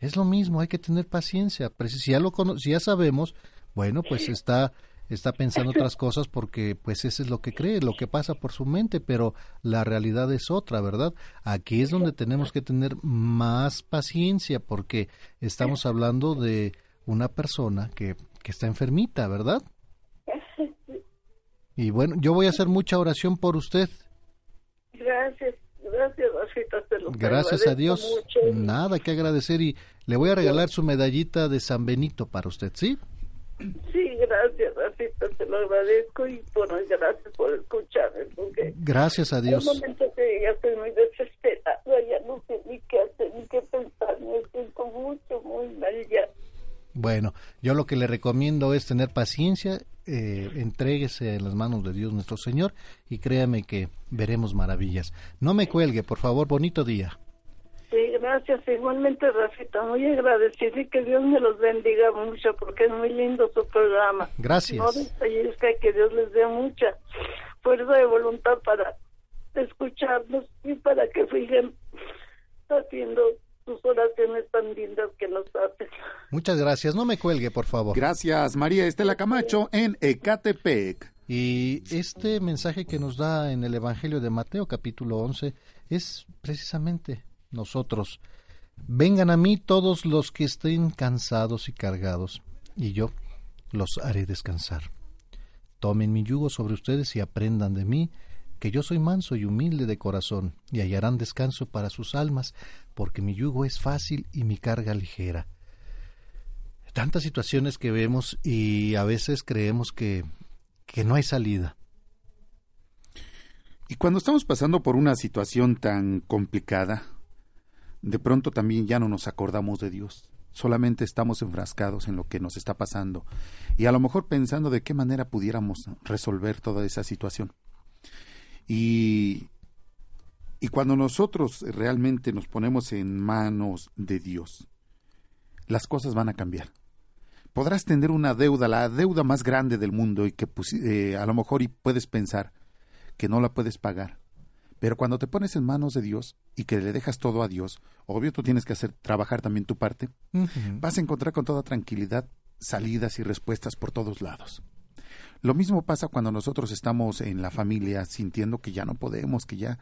Es lo mismo, hay que tener paciencia. Si ya lo cono- si ya sabemos, bueno, pues está está pensando otras cosas porque pues eso es lo que cree, lo que pasa por su mente, pero la realidad es otra, ¿verdad? Aquí es donde tenemos que tener más paciencia porque estamos hablando de una persona que, que está enfermita, ¿verdad? Y bueno, yo voy a hacer mucha oración por usted. Gracias, gracias, Rafita, te lo Gracias a Dios. mucho. Nada que agradecer y le voy a regalar su medallita de San Benito para usted, ¿sí? Sí, gracias, Rafita, te lo agradezco y bueno, gracias por escucharme, porque Gracias a hay Dios. momentos que ya estoy muy desesperada, ya no sé ni qué hacer, ni qué pensar, me siento mucho, muy mal ya. Bueno, yo lo que le recomiendo es tener paciencia, eh, entréguese en las manos de Dios nuestro Señor y créame que veremos maravillas. No me cuelgue, por favor, bonito día. Sí, gracias, igualmente, Rafita, muy agradecida y que Dios me los bendiga mucho, porque es muy lindo su programa. Gracias. No desfallezca, que Dios les dé mucha fuerza de voluntad para escucharnos y para que sigan haciendo sus oraciones tan lindas que nos hacen. Muchas gracias, no me cuelgue, por favor. Gracias, María Estela Camacho en Ecatepec. Y este mensaje que nos da en el Evangelio de Mateo capítulo 11 es precisamente nosotros. Vengan a mí todos los que estén cansados y cargados, y yo los haré descansar. Tomen mi yugo sobre ustedes y aprendan de mí, que yo soy manso y humilde de corazón, y hallarán descanso para sus almas, porque mi yugo es fácil y mi carga ligera. tantas situaciones que vemos y a veces creemos que, que no hay salida. Y cuando estamos pasando por una situación tan complicada, de pronto también ya no nos acordamos de Dios. Solamente estamos enfrascados en lo que nos está pasando y a lo mejor pensando de qué manera pudiéramos resolver toda esa situación. Y, y cuando nosotros realmente nos ponemos en manos de Dios, las cosas van a cambiar. Podrás tener una deuda, la deuda más grande del mundo y que eh, a lo mejor y puedes pensar que no la puedes pagar. Pero cuando te pones en manos de Dios y que le dejas todo a Dios, obvio tú tienes que hacer trabajar también tu parte, vas a encontrar con toda tranquilidad salidas y respuestas por todos lados. Lo mismo pasa cuando nosotros estamos en la familia sintiendo que ya no podemos, que ya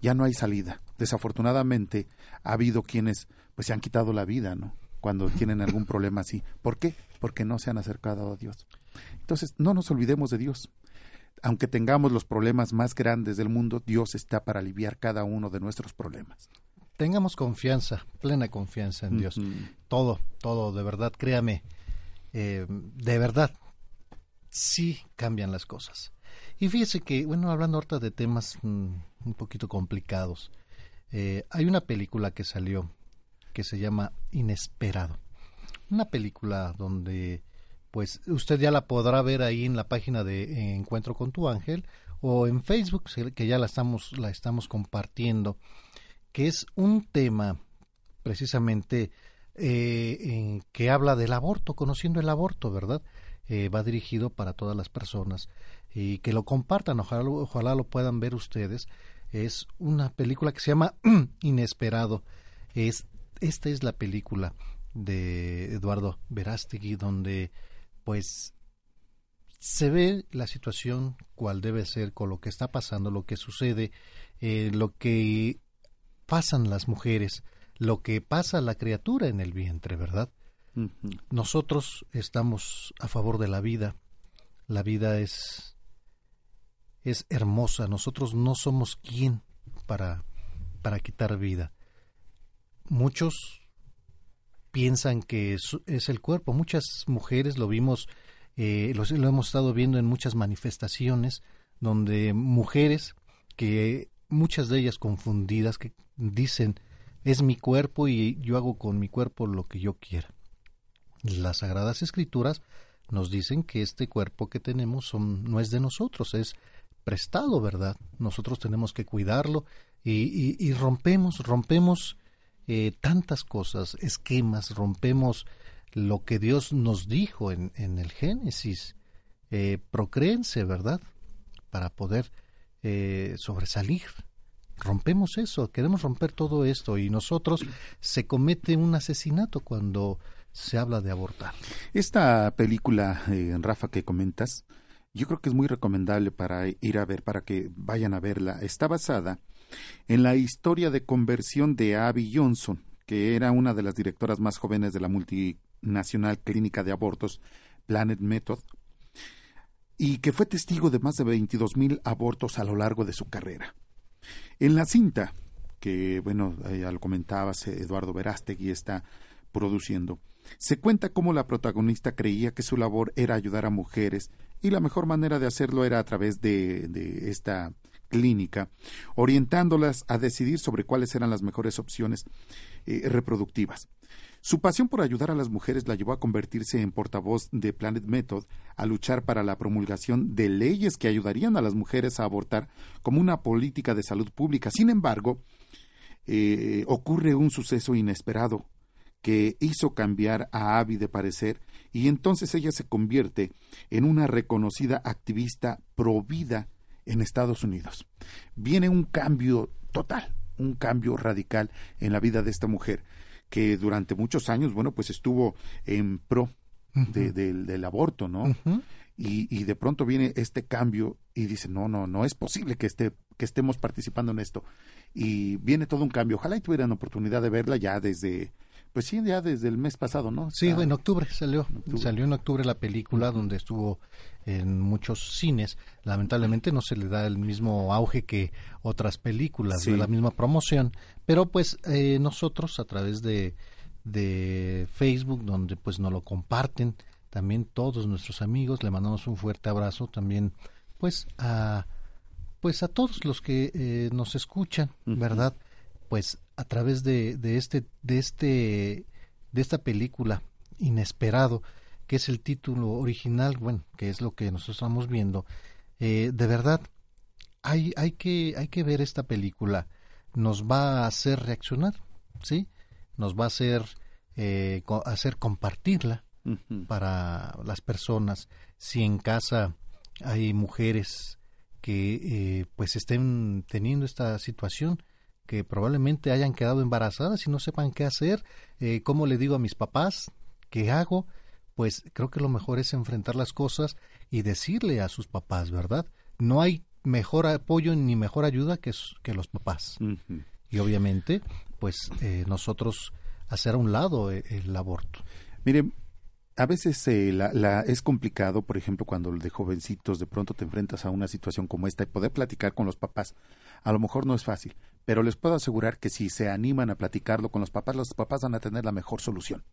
ya no hay salida. Desafortunadamente ha habido quienes pues se han quitado la vida, ¿no? Cuando tienen algún problema así. ¿Por qué? Porque no se han acercado a Dios. Entonces, no nos olvidemos de Dios. Aunque tengamos los problemas más grandes del mundo, Dios está para aliviar cada uno de nuestros problemas. Tengamos confianza, plena confianza en Dios. Todo, todo, de verdad, créame, eh, de verdad, sí cambian las cosas. Y fíjese que, bueno, hablando ahorita de temas mm, un poquito complicados, eh, hay una película que salió que se llama Inesperado. Una película donde, pues, usted ya la podrá ver ahí en la página de Encuentro con tu ángel o en Facebook, que ya la estamos, la estamos compartiendo, que es un tema precisamente eh, en que habla del aborto, conociendo el aborto, ¿verdad? Eh, va dirigido para todas las personas y que lo compartan, ojalá, ojalá lo puedan ver ustedes. Es una película que se llama Inesperado. Es, esta es la película de Eduardo Verástegui donde pues se ve la situación cual debe ser con lo que está pasando, lo que sucede, eh, lo que pasan las mujeres, lo que pasa a la criatura en el vientre, ¿verdad? Nosotros estamos a favor de la vida. La vida es es hermosa. Nosotros no somos quien para para quitar vida. Muchos piensan que es, el cuerpo. Muchas mujeres lo vimos, eh, lo, hemos estado viendo en muchas manifestaciones donde mujeres que muchas de ellas confundidas que dicen es mi cuerpo y yo hago con mi cuerpo lo que yo quiera. Las Sagradas Escrituras nos dicen que este cuerpo que tenemos no es de nosotros, es prestado, ¿verdad? Nosotros tenemos que cuidarlo y, rompemos, rompemos eh, tantas cosas, esquemas, rompemos lo que Dios nos dijo en, en el Génesis. Eh, procréense, ¿verdad? Para poder eh, sobresalir. Rompemos eso, queremos romper todo esto y nosotros se comete un asesinato cuando se habla de abortar. Esta película, eh, Rafa, que comentas, yo creo que es muy recomendable para ir a ver, para que vayan a verla. Está basada en la historia de conversión de Abby Johnson, que era una de las directoras más jóvenes de la multinacional clínica de abortos Planet Method, y que fue testigo de más de 22 mil abortos a lo largo de su carrera. En la cinta, que bueno, ya lo comentabas, Eduardo Verástegui está produciendo, se cuenta cómo la protagonista creía que su labor era ayudar a mujeres y la mejor manera de hacerlo era a través de esta clínica, orientándolas a decidir sobre cuáles eran las mejores opciones eh, reproductivas. Su pasión por ayudar a las mujeres la llevó a convertirse en portavoz de Planet Method, a luchar para la promulgación de leyes que ayudarían a las mujeres a abortar como una política de salud pública. Sin embargo, eh, ocurre un suceso inesperado que hizo cambiar a Abby de parecer y entonces ella se convierte en una reconocida activista pro vida en Estados Unidos. Viene un cambio total, un cambio radical en la vida de esta mujer que durante muchos años, bueno, pues estuvo en pro del aborto, ¿no? y, y, de pronto viene este cambio y dice, no, no, no es posible que, esté, que estemos participando en esto. Y viene todo un cambio. Ojalá y tuvieran oportunidad de verla ya desde pues sí, ya desde el mes pasado, ¿no? Sí, en octubre salió. Salió en octubre la película donde estuvo en muchos cines. Lamentablemente no se le da el mismo auge que otras películas de la misma promoción, pero pues eh, nosotros a través de, de Facebook donde pues nos lo comparten también todos nuestros amigos le mandamos un fuerte abrazo también pues a pues a todos los que eh, nos escuchan verdad pues a través de, de este de este de esta película inesperado que es el título original bueno que es lo que nosotros estamos viendo eh, de verdad hay hay que hay que ver esta película. Nos va a hacer reaccionar sí nos va a hacer eh, hacer compartirla para las personas. Si en casa hay mujeres que eh, pues estén teniendo esta situación que probablemente hayan quedado embarazadas y no sepan qué hacer, eh, cómo le digo a mis papás, qué hago, pues creo que lo mejor es enfrentar las cosas y decirle a sus papás, ¿verdad? No hay mejor apoyo ni mejor ayuda que, que los papás. Y obviamente, pues eh, nosotros hacer a un lado el, el aborto. Mire, a veces eh, la, la, es complicado, por ejemplo, cuando de jovencitos de pronto te enfrentas a una situación como esta y poder platicar con los papás. A lo mejor no es fácil, pero les puedo asegurar que si se animan a platicarlo con los papás, los papás van a tener la mejor solución.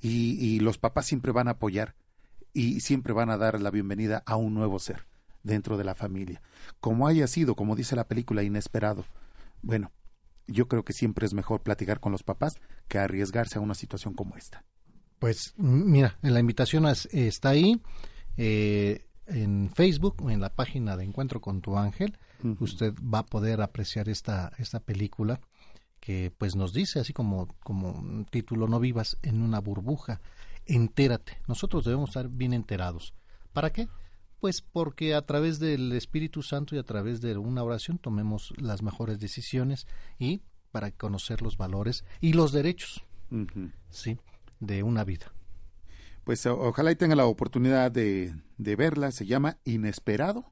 y, y los papás siempre van a apoyar y siempre van a dar la bienvenida a un nuevo ser dentro de la familia. Como haya sido, como dice la película, inesperado. Bueno, yo creo que siempre es mejor platicar con los papás que arriesgarse a una situación como esta. Pues mira, la invitación está ahí eh, en Facebook, en la página de Encuentro con tu ángel. Usted va a poder apreciar esta, esta película que pues nos dice, así como, como título, no vivas en una burbuja, entérate. Nosotros debemos estar bien enterados. ¿Para qué? Pues porque a través del Espíritu Santo y a través de una oración tomemos las mejores decisiones y para conocer los valores y los derechos. Sí de una vida. Pues ojalá y tenga la oportunidad de, de verla. Se llama Inesperado.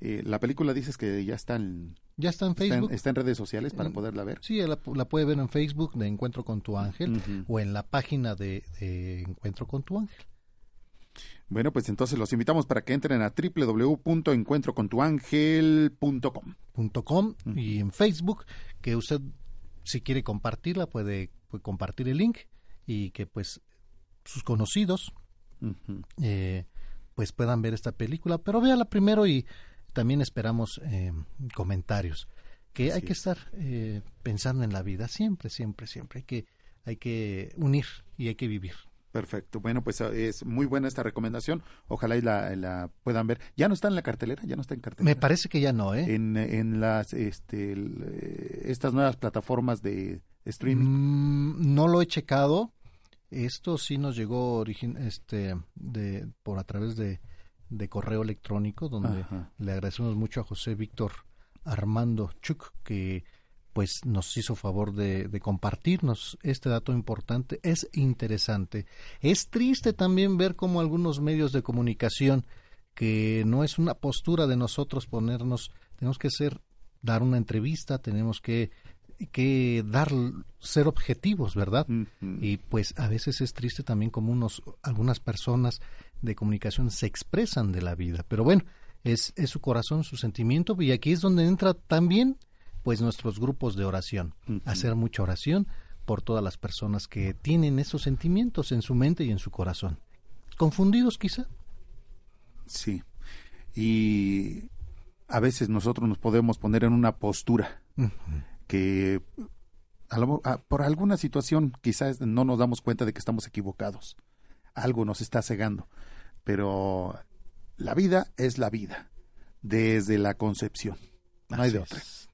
eh, la película dices que ya está en, ya está en Facebook. Está en, redes sociales para poderla ver. Sí, la, la, puede ver en Facebook de Encuentro con tu Ángel o en la página de, de, Encuentro con tu Ángel. Bueno, pues entonces los invitamos para que entren a www.encuentrocontuangel.com. .com y en Facebook, que usted si quiere compartirla puede, puede compartir el link y que pues sus conocidos eh, pues puedan ver esta película, pero véala primero y también esperamos eh, comentarios. Que hay que estar eh, pensando en la vida siempre, siempre, siempre. Hay que, hay que unir y hay que vivir. Perfecto. Bueno, pues es muy buena esta recomendación. Ojalá y la, la, puedan ver. ¿Ya no está en la cartelera? ¿Ya no está en cartelera? Me parece que ya no, ¿eh? En, en las, este, estas nuevas plataformas de streaming. Mm, no lo he checado. Esto sí nos llegó este, de, por a través de, de correo electrónico, donde Ajá. le agradecemos mucho a José Víctor Armando Chuk, que pues nos hizo favor de, de, compartirnos este dato importante. Es interesante. Es triste también ver cómo algunos medios de comunicación, que no es una postura de nosotros ponernos, tenemos que ser, dar una entrevista, tenemos que que dar ser objetivos, ¿verdad? Uh -huh. Y pues a veces es triste también como unos algunas personas de comunicación se expresan de la vida, pero bueno, es, es su corazón, su sentimiento y aquí es donde entra también pues nuestros grupos de oración, uh -huh. hacer mucha oración por todas las personas que tienen esos sentimientos en su mente y en su corazón. Confundidos quizá. Sí. Y a veces nosotros nos podemos poner en una postura uh -huh que a lo, a, por alguna situación quizás no nos damos cuenta de que estamos equivocados. Algo nos está cegando. Pero la vida es la vida, desde la concepción. No así hay de otra. Es.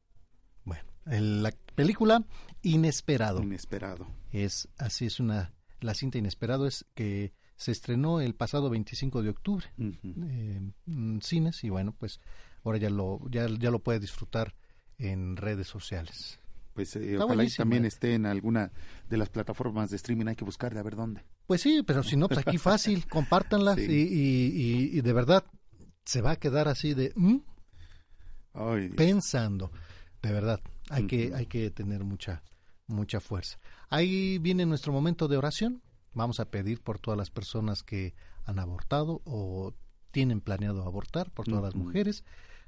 Bueno, en la película Inesperado. Inesperado. Es así es una la cinta Inesperado es que se estrenó el pasado 25 de octubre uh -huh. eh, en cines y bueno, pues ahora ya lo ya, ya lo puede disfrutar en redes sociales. Pues eh, ojalá y también esté en alguna de las plataformas de streaming, hay que buscarle a ver dónde. Pues sí, pero si no, pues aquí fácil, compártanla sí. y, y, y, de verdad se va a quedar así de... ¿mm? Ay, pensando, de verdad, hay, uh -huh. que, hay que tener mucha, mucha fuerza. Ahí viene nuestro momento de oración, vamos a pedir por todas las personas que han abortado o tienen planeado abortar, por todas uh -huh. las mujeres,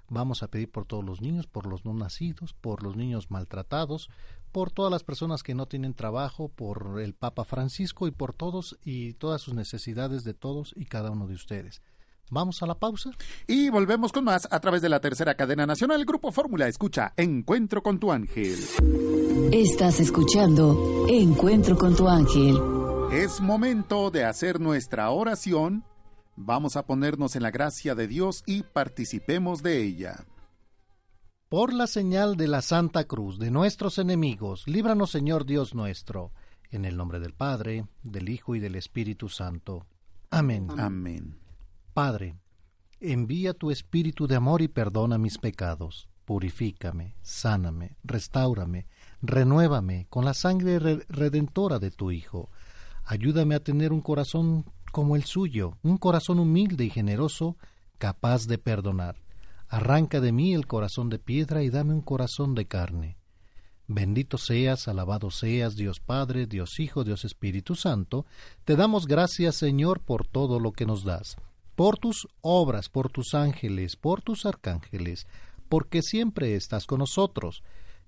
Vamos a pedir por todos los niños, por los no nacidos, por los niños maltratados, por todas las personas que no tienen trabajo, por el Papa Francisco y por todos y todas sus necesidades de todos y cada uno de ustedes. Vamos a la pausa. Y volvemos con más a través de la tercera cadena nacional. Grupo Fórmula escucha Encuentro con tu ángel. Estás escuchando Encuentro con tu ángel. Es momento de hacer nuestra oración. Vamos a ponernos en la gracia de Dios y participemos de ella. Por la señal de la Santa Cruz de nuestros enemigos, líbranos Señor Dios nuestro, en el nombre del Padre, del Hijo y del Espíritu Santo. Amén. Amén. Padre, envía tu Espíritu de amor y perdona mis pecados. Purifícame, sáname, restáurame, renuévame con la sangre redentora de tu Hijo. Ayúdame a tener un corazón como el suyo, un corazón humilde y generoso, capaz de perdonar. Arranca de mí el corazón de piedra y dame un corazón de carne. Bendito seas, alabado seas, Dios Padre, Dios Hijo, Dios Espíritu Santo. Te damos gracias, Señor, por todo lo que nos das, por tus obras, por tus ángeles, por tus arcángeles, porque siempre estás con nosotros.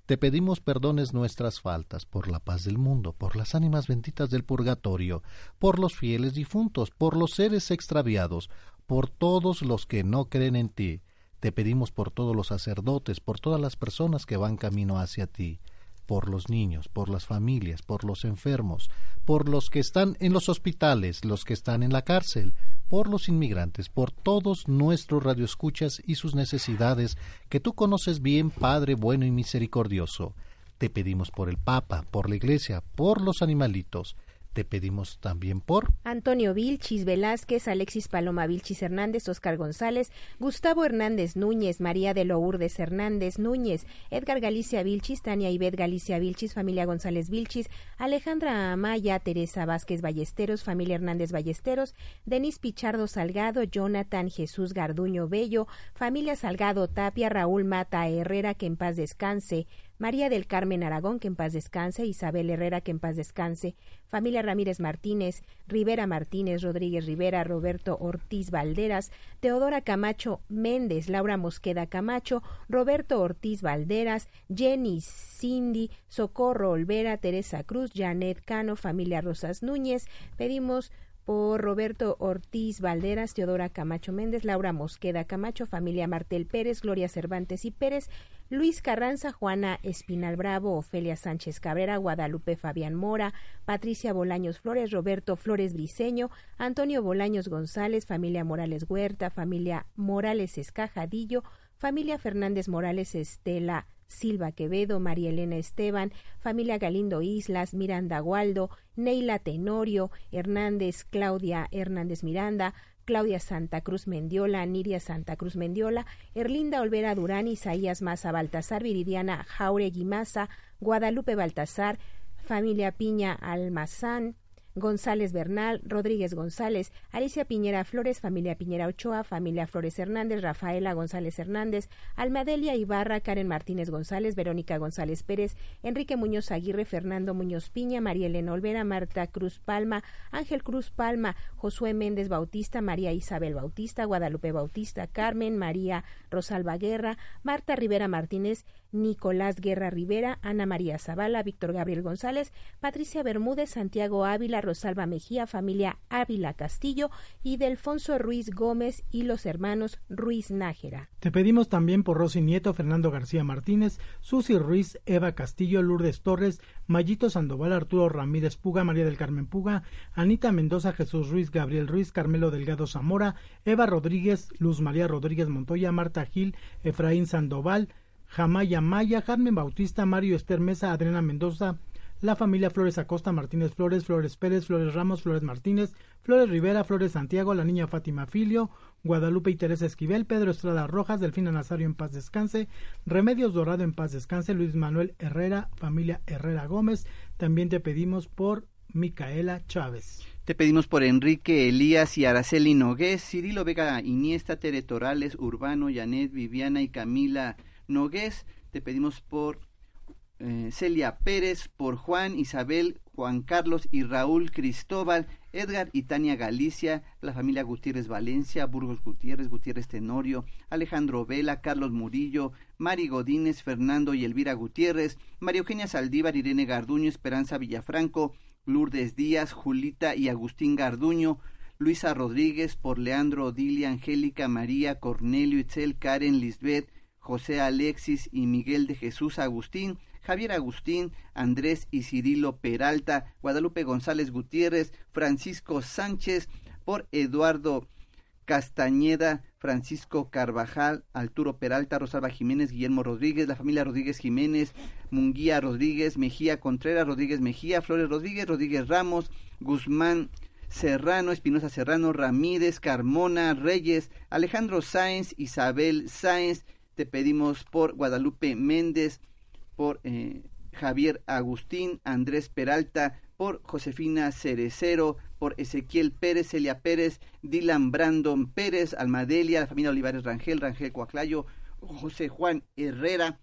Te pedimos perdones nuestras faltas, por la paz del mundo, por las ánimas benditas del purgatorio, por los fieles difuntos, por los seres extraviados, por todos los que no creen en ti. Te pedimos por todos los sacerdotes, por todas las personas que van camino hacia ti, por los niños, por las familias, por los enfermos, por los que están en los hospitales, los que están en la cárcel, por los inmigrantes, por todos nuestros radioescuchas y sus necesidades que tú conoces bien, Padre bueno y misericordioso. Te pedimos por el Papa, por la Iglesia, por los animalitos, te pedimos también por Antonio Vilchis Velázquez, Alexis Paloma Vilchis Hernández, Oscar González, Gustavo Hernández Núñez, María de Lourdes Hernández Núñez, Edgar Galicia Vilchis, Tania Ibet Galicia Vilchis, familia González Vilchis, Alejandra Amaya, Teresa Vázquez Ballesteros, familia Hernández Ballesteros, Denis Pichardo Salgado, Jonathan Jesús Garduño Bello, familia Salgado Tapia, Raúl Mata Herrera, que en paz descanse, María del Carmen Aragón, que en paz descanse, Isabel Herrera, que en paz descanse, familia Ramírez Martínez, Rivera Martínez, Rodríguez Rivera, Roberto Ortiz Valderas, Teodora Camacho Méndez, Laura Mosqueda Camacho, Roberto Ortiz Valderas, Jenny Cindy, Socorro Olvera, Teresa Cruz, Janet Cano, familia Rosas Núñez, pedimos por Roberto Ortiz Valderas, Teodora Camacho Méndez, Laura Mosqueda Camacho, familia Martel Pérez, Gloria Cervantes y Pérez, Luis Carranza, Juana Espinal Bravo, Ofelia Sánchez Cabrera, Guadalupe Fabián Mora, Patricia Bolaños Flores, Roberto Flores Briceño, Antonio Bolaños González, familia Morales Huerta, familia Morales Escajadillo, familia Fernández Morales Estela Silva Quevedo, María Elena Esteban, familia Galindo Islas, Miranda Gualdo, Neila Tenorio, Hernández, Claudia Hernández Miranda, Claudia Santa Cruz Mendiola, Niria Santa Cruz Mendiola, Erlinda Olvera Durán, Isaías Maza Baltasar, Viridiana Jauregui Maza, Guadalupe Baltasar, familia Piña Almazán, González Bernal, Rodríguez González, Alicia Piñera Flores, familia Piñera Ochoa, familia Flores Hernández, Rafaela González Hernández, Almadelia Ibarra, Karen Martínez González, Verónica González Pérez, Enrique Muñoz Aguirre, Fernando Muñoz Piña, María Elena Olvera, Marta Cruz Palma, Ángel Cruz Palma, Josué Méndez Bautista, María Isabel Bautista, Guadalupe Bautista, Carmen, María Rosalba Guerra, Marta Rivera Martínez, Nicolás Guerra Rivera, Ana María Zavala, Víctor Gabriel González, Patricia Bermúdez, Santiago Ávila, Rosalba Mejía, familia Ávila Castillo y Delfonso Ruiz Gómez y los hermanos Ruiz Nájera. Te pedimos también por Rosy Nieto, Fernando García Martínez, Susi Ruiz, Eva Castillo, Lourdes Torres, Mayito Sandoval, Arturo Ramírez Puga, María del Carmen Puga, Anita Mendoza, Jesús Ruiz, Gabriel Ruiz, Carmelo Delgado Zamora, Eva Rodríguez, Luz María Rodríguez Montoya, Marta Gil, Efraín Sandoval, Jamaya Maya, Carmen Bautista, Mario Esther Mesa, Adriana Mendoza, la familia Flores Acosta, Martínez Flores, Flores Pérez, Flores Ramos, Flores Martínez, Flores Rivera, Flores Santiago, la niña Fátima Filio, Guadalupe y Teresa Esquivel, Pedro Estrada Rojas, Delfina Nazario en paz descanse, Remedios Dorado en paz descanse, Luis Manuel Herrera, familia Herrera Gómez, también te pedimos por Micaela Chávez. Te pedimos por Enrique Elías y Araceli Nogués, Cirilo Vega Iniesta, Tere Torales, Urbano, Janet, Viviana y Camila Nogués. Te pedimos por eh, Celia Pérez, por Juan, Isabel, Juan Carlos y Raúl Cristóbal, Edgar y Tania Galicia, la familia Gutiérrez Valencia, Burgos Gutiérrez, Gutiérrez Tenorio, Alejandro Vela, Carlos Murillo, Mari Godínez, Fernando y Elvira Gutiérrez, María Eugenia Saldívar, Irene Garduño, Esperanza Villafranco, Lourdes Díaz, Julita y Agustín Garduño, Luisa Rodríguez, por Leandro Odilia, Angélica María, Cornelio Itzel, Karen Lisbeth, José Alexis y Miguel de Jesús Agustín, Javier Agustín, Andrés y Cirilo Peralta, Guadalupe González Gutiérrez, Francisco Sánchez, por Eduardo Castañeda, Francisco Carvajal, Arturo Peralta, Rosalba Jiménez, Guillermo Rodríguez, la familia Rodríguez Jiménez, Munguía Rodríguez, Mejía Contreras, Rodríguez Mejía, Flores Rodríguez, Rodríguez Ramos, Guzmán Serrano, Espinosa Serrano, Ramírez, Carmona, Reyes, Alejandro Sáenz, Isabel Sáenz, te pedimos por Guadalupe Méndez, por eh, Javier Agustín, Andrés Peralta, por Josefina Cerecero, por Ezequiel Pérez, Celia Pérez, Dylan Brandon Pérez, Almadelia, la familia Olivares Rangel, Rangel Coaclayo, José Juan Herrera,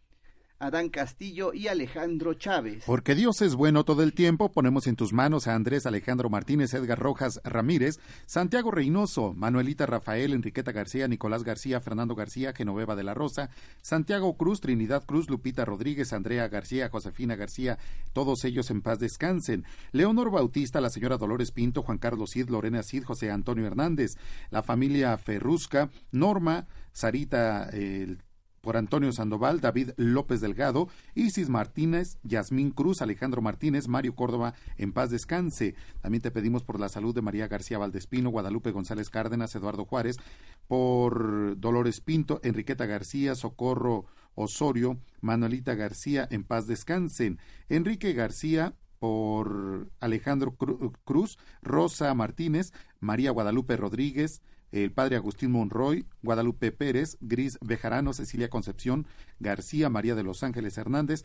Adán Castillo y Alejandro Chávez. Porque Dios es bueno todo el tiempo, ponemos en tus manos a Andrés Alejandro Martínez, Edgar Rojas Ramírez, Santiago Reynoso, Manuelita Rafael, Enriqueta García, Nicolás García, Fernando García, Genoveva de la Rosa, Santiago Cruz, Trinidad Cruz, Lupita Rodríguez, Andrea García, Josefina García, todos ellos en paz descansen. Leonor Bautista, la señora Dolores Pinto, Juan Carlos Cid, Lorena Cid, José Antonio Hernández, la familia Ferrusca, Norma, Sarita, el por Antonio Sandoval, David López Delgado, Isis Martínez, Yasmín Cruz, Alejandro Martínez, Mario Córdoba, en paz descanse. También te pedimos por la salud de María García Valdespino, Guadalupe González Cárdenas, Eduardo Juárez, por Dolores Pinto, Enriqueta García, Socorro Osorio, Manuelita García, en paz descansen. Enrique García, por Alejandro Cruz, Rosa Martínez, María Guadalupe Rodríguez, el padre Agustín Monroy, Guadalupe Pérez, Gris Bejarano, Cecilia Concepción, García, María de los Ángeles Hernández,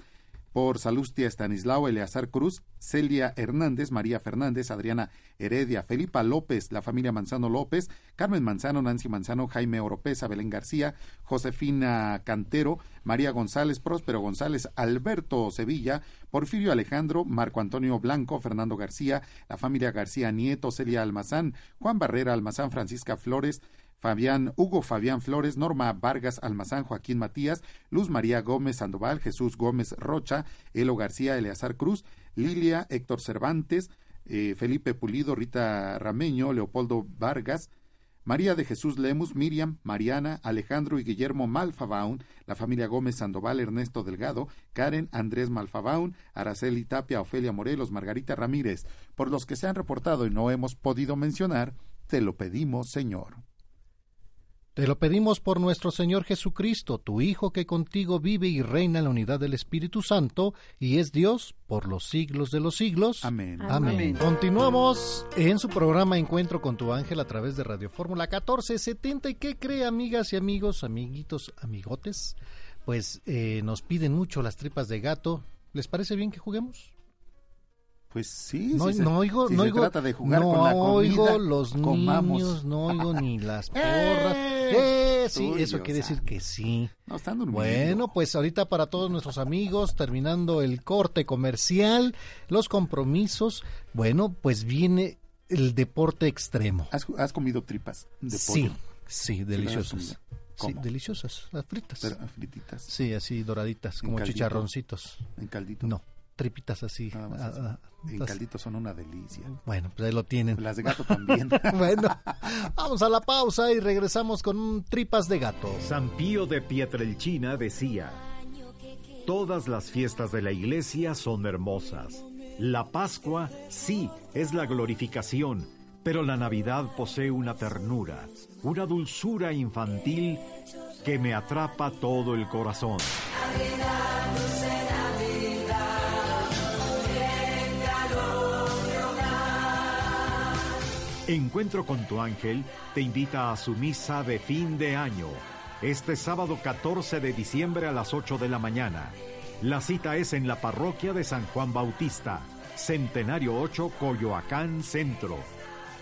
por Salustia Estanislao, Eleazar Cruz, Celia Hernández, María Fernández, Adriana Heredia, Felipa López, la familia Manzano López, Carmen Manzano, Nancy Manzano, Jaime Oropesa, Belén García, Josefina Cantero, María González, Próspero González, Alberto Sevilla, Porfirio Alejandro, Marco Antonio Blanco, Fernando García, la familia García Nieto, Celia Almazán, Juan Barrera Almazán, Francisca Flores, Fabián, Hugo Fabián Flores, Norma Vargas Almazán, Joaquín Matías, Luz María Gómez Sandoval, Jesús Gómez Rocha, Elo García, Eleazar Cruz, Lilia, Héctor Cervantes, eh, Felipe Pulido, Rita Rameño, Leopoldo Vargas, María de Jesús Lemus, Miriam, Mariana, Alejandro y Guillermo Malfabaun, la familia Gómez Sandoval, Ernesto Delgado, Karen, Andrés Malfabaun, Araceli Tapia, Ofelia Morelos, Margarita Ramírez, por los que se han reportado y no hemos podido mencionar, te lo pedimos, Señor. Te lo pedimos por nuestro Señor Jesucristo, tu Hijo que contigo vive y reina en la unidad del Espíritu Santo y es Dios por los siglos de los siglos. Amén. Amén. Continuamos en su programa Encuentro con tu ángel a través de Radio Fórmula 1470. ¿Y qué cree, amigas y amigos, amiguitos, amigotes? Pues eh, nos piden mucho las tripas de gato. ¿Les parece bien que juguemos? Pues sí, no, se, no oigo, si no se oigo, trata de jugar no con la comida, oigo los comamos. niños, no oigo ni las porras. Eh, sí, Tuyo, eso quiere decir que sí. No, están durmiendo. Bueno, pues ahorita para todos nuestros amigos, terminando el corte comercial, los compromisos, bueno, pues viene el deporte extremo. ¿Has, has comido tripas de Sí, pollo? sí, has deliciosas. Sí, deliciosas, las fritas. Pero, frititas. Sí, así doraditas, ¿En como caldito? chicharroncitos. ¿En caldito? No, tripitas así. Nada más así. ah, En las- caldito son una delicia. Bueno, pues ahí lo tienen. Las de gato también. bueno, vamos a la pausa y regresamos con un tripas de gato. San Pío de Pietrelcina decía, Todas las fiestas de la iglesia son hermosas. La Pascua sí es la glorificación, pero la Navidad posee una ternura, una dulzura infantil que me atrapa todo el corazón. Encuentro con tu ángel te invita a su misa de fin de año, este sábado 14 de diciembre a las 8 de la mañana. La cita es en la parroquia de San Juan Bautista, Centenario 8, Coyoacán Centro.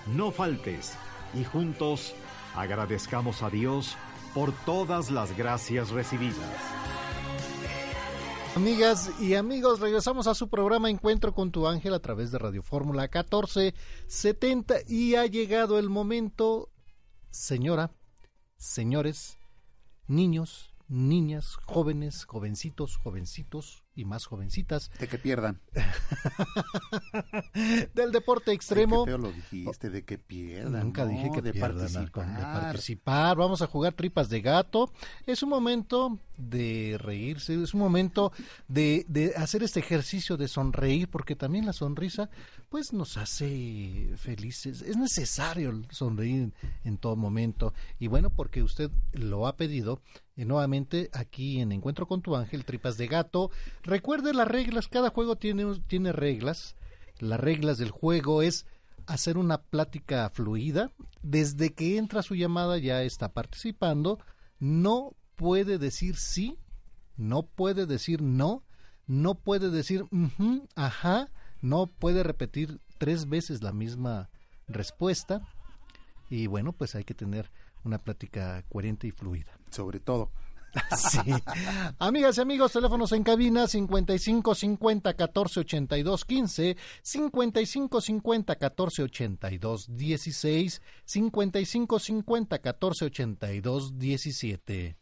No faltes y juntos agradezcamos a Dios por todas las gracias recibidas. Amigas y amigos, regresamos a su programa Encuentro con tu ángel a través de Radio Fórmula 1470 y ha llegado el momento, señora, señores, niños, niñas, jóvenes, jovencitos, jovencitos y más jovencitas. De que pierdan. del deporte extremo. Lo dijiste, de que pierdan. Nunca no, dije que de pierdan, participar. de participar. Vamos a jugar tripas de gato. Es un momento de reírse, es un momento de, de hacer este ejercicio de sonreír, porque también la sonrisa pues nos hace felices. Es necesario sonreír en todo momento. Y bueno, porque usted lo ha pedido, y nuevamente aquí en Encuentro con tu ángel, tripas de gato. Recuerde las reglas, cada juego tiene, tiene reglas. Las reglas del juego es hacer una plática fluida. Desde que entra su llamada ya está participando. No puede decir sí, no puede decir no, no puede decir ujú, ajá, no puede repetir tres veces la misma respuesta. Y bueno, pues hay que tener una plática coherente y fluida. Sobre todo. Sí. Amigas y amigos, teléfonos en cabina 55 50 14 82 15, 55 50 14 82 16, 55 50 14 82 17.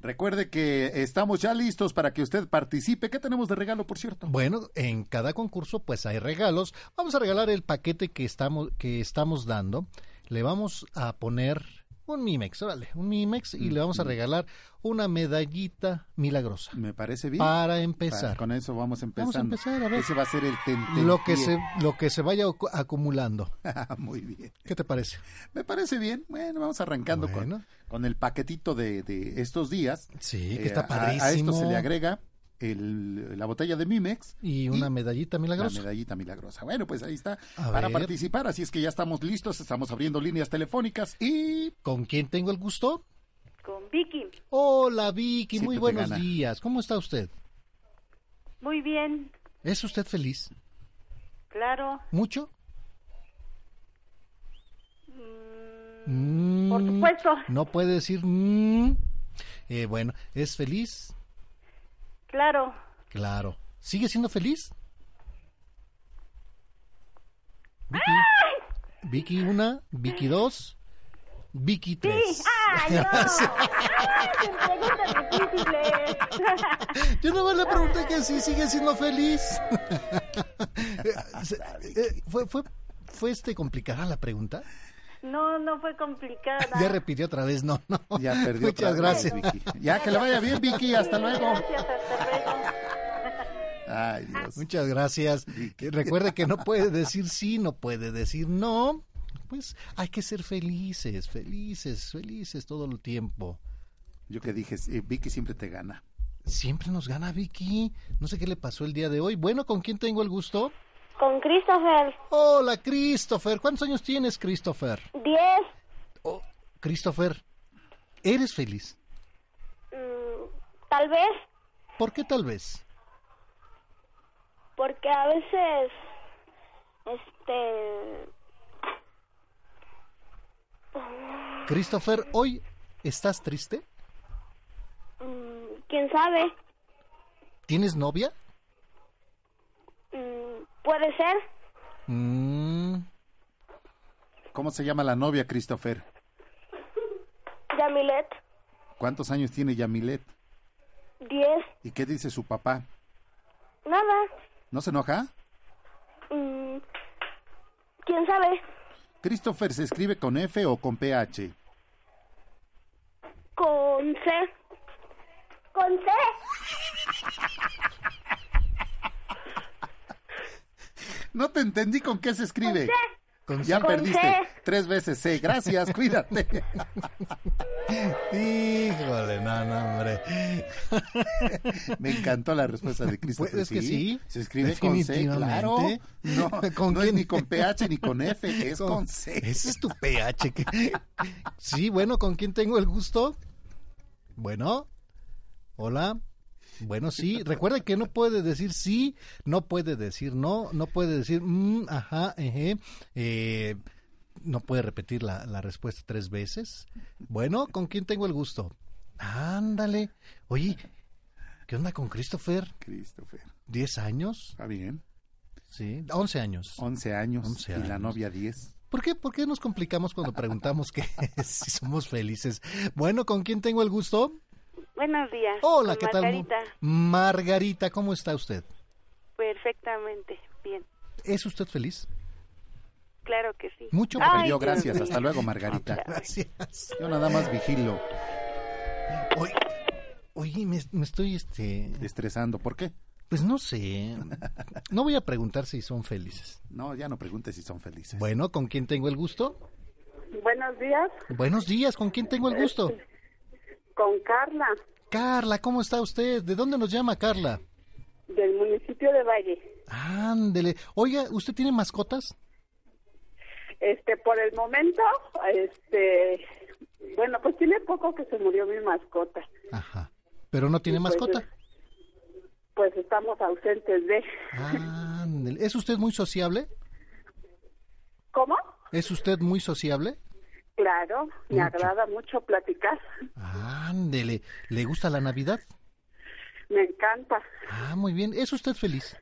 Recuerde que estamos ya listos para que usted participe. ¿Qué tenemos de regalo, por cierto? Bueno, en cada concurso pues hay regalos. Vamos a regalar el paquete que estamos, que estamos dando. Le vamos a poner un Mimex, órale, un Mimex y le vamos a regalar una medallita milagrosa. Me parece bien. Para empezar. Para- con eso vamos empezando. Vamos a empezar, a ver. Ese va a ser el tente. Lo que se lo que se vaya acu- acumulando. Muy bien. ¿Qué te parece? Me parece bien. Bueno, vamos arrancando con, con el paquetito de, de estos días. Sí, que está a- A, esto padrísimo. se le agrega el- la botella de Mimex Y una medallita milagrosa. La medallita milagrosa. Bueno, pues ahí está A para ver. participar. Así es que ya estamos listos, estamos abriendo líneas telefónicas y... ¿Con quién tengo el gusto? Con Vicky. Hola Vicky, Siempre muy buenos días. ¿Cómo está usted? Muy bien, ¿Es usted feliz? claro. ¿Mucho? Por Mm, supuesto. No puede decir... mm. Eh, bueno, ¿es feliz? Claro. Claro. ¿Sigue siendo feliz? Vicky, Vicky una, Vicky dos, Vicky tres. ¡Ay, no! ¡Ay, preguntas difíciles! Yo nomás le pregunté que si sigue siendo feliz. Se- eh, ¿Fue, fue, fue este complicada la pregunta? No, no fue complicada. Ya repitió otra vez, no, no. Ya perdió Muchas otra vez, gracias. Vicky. Ya, que le vaya bien, Vicky. Hasta luego. Gracias, hasta luego. Ay, Dios. Muchas gracias. Recuerde que no puede decir sí, no puede decir no. Pues hay que ser felices, felices, felices todo el tiempo. Yo que dije, eh, Vicky siempre te gana. Siempre nos gana Vicky. No sé qué le pasó el día de hoy. Bueno, ¿con quién tengo el gusto? Con Christopher. Hola, Christopher. ¿Cuántos años tienes, Christopher? Diez. Christopher, ¿eres feliz? mm, tal vez ¿Por qué tal vez? porque a veces este Christopher, ¿hoy estás triste? mm, quién sabe ¿Tienes novia? Puede ser Mm, ¿Cómo se llama la novia, Christopher? Yamilet ¿Cuántos años tiene Yamilet? diez ¿Y qué dice su papá? nada ¿No se enoja? Mm, quién sabe ¿Christopher se escribe con F o con PH? con C con C No te entendí con qué se escribe. Con ya Con perdiste C. tres veces C. Gracias, cuídate. Híjole, no, no, hombre. Me encantó la respuesta de Christopher. Pues es que sí, Se escribe con C, claro. No, ¿Con no es ni con PH ni con F, es con, C. Ese es tu pH. que- Sí, bueno, ¿con quién tengo el gusto? Bueno, hola. Bueno, sí, recuerda que no puede decir sí, no puede decir no, no puede decir mm, ajá, eje, eh, no puede repetir la, la respuesta tres veces. Bueno, ¿con quién tengo el gusto? Ándale. Oye, ¿Qué onda con Christopher? Christopher. ¿10 años? Está bien. Sí, 11 años. 11 años. 11 Y la años. novia 10. ¿Por qué, ¿Por qué nos complicamos cuando preguntamos que si somos felices? Bueno, ¿con quién tengo el gusto? Buenos días. Hola, ¿qué tal? Margarita. Margarita, ¿cómo está usted? Perfectamente, bien. ¿Es usted feliz? Claro que sí. Mucho Ay, gracias. Hasta luego, Margarita. Gracias. Yo nada más vigilo. Oye, oye me, me estoy este... Estresando. ¿Por qué? Pues no sé. No voy a preguntar si son felices. No, ya no preguntes si son felices. Bueno, ¿con quién tengo el gusto? Buenos días, Buenos días, ¿con quién tengo el gusto? Con Carla, Carla, ¿cómo está usted? ¿De dónde nos llama Carla? del municipio de Valle. Ándele. Oiga, ¿usted tiene mascotas? Este, por el momento, este, bueno, pues tiene poco que se murió mi mascota. Ajá. ¿Pero no tiene pues, mascota? Pues estamos ausentes de. Ándele. ¿Es usted muy sociable? ¿Cómo? ¿Es usted muy sociable? Claro, me Mucho. agrada mucho platicar. Ándele. ¿Le gusta la Navidad? Me encanta Ah, muy bien. ¿Es usted feliz?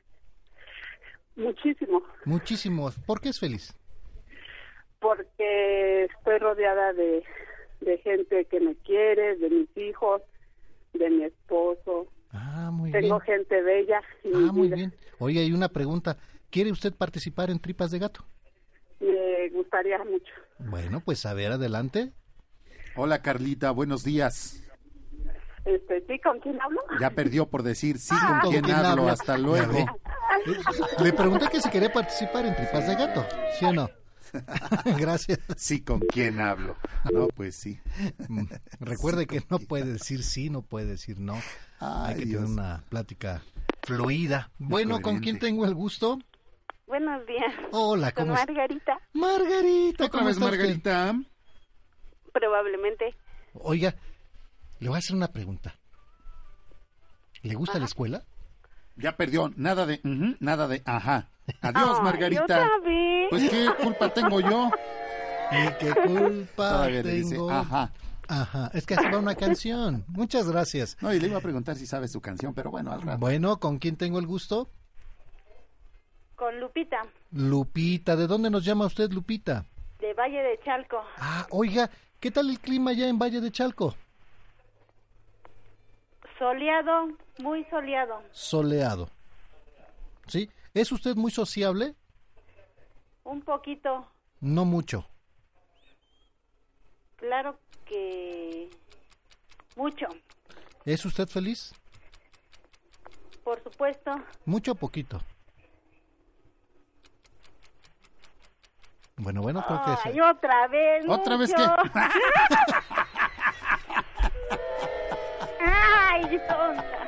muchísimo Muchísimo. ¿Por qué es feliz? porque estoy rodeada de, de gente que me quiere, de mis hijos, de mi esposo. Ah, muy Tengo bien. gente bella. Ah, muy vida. bien. Oiga, hay una pregunta. ¿Quiere usted participar en Tripas de Gato? Me gustaría mucho. Bueno, pues a ver, adelante. Hola, Carlita. Buenos días. Este, ¿sí? ¿Con quién hablo? Ya perdió por decir sí Ah, con ¿con quién quién hablo. habla? Hasta luego. Le pregunté que si quería participar en Tripas de Gato, ¿sí o no? Gracias. Sí, ¿con quién hablo? No, pues sí. Mm, Recuerde que no puede decir sí, no puede decir no. Hay Ay, que Dios. tener una plática fluida. Bueno, ¿con quién tengo el gusto? Buenos días. Hola, ¿cómo está? Margarita, Margarita, Otra ¿cómo vez, está usted? Margarita. probablemente. Oiga, le voy a hacer una pregunta. ¿Le gusta la escuela? Ya perdió. Nada de nada de ajá. Adiós, Margarita. otra vez. Pues qué culpa tengo yo. ¿Y qué culpa Todavía le dice tengo? ajá. Ajá, es que así va una canción. Muchas gracias. No, y le iba a preguntar si sabe su canción, pero bueno, al rato. Bueno, ¿con quién tengo el gusto? Con Lupita, Lupita, ¿de dónde nos llama usted, Lupita? de Valle de Chalco. Ah, oiga, ¿qué tal el clima ya en Valle de Chalco? Soleado, muy soleado. Soleado. ¿Sí? ¿Es usted muy sociable? Un poquito, No mucho. claro que mucho, ¿Es usted feliz? por supuesto. Mucho o poquito. Bueno, bueno, creo que Ay, otra vez. ¿Otra vez qué? Ay, tonta.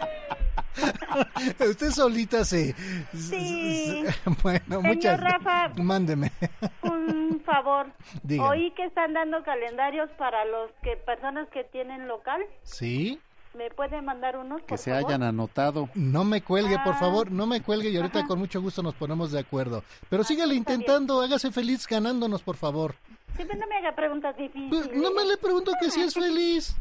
Usted solita se... Sí. Bueno, Señor muchas... Rafa. Mándeme. Un favor. Dígame. Oí que están dando calendarios para los que personas que tienen local. ¿Sí? ¿Me puede mandar unos, Que por se favor? hayan anotado. No me cuelgue, por Ah. favor, no me cuelgue y ahorita Ajá. con mucho gusto nos ponemos de acuerdo. Pero sígale intentando, hágase feliz ganándonos, por favor. Siempre no me haga preguntas Pues, difíciles. no me le pregunto que si es feliz.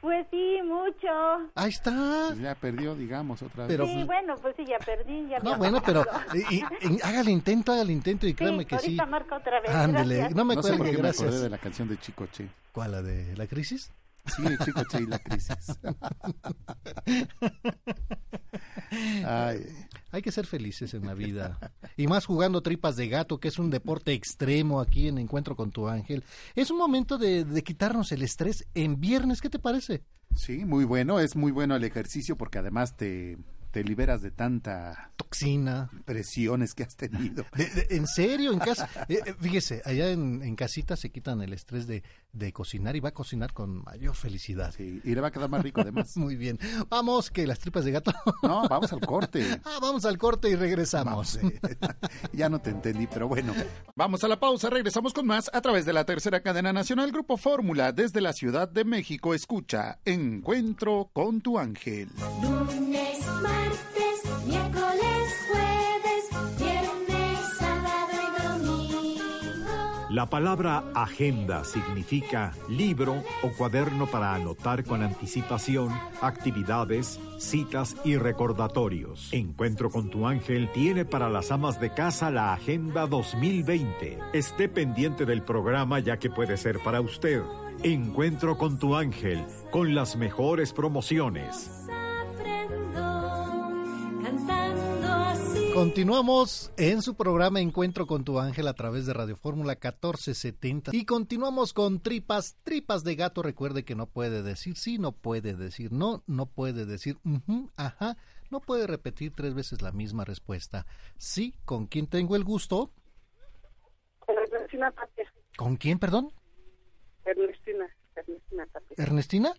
Pues sí, mucho. Ahí está. Pues ya perdió, digamos, otra vez. Pero- sí, bueno, pues sí, ya perdí. Ya No, me bueno, pero y- y- y hágale intento, hágale intento y créame que sí. marca otra vez. Ándele, gracias. no me no sé por cuelgue, qué me acordé gracias. de la canción de Chico Che. ¿Cuál, la de la crisis? Sí, Chico Che y la crisis. Ay, Hay que ser felices en la vida. Y más jugando tripas de gato, que es un deporte extremo aquí en Encuentro con tu ángel. Es un momento de, de quitarnos el estrés en viernes. ¿Qué te parece? sí, muy bueno. Es muy bueno el ejercicio porque además te, te liberas de tanta Toxina. presiones que has tenido. De- de- en serio, en casa. Eh, eh, fíjese, allá en, en casita se quitan el estrés de, de cocinar y va a cocinar con mayor felicidad. Sí, y le va a quedar más rico además. Muy bien. Vamos, que las tripas de gato. No, vamos al corte. Ah, vamos al corte y regresamos. Vamos, eh. ya no te entendí, pero bueno. Vamos a la pausa, regresamos con más a través de la tercera cadena nacional Grupo Fórmula desde la Ciudad de México. Escucha Encuentro con tu ángel. Lunes, La palabra agenda significa libro o cuaderno para anotar con anticipación actividades, citas y recordatorios. Encuentro con tu ángel tiene para las amas de casa la Agenda 2020. Esté pendiente del programa ya que puede ser para usted. Encuentro con tu ángel con las mejores promociones. Continuamos en su programa Encuentro con tu ángel a través de Radio Fórmula 1470 y continuamos con tripas, tripas de gato. Recuerde que no puede decir sí, no puede decir no, no puede decir ujú, ajá, no puede repetir tres veces la misma respuesta. Sí, ¿con quién tengo el gusto? Ernestina Tapia. ¿Con quién, perdón? Ernestina, Ernestina Tapia. ¿Ernestina?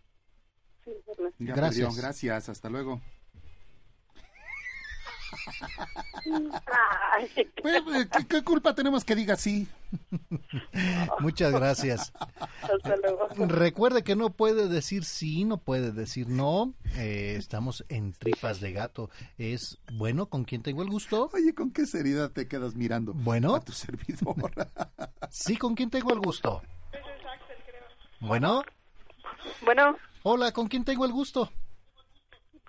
Sí, Ernestina. Ya Gracias. perdió, gracias, hasta luego. Pues, ¿qué, qué culpa tenemos que diga sí? Muchas gracias. hasta luego. Recuerde que no puede decir sí, no puede decir no. Eh, estamos en tripas de gato. Es bueno, ¿con quién tengo el gusto? Oye, ¿con qué seriedad te quedas mirando Bueno. a tu servidor? Sí, ¿con quién tengo el gusto? Bueno, Bueno, hola, ¿con quién tengo el gusto?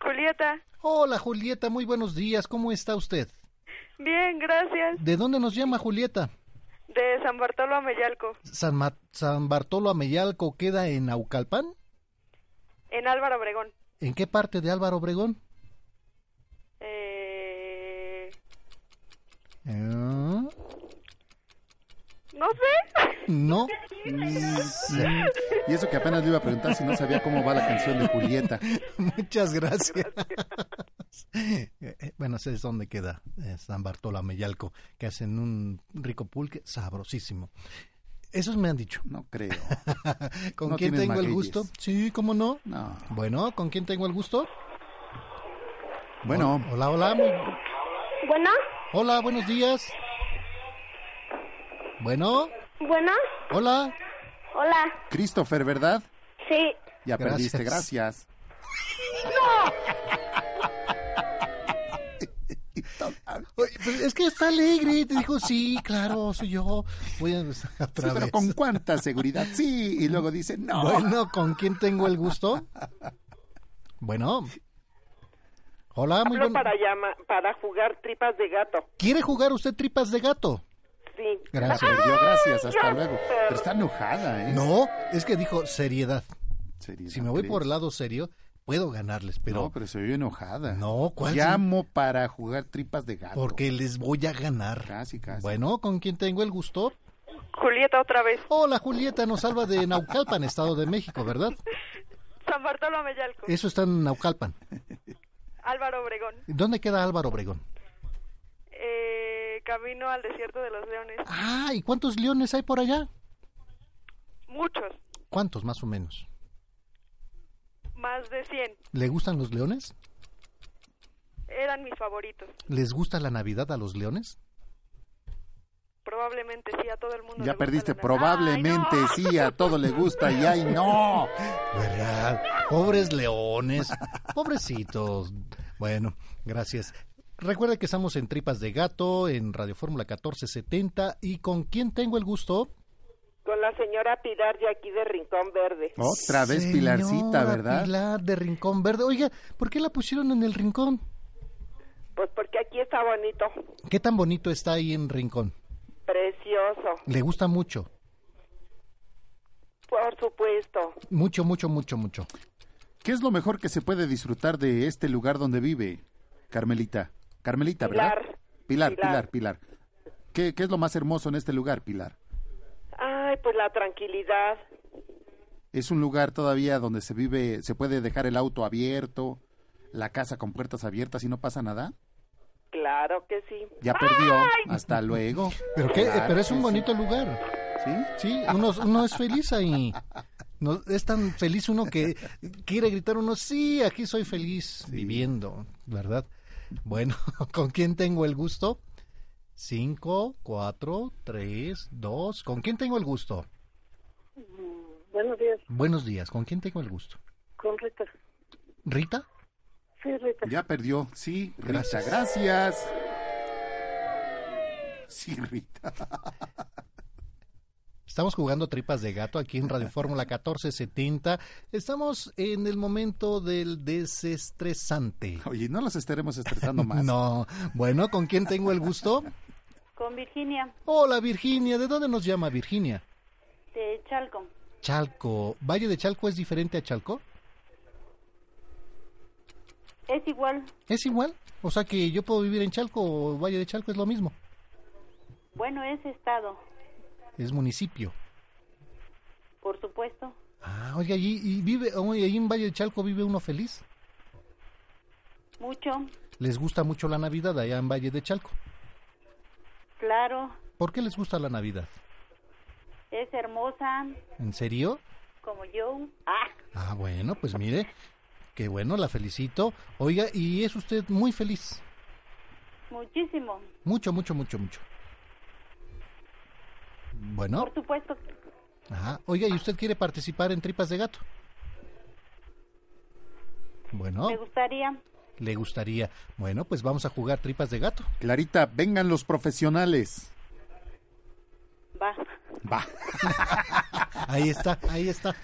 Julieta. Hola, Julieta, muy buenos días. ¿Cómo está usted? Bien, gracias. ¿De dónde nos llama Julieta? De San Bartolo a Mellalco, San, Ma- San Bartolo Ameyalco queda en Naucalpan. en Álvaro Obregón. ¿En qué parte de Álvaro Obregón? Eh, Ah, no sé. No. Y eso que apenas le iba a preguntar si no sabía cómo va la canción de Julieta. Muchas gracias. Bueno, sé dónde queda eh, San Bartolo Ameyalco, que hacen un rico pulque sabrosísimo. Esos me han dicho. No creo. ¿Con No quién tengo el gusto? Sí, ¿cómo no? No. Bueno, ¿con quién tengo el gusto? Bueno, Hola, hola. Bueno, Hola, buenos días. Bueno, bueno, hola. hola. Christopher, ¿verdad? Sí. Ya Gracias. perdiste, gracias. Pues es que está alegre. Te dijo, sí, claro, soy yo. Voy a empezar Sí, pero vez. con cuánta seguridad. Sí, y luego dice, no. Bueno, ¿con quién tengo el gusto? Bueno. Hola, muy Hablo buen... para, llama, para jugar tripas de gato. ¿Quiere jugar usted tripas de gato? Sí. Gracias. Gracias, hasta luego. Pero está enojada, ¿eh? No, es que dijo seriedad. Seriedad, Si me voy ¿crees? por el lado serio, puedo ganarles, pero No, pero se oye enojada. No, ¿cuál? Llamo para jugar tripas de gato. porque les voy a ganar. Casi, casi. Bueno, ¿con quién tengo el gusto? Julieta otra vez. Hola, Julieta, nos salva de Naucalpan, Estado de México, ¿verdad? San Bartolo a Mellalco, Eso está en Naucalpan. Álvaro Obregón. ¿Dónde queda Álvaro Obregón? Eh, camino al desierto de los leones. Ah, ¿y cuántos leones hay por allá? Muchos, ¿Cuántos más o menos? más de 100. ¿Le gustan los leones? Eran mis favoritos. ¿Les gusta la Navidad a los leones? Probablemente sí, a todo el mundo. le Ya gusta perdiste, probablemente sí, a todo le gusta y ay, no. ¿Verdad? Pobres leones. Pobrecitos. Bueno, gracias. Recuerda que estamos en Tripas de Gato, en Radio Fórmula 1470. ¿Y con quién tengo el gusto? Con la señora Pilar de aquí de Rincón Verde. Otra vez Señora Pilarcita, ¿verdad? Pilar de Rincón Verde. Oiga, ¿por qué la pusieron en el Rincón? Pues porque aquí está bonito, ¿Qué tan bonito está ahí en Rincón? precioso, ¿Le gusta mucho? por supuesto. Mucho, mucho, mucho, mucho. ¿Qué es lo mejor que se puede disfrutar de este lugar donde vive, Carmelita? Carmelita, ¿verdad? Pilar. Pilar, Pilar. Pilar, Pilar. ¿Qué, qué es lo más hermoso en este lugar, Pilar? Ay, pues la tranquilidad. Es un lugar todavía donde se vive, se puede dejar el auto abierto, la casa con puertas abiertas y no pasa nada. Claro que sí. Ya perdió. Hasta luego. ¿Pero qué? Claro Pero es un sí. bonito lugar. ¿Sí? Sí, uno, uno es feliz ahí. No, es tan feliz uno que quiere gritar uno, sí, aquí soy feliz viviendo, ¿verdad? Bueno, ¿con quién tengo el gusto? Cinco, cuatro, tres, dos. ¿Con quién tengo el gusto? Buenos días, Buenos días, ¿con quién tengo el gusto? con Rita. ¿Rita? Sí, Rita. Ya perdió. Sí, Rita, Gracias. gracias. Sí, Rita. Estamos jugando tripas de gato aquí en Radio Fórmula 1470. Estamos en el momento del desestresante. Oye, no los estaremos estresando más. no. Bueno, ¿con quién tengo el gusto? Con Virginia, Hola Virginia, ¿de dónde nos llama Virginia? de Chalco. Chalco. ¿Valle de Chalco es diferente a Chalco? Es igual, ¿Es igual? O sea que yo puedo vivir en Chalco o Valle de Chalco es lo mismo. bueno, es estado, Es municipio. por supuesto. Ah, oiga, allí, y vive, oye, ahí en Valle de Chalco vive uno feliz. Mucho, Les gusta mucho la Navidad allá en Valle de Chalco. claro, ¿Por qué les gusta la Navidad? es hermosa, ¿En serio? como yo. Ah, Ah, bueno, pues mire, qué bueno, la felicito. Oiga, y es usted muy feliz. muchísimo, Mucho, mucho, mucho, mucho. Bueno, por supuesto. ajá. Oiga, ¿y usted quiere participar en Tripas de Gato? Bueno, Me gustaría. le gustaría. Bueno, pues vamos a jugar Tripas de Gato. Clarita, vengan los profesionales. Va. Va. Ahí está, ahí está.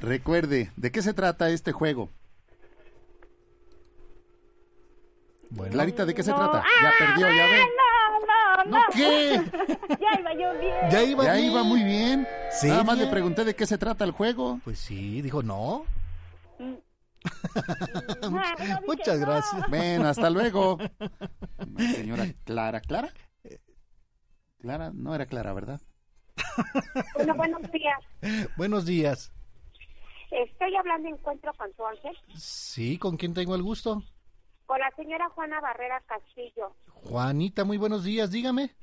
Recuerde, ¿de qué se trata este juego? Bueno. Clarita, ¿de qué se trata? Ya perdió, ya ve. No, no, no. ¿Qué? ya iba yo bien. Ya iba Ya bien. iba muy bien. ¿Seria? Nada más le pregunté de qué se trata el juego. Pues sí, dijo no. Ah, no dije Muchas no. gracias. Bueno, hasta luego. Señora Clara, ¿Clara? Clara, no era Clara, ¿verdad? Bueno, buenos días. Buenos días. Estoy hablando de encuentro con su ángel, Sí, ¿con quién tengo el gusto? Con la señora Juana Barrera Castillo. Juanita, muy buenos días, dígame.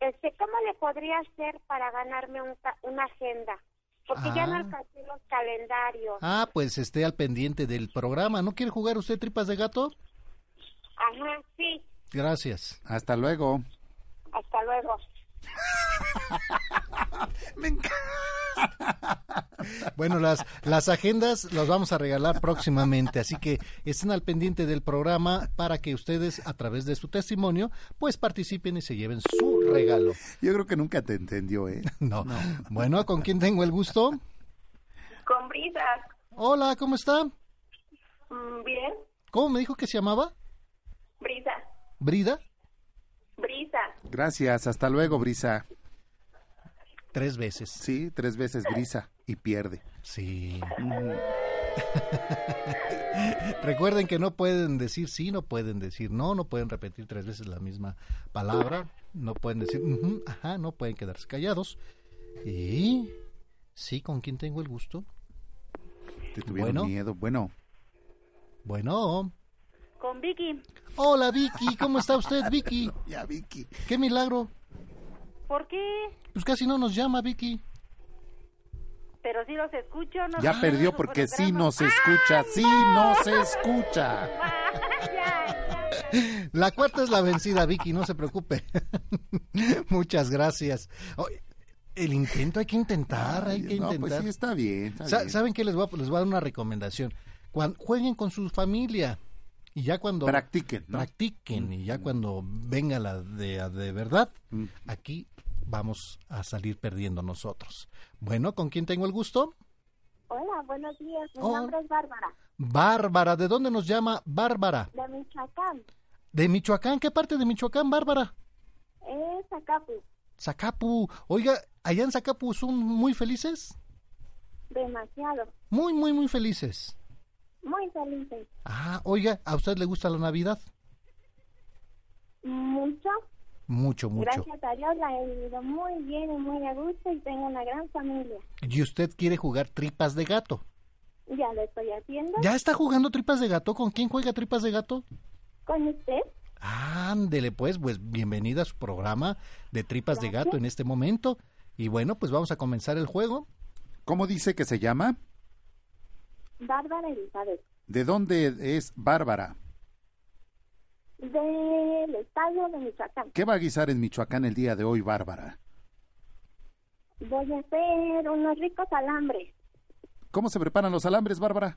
Este, ¿cómo le podría hacer para ganarme un ca- una agenda? Porque ya no Ah. alcancé los calendarios. Ah, pues esté al pendiente del programa. ¿No quiere jugar usted tripas de gato? Ajá, sí. Gracias. Hasta luego. Hasta luego. Bueno, las, las agendas las vamos a regalar próximamente, así que estén al pendiente del programa para que ustedes, a través de su testimonio, pues participen y se lleven su regalo. Yo creo que nunca te entendió, ¿eh? No. Bueno, ¿con quién tengo el gusto? Con brisas. Hola, ¿cómo está? Mm, Bien. ¿Cómo me dijo que se llamaba? Brisa. ¿Brida? Brisa. Gracias, hasta luego, Brisa. Tres veces. Sí, tres veces Brisa y pierde. Sí. Recuerden que no pueden decir sí, no pueden decir no, no pueden repetir tres veces la misma palabra, no pueden decir ajá, no pueden quedarse callados. Y sí, ¿con quién tengo el gusto? Te tuvieron Bueno. miedo. Bueno, Bueno. Con Vicky. Hola Vicky, ¿cómo está usted Vicky? Ya Vicky. Qué milagro. ¿Por qué? Pues casi no nos llama Vicky. Pero sí los escucho. No ya no perdió porque sí programa. no se escucha, sí no se escucha. La cuarta es la vencida, Vicky, no se preocupe. Muchas gracias. Oye, el intento hay que intentar, hay que no, intentar. pues sí, está bien, está Sa- bien. ¿Saben qué? Les voy, a, les voy a dar una recomendación. Cuan- jueguen con su familia y ya cuando... Practiquen, ¿no? Practiquen y ya cuando venga la de, de verdad, Mm. aquí vamos a salir perdiendo nosotros. Bueno, ¿con quién tengo el gusto? Hola, buenos días. Mi Hola. nombre es Bárbara, Bárbara. ¿De dónde nos llama Bárbara? de Michoacán. ¿De Michoacán? ¿Qué parte de Michoacán, Bárbara? Es Acapu. Zacapu. Oiga, allá en Zacapu son muy felices. Demasiado. Muy, muy, muy felices. Muy felices. Ah, oiga, ¿a usted le gusta la Navidad? Mucho. Mucho, mucho. Gracias a Dios la he vivido muy bien y muy a gusto y tengo una gran familia. ¿Y usted quiere jugar tripas de gato? Ya lo estoy haciendo. ¿Ya está jugando tripas de gato? ¿Con quién juega tripas de gato? ¿Con usted? Ándele, pues, pues bienvenida a su programa de tripas de gato en este momento. Y bueno, pues vamos a comenzar el juego. ¿Cómo dice que se llama? Bárbara Elizabeth. ¿De dónde es Bárbara? Del estado de Michoacán. ¿Qué va a guisar en Michoacán el día de hoy, Bárbara? Voy a hacer unos ricos alambres. ¿Cómo se preparan los alambres, Bárbara?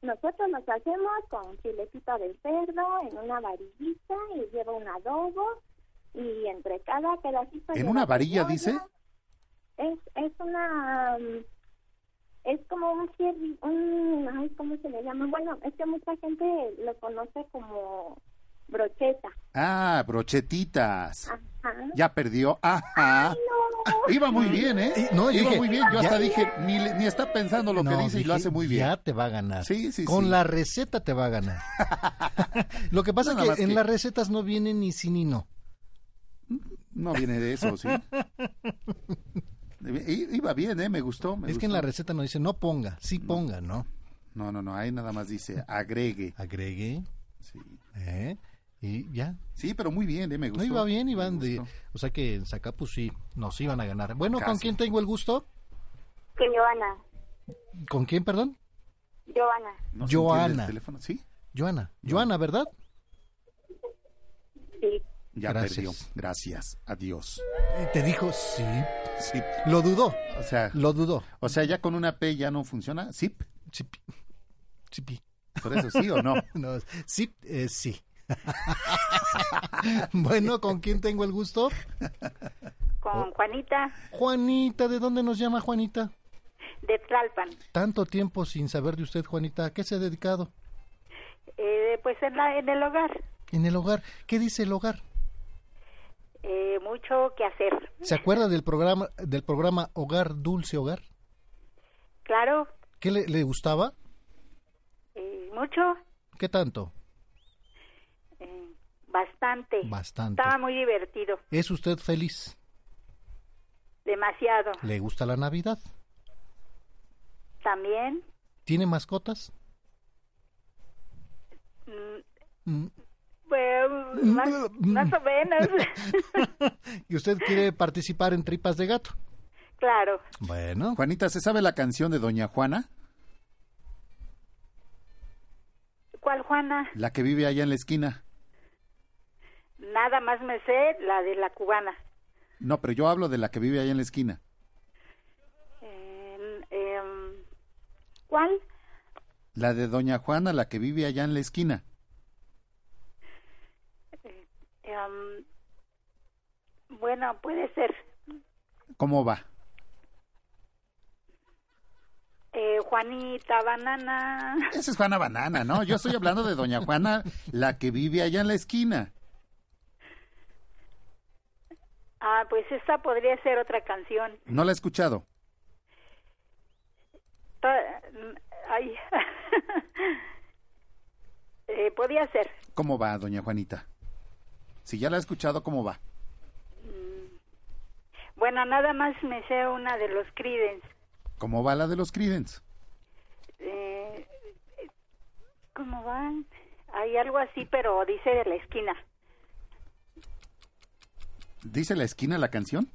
Nosotros los hacemos con filetito de cerdo en una varillita y lleva un adobo y entre cada pedacito ¿En una varilla, cebolla. dice? Es, es una... Es como un cierre, un... Ay, ¿cómo se le llama? Bueno, es que mucha gente lo conoce como brocheta. Ah, brochetitas. Ajá. Ya perdió. Ajá. Iba muy bien, ¿eh? Y- no, yo Iba dije, muy bien. Yo ya- hasta dije, ni, le- ni está pensando lo que No, dice y lo hace muy bien. Ya te va a ganar. Sí, sí, Con sí. la receta te va a ganar. Lo que pasa Nada es que en que- las recetas no viene ni sí ni no. No viene de eso, sí. I- Iba bien, ¿eh? Me gustó. me es que en la receta no dice no ponga, sí ponga, ¿no? No, no, no. Ahí nada más dice agregue. Agregue. Sí. ¿Eh? Y ya. Sí, pero muy bien, ¿eh? Me gustó. No iba bien, iban de... O sea que en Zacapuz sí, nos iban a ganar. Bueno, ¿con quién tengo el gusto? Que Joana. ¿Con quién, perdón? Joana. No Joana. el teléfono, ¿sí? Joana. Joana, ¿verdad? Ya Gracias. perdió. Gracias. Adiós. Y te dijo sí. Sí. Lo dudó. O sea, Lo dudó. o sea, ya con una P ya no funciona. ¿Sí? Chipi. Chipi. Por eso sí o no. No, sí, eh, sí. bueno, ¿con quién tengo el gusto? Con Juanita Juanita, ¿de dónde nos llama Juanita? de Tlalpan. Tanto tiempo sin saber de usted, Juanita. ¿A qué se ha dedicado? Eh, pues en, la, en el hogar, En el hogar. ¿Qué dice el hogar? Eh, mucho que hacer. ¿Se acuerda del programa del programa Hogar Dulce Hogar? Claro, ¿Qué le, le gustaba? eh, mucho, ¿Qué tanto? eh, bastante. Bastante. Estaba muy divertido, ¿Es usted feliz? demasiado. ¿Le gusta la Navidad? También, ¿Tiene mascotas? mm, Mm. Pues, más, más o menos. ¿Y usted quiere participar en Tripas de Gato? claro, Bueno. Juanita, ¿se sabe la canción de Doña Juana? ¿cuál Juana? La que vive allá en la esquina. Nada más me sé la de la cubana. No, pero yo hablo de la que vive allá en la esquina. Eh, em, ¿Cuál? La de Doña Juana, la que vive allá en la esquina. Bueno, puede ser. ¿Cómo va? Eh, Juanita, banana. Esa es Juana Banana, ¿no? Yo estoy hablando de Doña Juana, la que vive allá en la esquina. Ah, pues esta podría ser otra canción. ¿No la he escuchado? To- Ay. eh, podía ser. ¿Cómo va, Doña Juanita? Si ya la he escuchado, ¿cómo va? Bueno, nada más me sé una de los Creedence. ¿Cómo va la de los Creedence? Eh, ¿Cómo van? Hay algo así, pero dice de la esquina. ¿Dice la esquina la canción?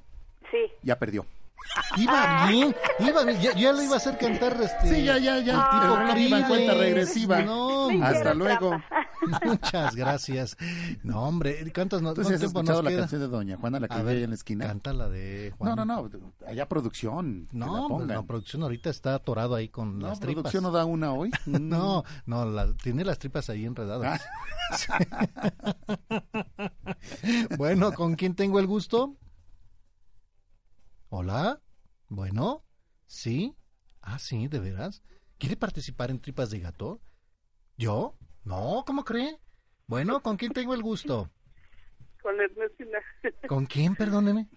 Sí. Ya perdió. Iba bien, iba bien. Ya, ya le iba a hacer cantar este. Sí, ya, ya, ya. el tipo El reloj iba en cuenta regresiva. No, Hasta luego. Muchas gracias. No, hombre, ¿cuántos no, ¿Tú sí has cuánto tiempo nos la queda? canción de Doña Juana, la que vive en la esquina? Canta la de Juan. No, no, no. Allá producción. la No, no, producción ahorita está atorado ahí con No, las tripas. producción no da una hoy. No, no, la- tiene las tripas ahí enredadas. bueno, ¿con quién tengo el gusto? Hola. Bueno, sí. Ah, sí, de veras. ¿Quiere participar en tripas de gato? ¿Yo? No, ¿cómo cree? Bueno, ¿con quién tengo el gusto? Con Ernestina. ¿Con quién, perdóneme?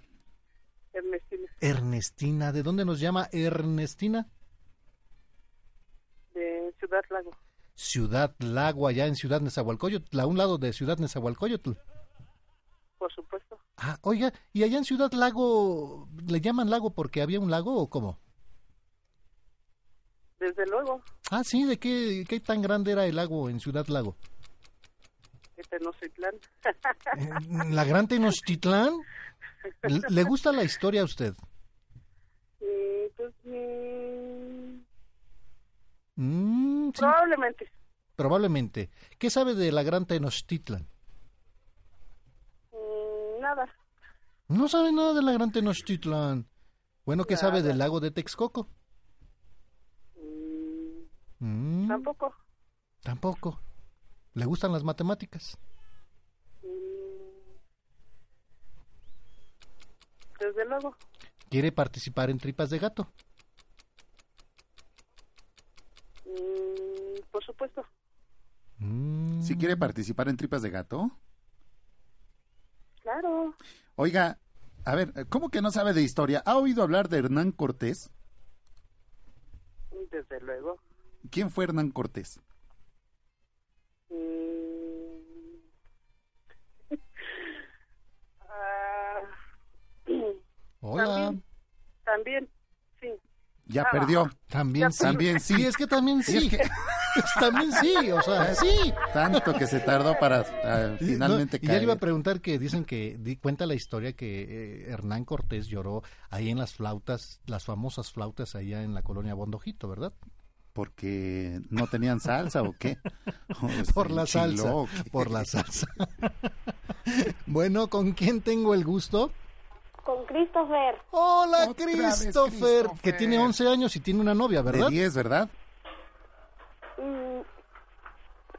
Ernestina, Ernestina. ¿De dónde nos llama Ernestina? de Ciudad Lago. Ciudad Lago, allá en Ciudad Nezahualcóyotl, a un lado de Ciudad Nezahualcóyotl. Por supuesto. Ah, oiga, ¿y allá en Ciudad Lago le llaman lago porque había un lago o cómo? Desde luego, Ah, sí, ¿de qué, qué tan grande era el lago en Ciudad Lago? Tenochtitlán. ¿La Gran Tenochtitlán? ¿Le gusta la historia a usted? Y, pues, mm, Mm, sí, probablemente. probablemente. ¿Qué sabe de la Gran Tenochtitlan? Mm, nada. No sabe nada de la Gran Tenochtitlan. Bueno, ¿qué sabe del lago de Texcoco? Mm, Tampoco. tampoco. ¿Le gustan las matemáticas? Mm, desde luego. ¿Quiere participar en Tripas de Gato? Mm, por supuesto. Mm. ¿Si quiere participar en Tripas de Gato? Claro. Oiga, a ver, ¿cómo que no sabe de historia? ¿Ha oído hablar de Hernán Cortés? Desde luego. ¿Quién fue Hernán Cortés? Mm. Ah, Hola. También, también, sí. Ya Ah, perdió. También Ya sí. También sí. Es que también sí. es que- también sí, o sea, sí. Tanto que se tardó para ah, Y- finalmente no, y ya le iba a caer. preguntar que dicen que di, cuenta la historia que eh, Hernán Cortés lloró ahí en las flautas, las famosas flautas allá en la colonia Bondojito, ¿verdad? ¿Porque no tenían salsa o qué? O Por la salsa, por la salsa. bueno, ¿con quién tengo el gusto? Con Christopher. Hola, Christopher, Christopher. que tiene 11 años y tiene una novia, De ¿verdad? 10, ¿verdad? Mm,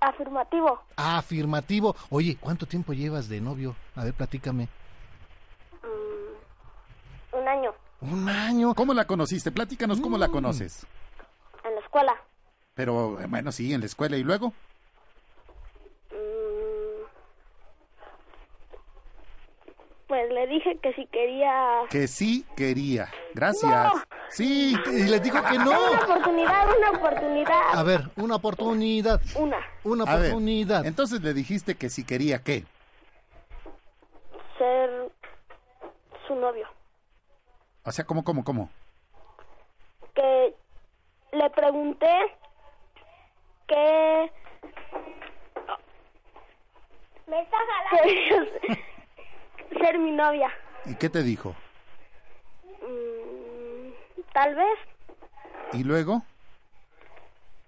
afirmativo. Ah, afirmativo. Oye, ¿cuánto tiempo llevas de novio? A ver, platícame. Mm, un año Un año. ¿Cómo la conociste? Platícanos cómo la Mm. conoces. Escuela. Pero, eh, bueno, sí, en la escuela. ¿Y luego? Mm, pues le dije que si quería... Que sí quería. Gracias. No. Sí. Y les dijo que no. Una oportunidad, una oportunidad. A ver, una oportunidad. Una. Una A ver, oportunidad. entonces le dijiste que sí quería qué. Ser su novio. O sea, ¿cómo, cómo, cómo? Que le pregunté que... Me está jalando. ser mi novia. ¿Y qué te dijo? Mm, tal vez. ¿Y luego?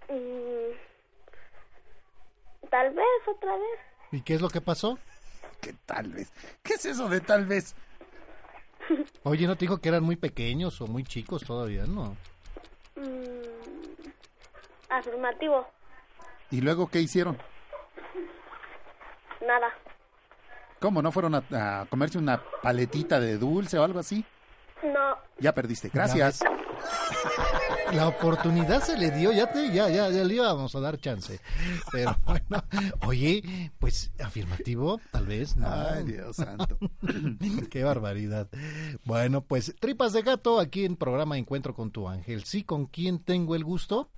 Mm, tal vez otra vez. ¿Y qué es lo que pasó? ¿Qué tal vez? ¿Qué es eso de tal vez? Oye, ¿no te dijo que eran muy pequeños o muy chicos todavía? No. Mm, afirmativo. ¿Y luego qué hicieron? Nada. ¿Cómo? ¿No fueron a, a comerse una paletita de dulce o algo así? No. Ya perdiste. Gracias. La oportunidad se le dio, ya te, ya, ya, ya le íbamos a dar chance. Pero bueno, oye, pues afirmativo, tal vez, ¿no? Ay, Dios santo. Qué barbaridad. Bueno, pues tripas de gato aquí en programa Encuentro con tu ángel. Sí, ¿con quién tengo el gusto?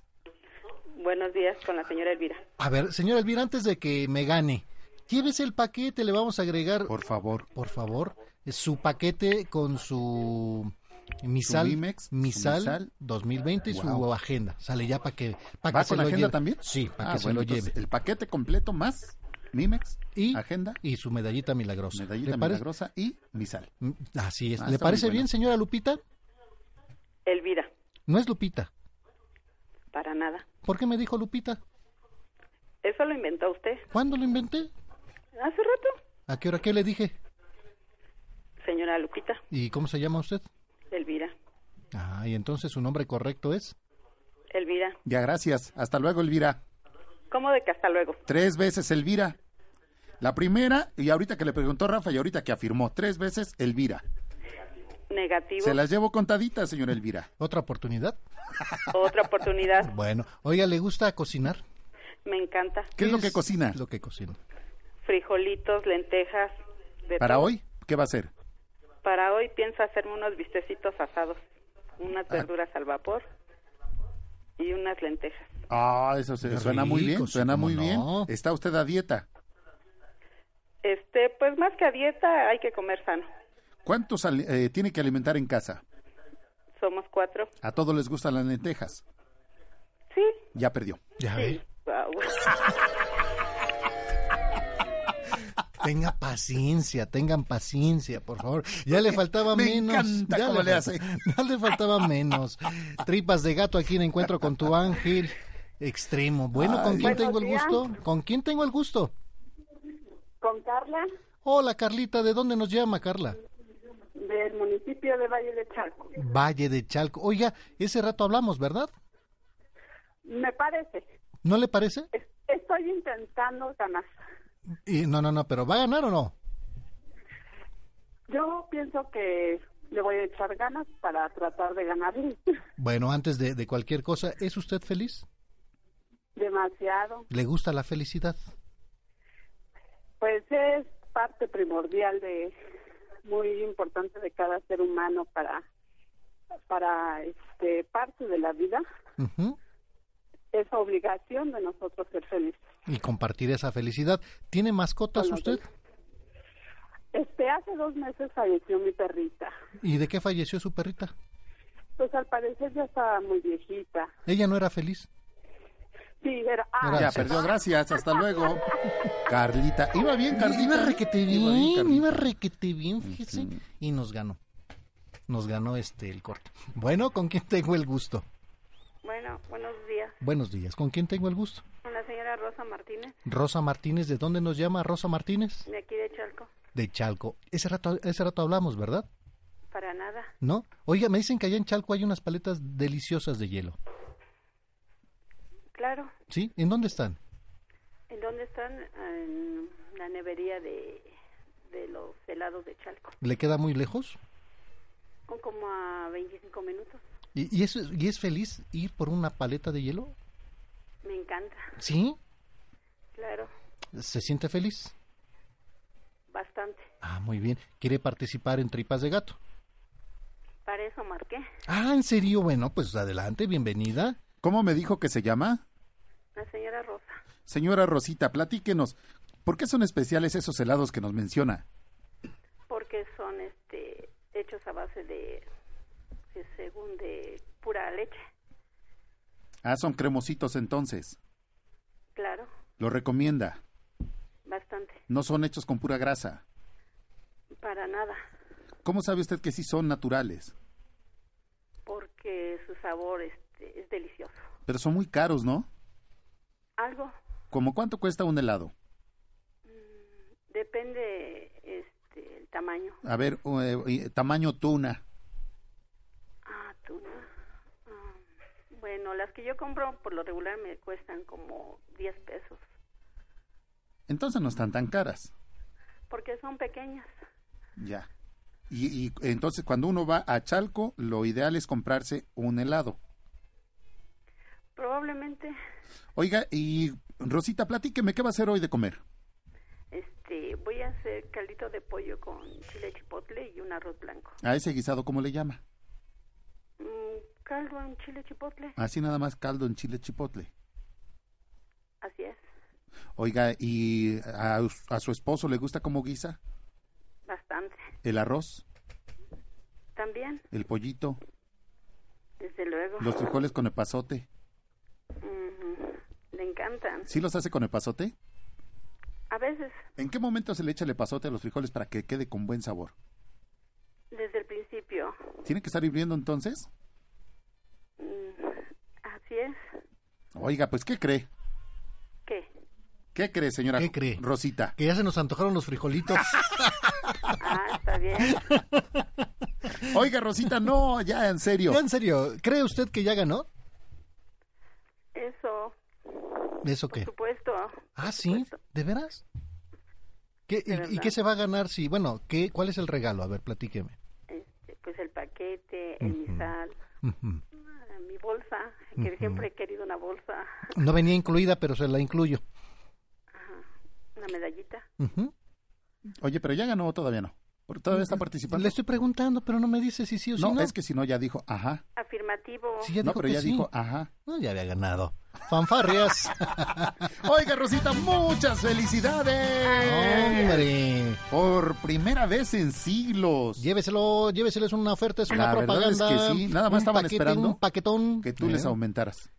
Buenos días con la señora Elvira. A ver, señora Elvira, antes de que me gane, llévese el paquete, le vamos a agregar, Por favor. por favor, su paquete con su misal, Su Mimex, su misal, misal. 2020 y su agenda. Sale ya para que, pa' ¿Va que se con lo agenda lleve. también? Sí, para Ah, que bueno, se lo lleve. El paquete completo más Mimex, Y, agenda, y su medallita milagrosa. medallita milagrosa y misal. Mm, Así es. Ah, ¿Le parece bueno. bien, señora Lupita? Elvira, No es Lupita. para nada. ¿Por qué me dijo Lupita? Eso lo inventó usted. ¿Cuándo lo inventé? Hace rato. ¿A qué hora qué le dije? Señora Lupita, ¿Y cómo se llama usted? Elvira, Ah, y entonces su nombre correcto es. Elvira. Ya, gracias. Hasta luego, Elvira. ¿Cómo de que hasta luego? Tres veces Elvira. La primera, y ahorita que le preguntó Rafa y ahorita que afirmó, tres veces Elvira. Negativo. Se las llevo contaditas, señora Elvira. ¿Otra oportunidad? Otra oportunidad. Bueno, oiga, ¿le gusta cocinar? Me encanta. ¿Qué es lo que cocina? Lo que cocina. Frijolitos, lentejas. De ¿Para todo. hoy? ¿Qué va a hacer? Para hoy pienso hacerme unos bistecitos asados, unas Ah. verduras al vapor y unas lentejas. Ah, eso se, suena muy bien, suena muy bien. ¿Está usted a dieta? Este, pues más que a dieta hay que comer sano. ¿Cuántos ali- eh, tiene que alimentar en casa? Somos cuatro. A todos les gustan las lentejas. Sí. Ya perdió. Ya Sí. ve. Tenga paciencia, tengan paciencia, por favor. Ya le faltaba Me menos. ya cómo le falta- hace. Ya le faltaba menos. Tripas de gato aquí en Encuentro con tu ángel. Extremo. Bueno, ¿con Ay. quién tengo el gusto? ¿Con quién tengo el gusto? Con Carla, Hola, Carlita. ¿De dónde nos llama, Carla? del municipio de Valle de Chalco. Valle de Chalco. Oiga, ese rato hablamos, ¿verdad? Me parece. ¿No le parece? Es- Estoy intentando ganar. Y, no, no, no, pero ¿va a ganar o no? Yo pienso que le voy a echar ganas para tratar de ganarle. Bueno, antes de, de cualquier cosa, ¿es usted feliz? Demasiado. ¿Le gusta la felicidad? Pues es parte primordial de muy importante de cada ser humano para para este parte de la vida Ujú. Es obligación de nosotros ser felices. Y compartir esa felicidad. ¿Tiene mascotas usted? Este hace dos meses falleció mi perrita. ¿Y de qué falleció su perrita? Pues al parecer ya estaba muy viejita. Ella no era feliz. Sí, era ah, Ya perdió, gracias, hasta luego. Carlita, iba bien, Carlita. Iba requete Iba bien, Carlita. iba requete bien, fíjese. Y nos ganó. Nos ganó este el corte. Bueno, ¿con quién tengo el gusto? Bueno, buenos días. Buenos días. ¿Con quién tengo el gusto? Con la señora Rosa Martínez, Rosa Martínez, ¿de dónde nos llama Rosa Martínez? de aquí de Chalco. De Chalco. Ese rato, ese rato hablamos, ¿verdad? Para nada. ¿No? Oiga, me dicen que allá en Chalco hay unas paletas deliciosas de hielo. Claro. ¿Sí? ¿En dónde están? ¿En dónde están? En la nevería de, de los helados de Chalco. ¿Le queda muy lejos? Como a 25 minutos. ¿Y, y es, ¿Y es feliz ir por una paleta de hielo? Me encanta. ¿Sí? Claro. ¿Se siente feliz? Bastante. Ah, muy bien. ¿Quiere participar en Tripas de Gato? Para eso marqué. Ah, ¿en serio? Bueno, pues adelante, bienvenida. ¿Cómo me dijo que se llama? La señora Rosa. Señora Rosita, platíquenos. ¿Por qué son especiales esos helados que nos menciona? Porque son este hechos a base de, de según de pura leche. Ah, son cremositos entonces. Claro. Lo recomienda. Bastante. No son hechos con pura grasa. Para nada. ¿Cómo sabe usted que sí son naturales? Porque su sabor este, es delicioso. Pero son muy caros, ¿no? Algo. ¿Cómo cuánto cuesta un helado? Depende este, el tamaño. A ver, eh, tamaño tuna. Ah, bueno, las que yo compro por lo regular me cuestan como 10 pesos. Entonces no están tan caras. Porque son pequeñas. Ya. Y, y entonces cuando uno va a Chalco, lo ideal es comprarse un helado. Probablemente Oiga, y Rosita, platíqueme, ¿qué va a hacer hoy de comer? este, voy a hacer caldito de pollo con chile chipotle y un arroz blanco. A ese guisado, ¿cómo le llama? Mm, caldo en chile chipotle. Así nada más caldo en chile chipotle. Así es. Oiga, ¿y a, a su esposo le gusta cómo guisa? Bastante. ¿El arroz? También, ¿El pollito? desde luego. ¿Los frijoles con epazote? Le encantan. ¿Sí los hace con epazote? A veces, ¿En qué momento se le echa el epazote a los frijoles para que quede con buen sabor? ¿Tiene que estar hirviendo entonces? Mm, Así es. Oiga, pues ¿qué cree? ¿Qué? ¿Qué cree, señora ¿Qué cree? Rosita? Que ya se nos antojaron los frijolitos. Ah, está bien. Oiga, Rosita, no, ya en serio. Ya, en serio, ¿cree usted que ya ganó? Eso, ¿Eso por qué? supuesto. Ah, sí, ¿de veras? ¿Qué, De y- y, qué se va a ganar si, bueno, qué, cuál es el regalo? A ver, platíqueme. Pues el paquete, el misal, Ujú. ah, mi bolsa, que siempre he querido una bolsa, No venía incluida, pero se la incluyo. una medallita. Oye, pero ya ganó o todavía no. Porque todavía está participando. Le estoy preguntando, pero no me dice si sí o si no, no. es que si no ya dijo, ajá. Afirmativo. Sí, ya no, dijo pero que ya sí. dijo, ajá. No, ya había ganado. Fanfarrias. Oiga, Rosita, muchas felicidades. Hombre. Por primera vez en siglos. Lléveselo, lléveselo, es una oferta, es una La verdad propaganda. es que sí, nada más un estaban paquete, esperando Un paquetón. Que tú Eh, les aumentaras.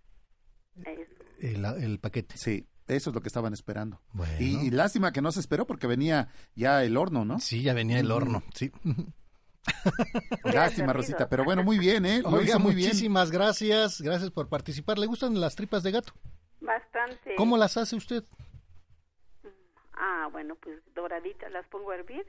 El, el paquete. Sí, eso es lo que estaban esperando. Bueno. Y, y lástima que no se esperó porque venía ya el horno, ¿no? Sí, ya venía el horno, sí. Lástima, Rosita, pero bueno, muy bien, ¿eh? Lo Oiga, hizo muy bien. muchísimas gracias. Gracias por participar. ¿Le gustan las tripas de gato? Bastante. ¿Cómo las hace usted? Ah, bueno, pues doraditas las pongo a hervir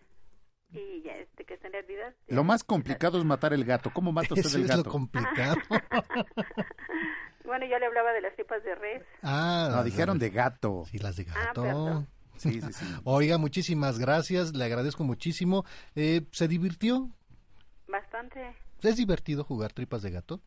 y ya este que estén hervidas. Lo más complicado es matar el gato. ¿Cómo mata usted Eso el es gato? lo complicado. Bueno, yo le hablaba de las tripas de res. Ah, No, dijeron de gato. Sí, las de Ah, gato. perdón. Sí, sí, sí. Oiga, muchísimas gracias, le agradezco muchísimo. Eh, ¿Se divirtió? Bastante, ¿Es divertido jugar tripas de gato?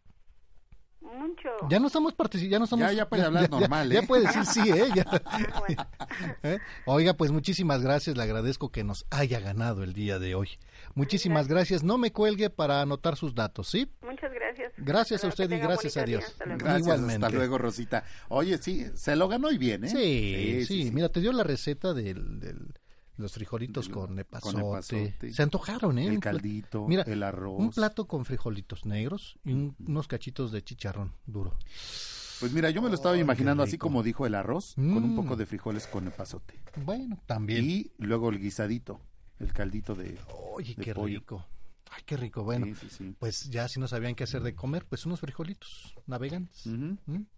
mucho. Ya no estamos participando, ya no estamos... Ya- ya puede hablar normal, Ya ¿eh? puede decir sí, ¿eh? Ya. ¿Eh? Oiga, pues muchísimas gracias, le agradezco que nos haya ganado el día de hoy. Muchísimas gracias, no me cuelgue para anotar sus datos, ¿sí? Muchas gracias. Gracias a usted y gracias a Dios. Hasta luego. Gracias, Igualmente. hasta luego, Rosita. Oye, sí, se lo ganó y bien, ¿eh? Sí, sí, mira, te dio la receta del, del- los frijolitos con epazote. epazote. Se antojaron, ¿eh? El caldito, mira, el arroz. Un plato con frijolitos negros y un- unos cachitos de chicharrón duro. Pues mira, yo me lo estaba imaginando así como dijo el arroz, con un Mm. poco de frijoles con epazote. Bueno, también. Y luego el guisadito, el caldito de, Oye, de qué pollo. rico. Ay, qué rico. Bueno, Sí, sí, sí. pues ya si no sabían qué hacer de comer, pues unos frijolitos navegantes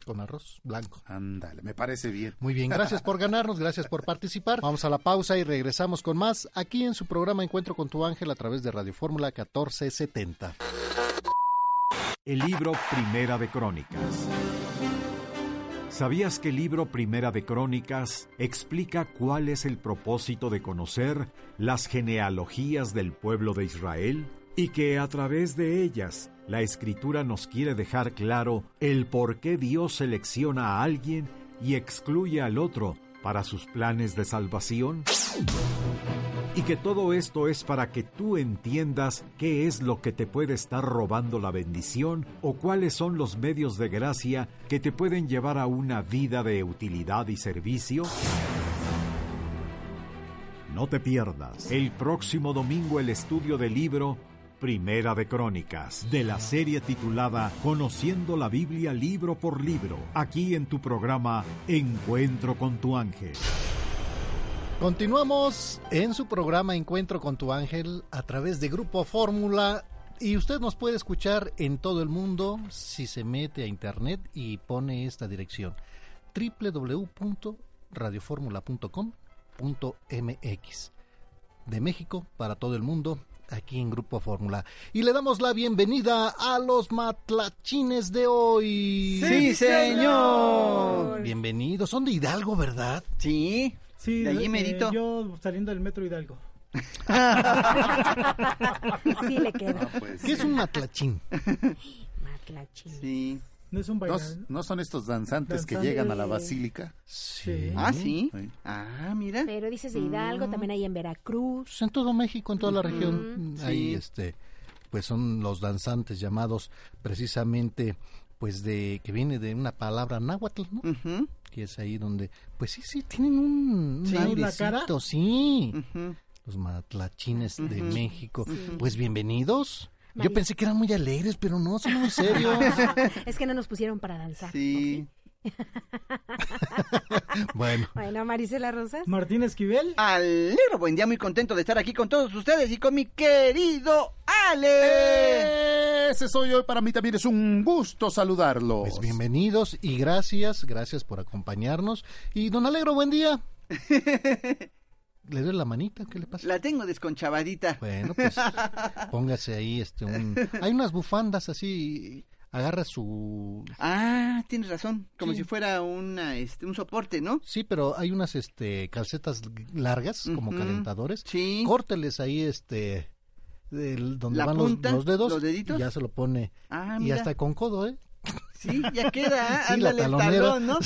con arroz blanco. Ándale, me parece bien. Muy bien, gracias por ganarnos, gracias por participar. Vamos a la pausa y regresamos con más aquí en su programa Encuentro con tu ángel a través de Radio Fórmula 1470. El libro Primera de Crónicas. ¿Sabías que el libro Primera de Crónicas explica cuál es el propósito de conocer las genealogías del pueblo de Israel? Y que a través de ellas la escritura nos quiere dejar claro el por qué Dios selecciona a alguien y excluye al otro para sus planes de salvación? Y que todo esto es para que tú entiendas qué es lo que te puede estar robando la bendición o cuáles son los medios de gracia que te pueden llevar a una vida de utilidad y servicio. No te pierdas el próximo domingo el estudio del libro Primera de Crónicas, de la serie titulada Conociendo la Biblia libro por libro, aquí en tu programa Encuentro con tu ángel. Continuamos en su programa Encuentro con tu ángel a través de Grupo Fórmula y usted nos puede escuchar en todo el mundo si se mete a internet y pone esta dirección www.radioformula.com.mx de México para todo el mundo aquí en Grupo Fórmula y le damos la bienvenida a los matlachines de hoy. Sí, señor. Bienvenidos, son de Hidalgo, ¿verdad? Sí. Sí, De allí eh, merito. yo saliendo del metro Hidalgo. Sí le queda. ¿Qué es un matlachín? Matlachín. Sí. No es un ¿No, bailarín. no son estos danzantes que llegan a la basílica? Sí. Ah, sí. Sí. Ah, mira. Pero dices de Hidalgo, también hay en Veracruz. Pues en todo México, en toda la región, sí. hay este, pues son los danzantes llamados precisamente, pues de, que viene de una palabra náhuatl, ¿no? Que es ahí donde, pues sí, sí, tienen un, un Sí. ¿La airecito, cara? sí. Los matlachines de. México. Pues bienvenidos. Yo pensé que eran muy alegres, pero no, son muy serios. es que no nos pusieron para danzar. Sí. bueno, Bueno, Marisela Rosas. Martín Esquivel. Alegro, buen día, muy contento de estar aquí con todos ustedes y con mi querido Ale. Ese soy yo, para mí también es un gusto saludarlos. pues bienvenidos y gracias, gracias por acompañarnos. Y don Alegro, buen día. ¿Le doy la manita? ¿Qué le pasa? La tengo desconchavadita. Bueno, pues póngase ahí este un hay unas bufandas así, agarra su Ah, tienes razón, como Sí. si fuera una, este, un soporte, ¿no? Sí, pero hay unas este calcetas largas como calentadores. Sí. Córteles ahí este el- donde La van los dedos los deditos. y ya se lo pone Ah, y mira. hasta con codo, ¿eh? Sí, ya queda, Sí, ándale el talón, ¿no?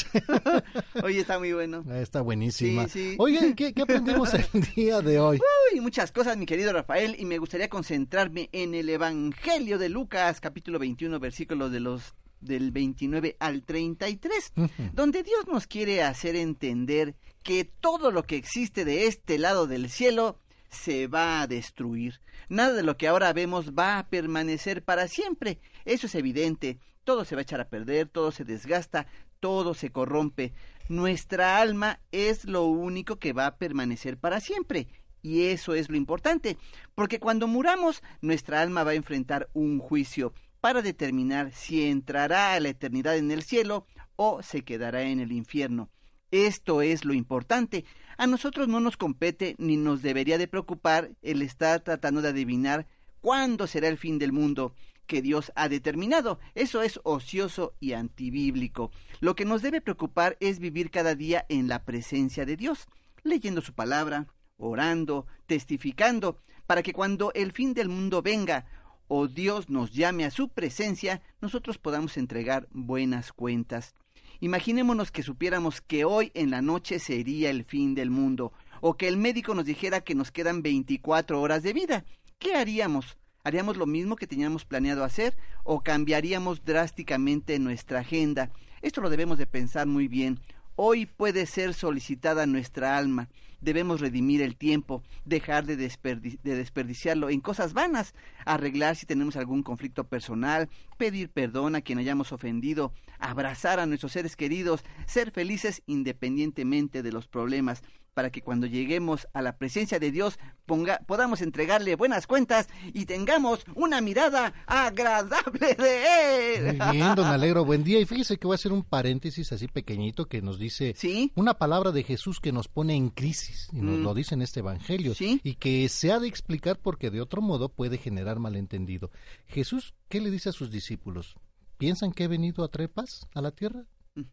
Oye, está muy bueno. Ah, Está buenísima. Sí, sí. Oigan, ¿qué, qué aprendimos el día de hoy? Uy, muchas cosas, mi querido Rafael, y me gustaría concentrarme en el Evangelio de Lucas, capítulo 21, versículos de los del 29 al 33, Ujú. donde Dios nos quiere hacer entender que todo lo que existe de este lado del cielo se va a destruir. Nada de lo que ahora vemos va a permanecer para siempre. Eso es evidente. Todo se va a echar a perder, todo se desgasta, todo se corrompe. Nuestra alma es lo único que va a permanecer para siempre. Y eso es lo importante, porque cuando muramos, nuestra alma va a enfrentar un juicio para determinar si entrará a la eternidad en el cielo o se quedará en el infierno. Esto es lo importante. A nosotros no nos compete ni nos debería de preocupar el estar tratando de adivinar cuándo será el fin del mundo que Dios ha determinado. Eso es ocioso y antibíblico. Lo que nos debe preocupar es vivir cada día en la presencia de Dios, leyendo su palabra, orando, testificando, para que cuando el fin del mundo venga o Dios nos llame a su presencia, nosotros podamos entregar buenas cuentas. Imaginémonos que supiéramos que hoy en la noche sería el fin del mundo, o que el médico nos dijera que nos quedan 24 horas de vida. ¿Qué haríamos? ¿Haríamos lo mismo que teníamos planeado hacer o cambiaríamos drásticamente nuestra agenda? Esto lo debemos de pensar muy bien. Hoy puede ser solicitada nuestra alma. Debemos redimir el tiempo, dejar de, de desperdiciarlo en cosas vanas, arreglar si tenemos algún conflicto personal, pedir perdón a quien hayamos ofendido, abrazar a nuestros seres queridos, ser felices independientemente de los problemas, para que cuando lleguemos a la presencia de Dios ponga- podamos entregarle buenas cuentas y tengamos una mirada agradable de Él. Muy bien, don Alegro, buen día. Y fíjese que voy a hacer un paréntesis así pequeñito que nos dice una palabra de Jesús que nos pone en crisis, y nos Mm. lo dice en este Evangelio, y que se ha de explicar porque de otro modo puede generar malentendido. Jesús, ¿qué le dice a sus discípulos? ¿Piensan que he venido a trepas a la tierra?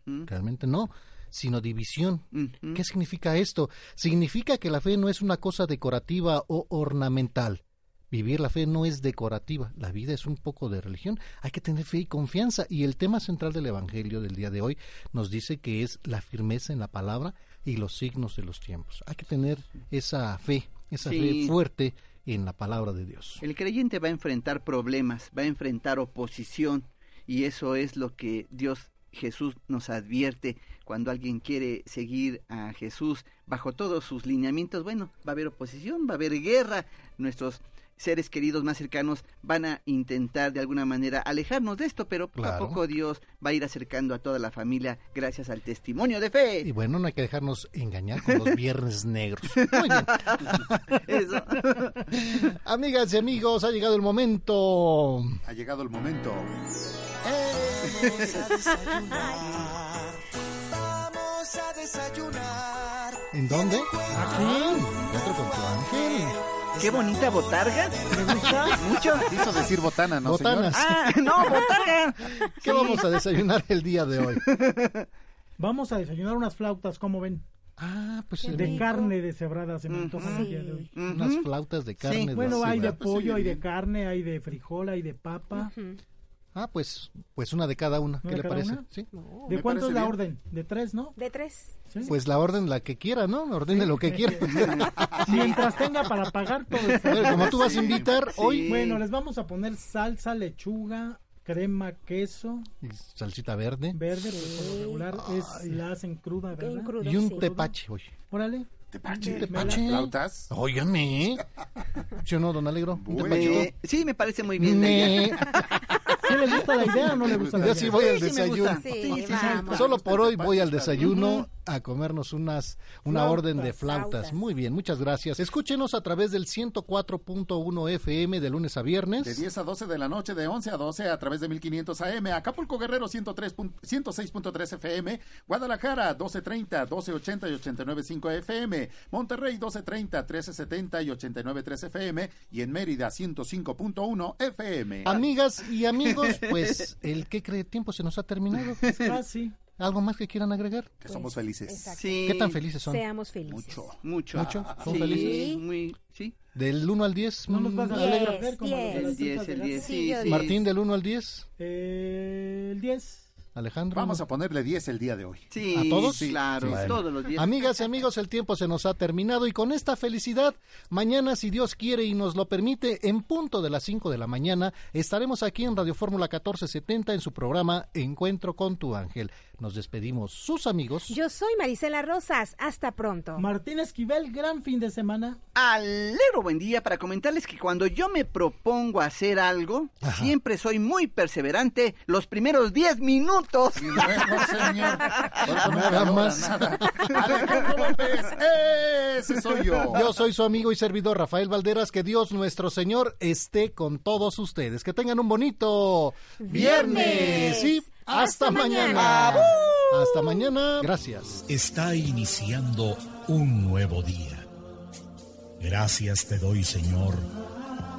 Realmente no, sino división. ¿Qué significa esto? Significa que la fe no es una cosa decorativa o ornamental. Vivir la fe no es decorativa, la vida es un poco de religión. Hay que tener fe y confianza. Y el tema central del Evangelio del día de hoy nos dice que es la firmeza en la palabra y los signos de los tiempos. Hay que tener esa fe, esa Sí. fe fuerte en la palabra de Dios. El creyente va a enfrentar problemas, va a enfrentar oposición y eso es lo que Dios Jesús nos advierte cuando alguien quiere seguir a Jesús bajo todos sus lineamientos. Bueno, va a haber oposición, va a haber guerra. Nuestros seres queridos más cercanos van a intentar de alguna manera alejarnos de esto, pero poco a poco Dios va a ir acercando a toda la familia gracias al testimonio de fe. Y bueno, no hay que dejarnos engañar con los viernes negros. Muy bien. Amigas y amigos, ha llegado el momento. Ha llegado el momento. Vamos a desayunar. Vamos a desayunar. ¿En dónde? Aquí. Encuentro con tu ángel. Qué bonita botarga. ¿Me gusta? Mucho. Quiso decir botana, ¿no, Botanas. señor? Ah, no, botarga. ¿Qué vamos a desayunar el día de hoy? Vamos a desayunar unas flautas, ¿cómo ven? Ah, pues de rico. carne deshebrada se me antoja el Sí. día de hoy. Unas flautas de carne. Bueno, hay de deshebrada. pollo, hay de carne, hay de frijol, hay de papa. Ah, pues, pues una de cada una. ¿Una ¿Qué de le cada parece? una? Sí. ¿De cuánto es la bien. orden? De tres, ¿no? De tres. Pues la orden la que quiera, ¿no? Ordene lo que quiera. Mientras tenga para pagar todo está bien. como tú vas a invitar hoy. Bueno, les vamos a poner salsa, lechuga, crema, queso, Salsita verde. verde, pues por lo regular es, la hacen cruda, ¿verdad? y un tepache, oye. Órale. Tepache. Tepache. ¿Flautas? Óigame. ¿Sí o no, don Alegro? Un tepachito. Eh, sí, me parece muy bien. ¿Sí le gusta la idea o no le gusta la Yo idea? sí voy al Sí, sí me desayuno. gusta. Sí, sí, sí, vamos. Solo por hoy voy al desayuno a comernos unas una Flautas. orden de flautas. Flautas. Muy bien, muchas gracias. Escúchenos a través del 104.1 FM de lunes a viernes. De 10 a 12 de la noche, de 11 a 12 a través de 1500 AM, Acapulco Guerrero 103 pun- 106.3 FM, Guadalajara 1230, 1280 y 89.5 FM, Monterrey 1230, 1370 y 89.3 FM y en Mérida 105.1 FM. Amigas y amigos, pues el que cree tiempo se nos ha terminado. Casi. ¿Algo más que quieran agregar? Que somos felices. Sí. ¿Qué tan felices son? Seamos felices. Mucho. Mucho. ¿Mucho? ¿Son Sí, felices? Muy, sí. Del 1 al 10. No nos vas a alegrar como diez. El 10, frutas el de 10, gas. sí, sí. Martín, del 1 al 10. Eh, el 10. Alejandro. Vamos a ponerle 10 el día de hoy. Sí, ¿A todos? claro, Bueno. todos los días. Amigas y amigos, el tiempo se nos ha terminado y con esta felicidad, mañana, si Dios quiere y nos lo permite, en punto de las 5 de la mañana, estaremos aquí en Radio Fórmula 1470 en su programa Encuentro con tu ángel. Nos despedimos sus amigos. Yo soy Marisela Rosas. Hasta pronto. Martín Esquivel, gran fin de semana. Alero buen día para comentarles que cuando yo me propongo hacer algo, siempre soy muy perseverante los primeros 10 minutos. Y luego, señor, Nada más. Alejandro López, ese soy yo. Yo soy su amigo y servidor Rafael Valderas. Que Dios nuestro Señor esté con todos ustedes. Que tengan un bonito viernes. Sí, hasta, Hasta mañana. mañana. Hasta mañana. Gracias. Está iniciando un nuevo día. Gracias te doy, Señor,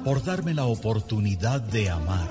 por darme la oportunidad de amar,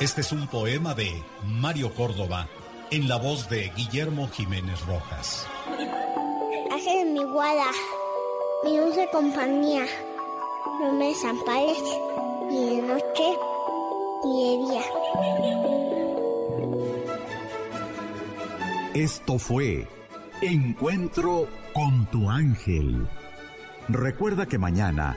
Este es un poema de Mario Córdoba en la voz de Guillermo Jiménez Rojas. Ángel mi guarda, mi dulce compañía, no me desampares ni de noche ni de día. Esto fue Encuentro con tu ángel. Recuerda que mañana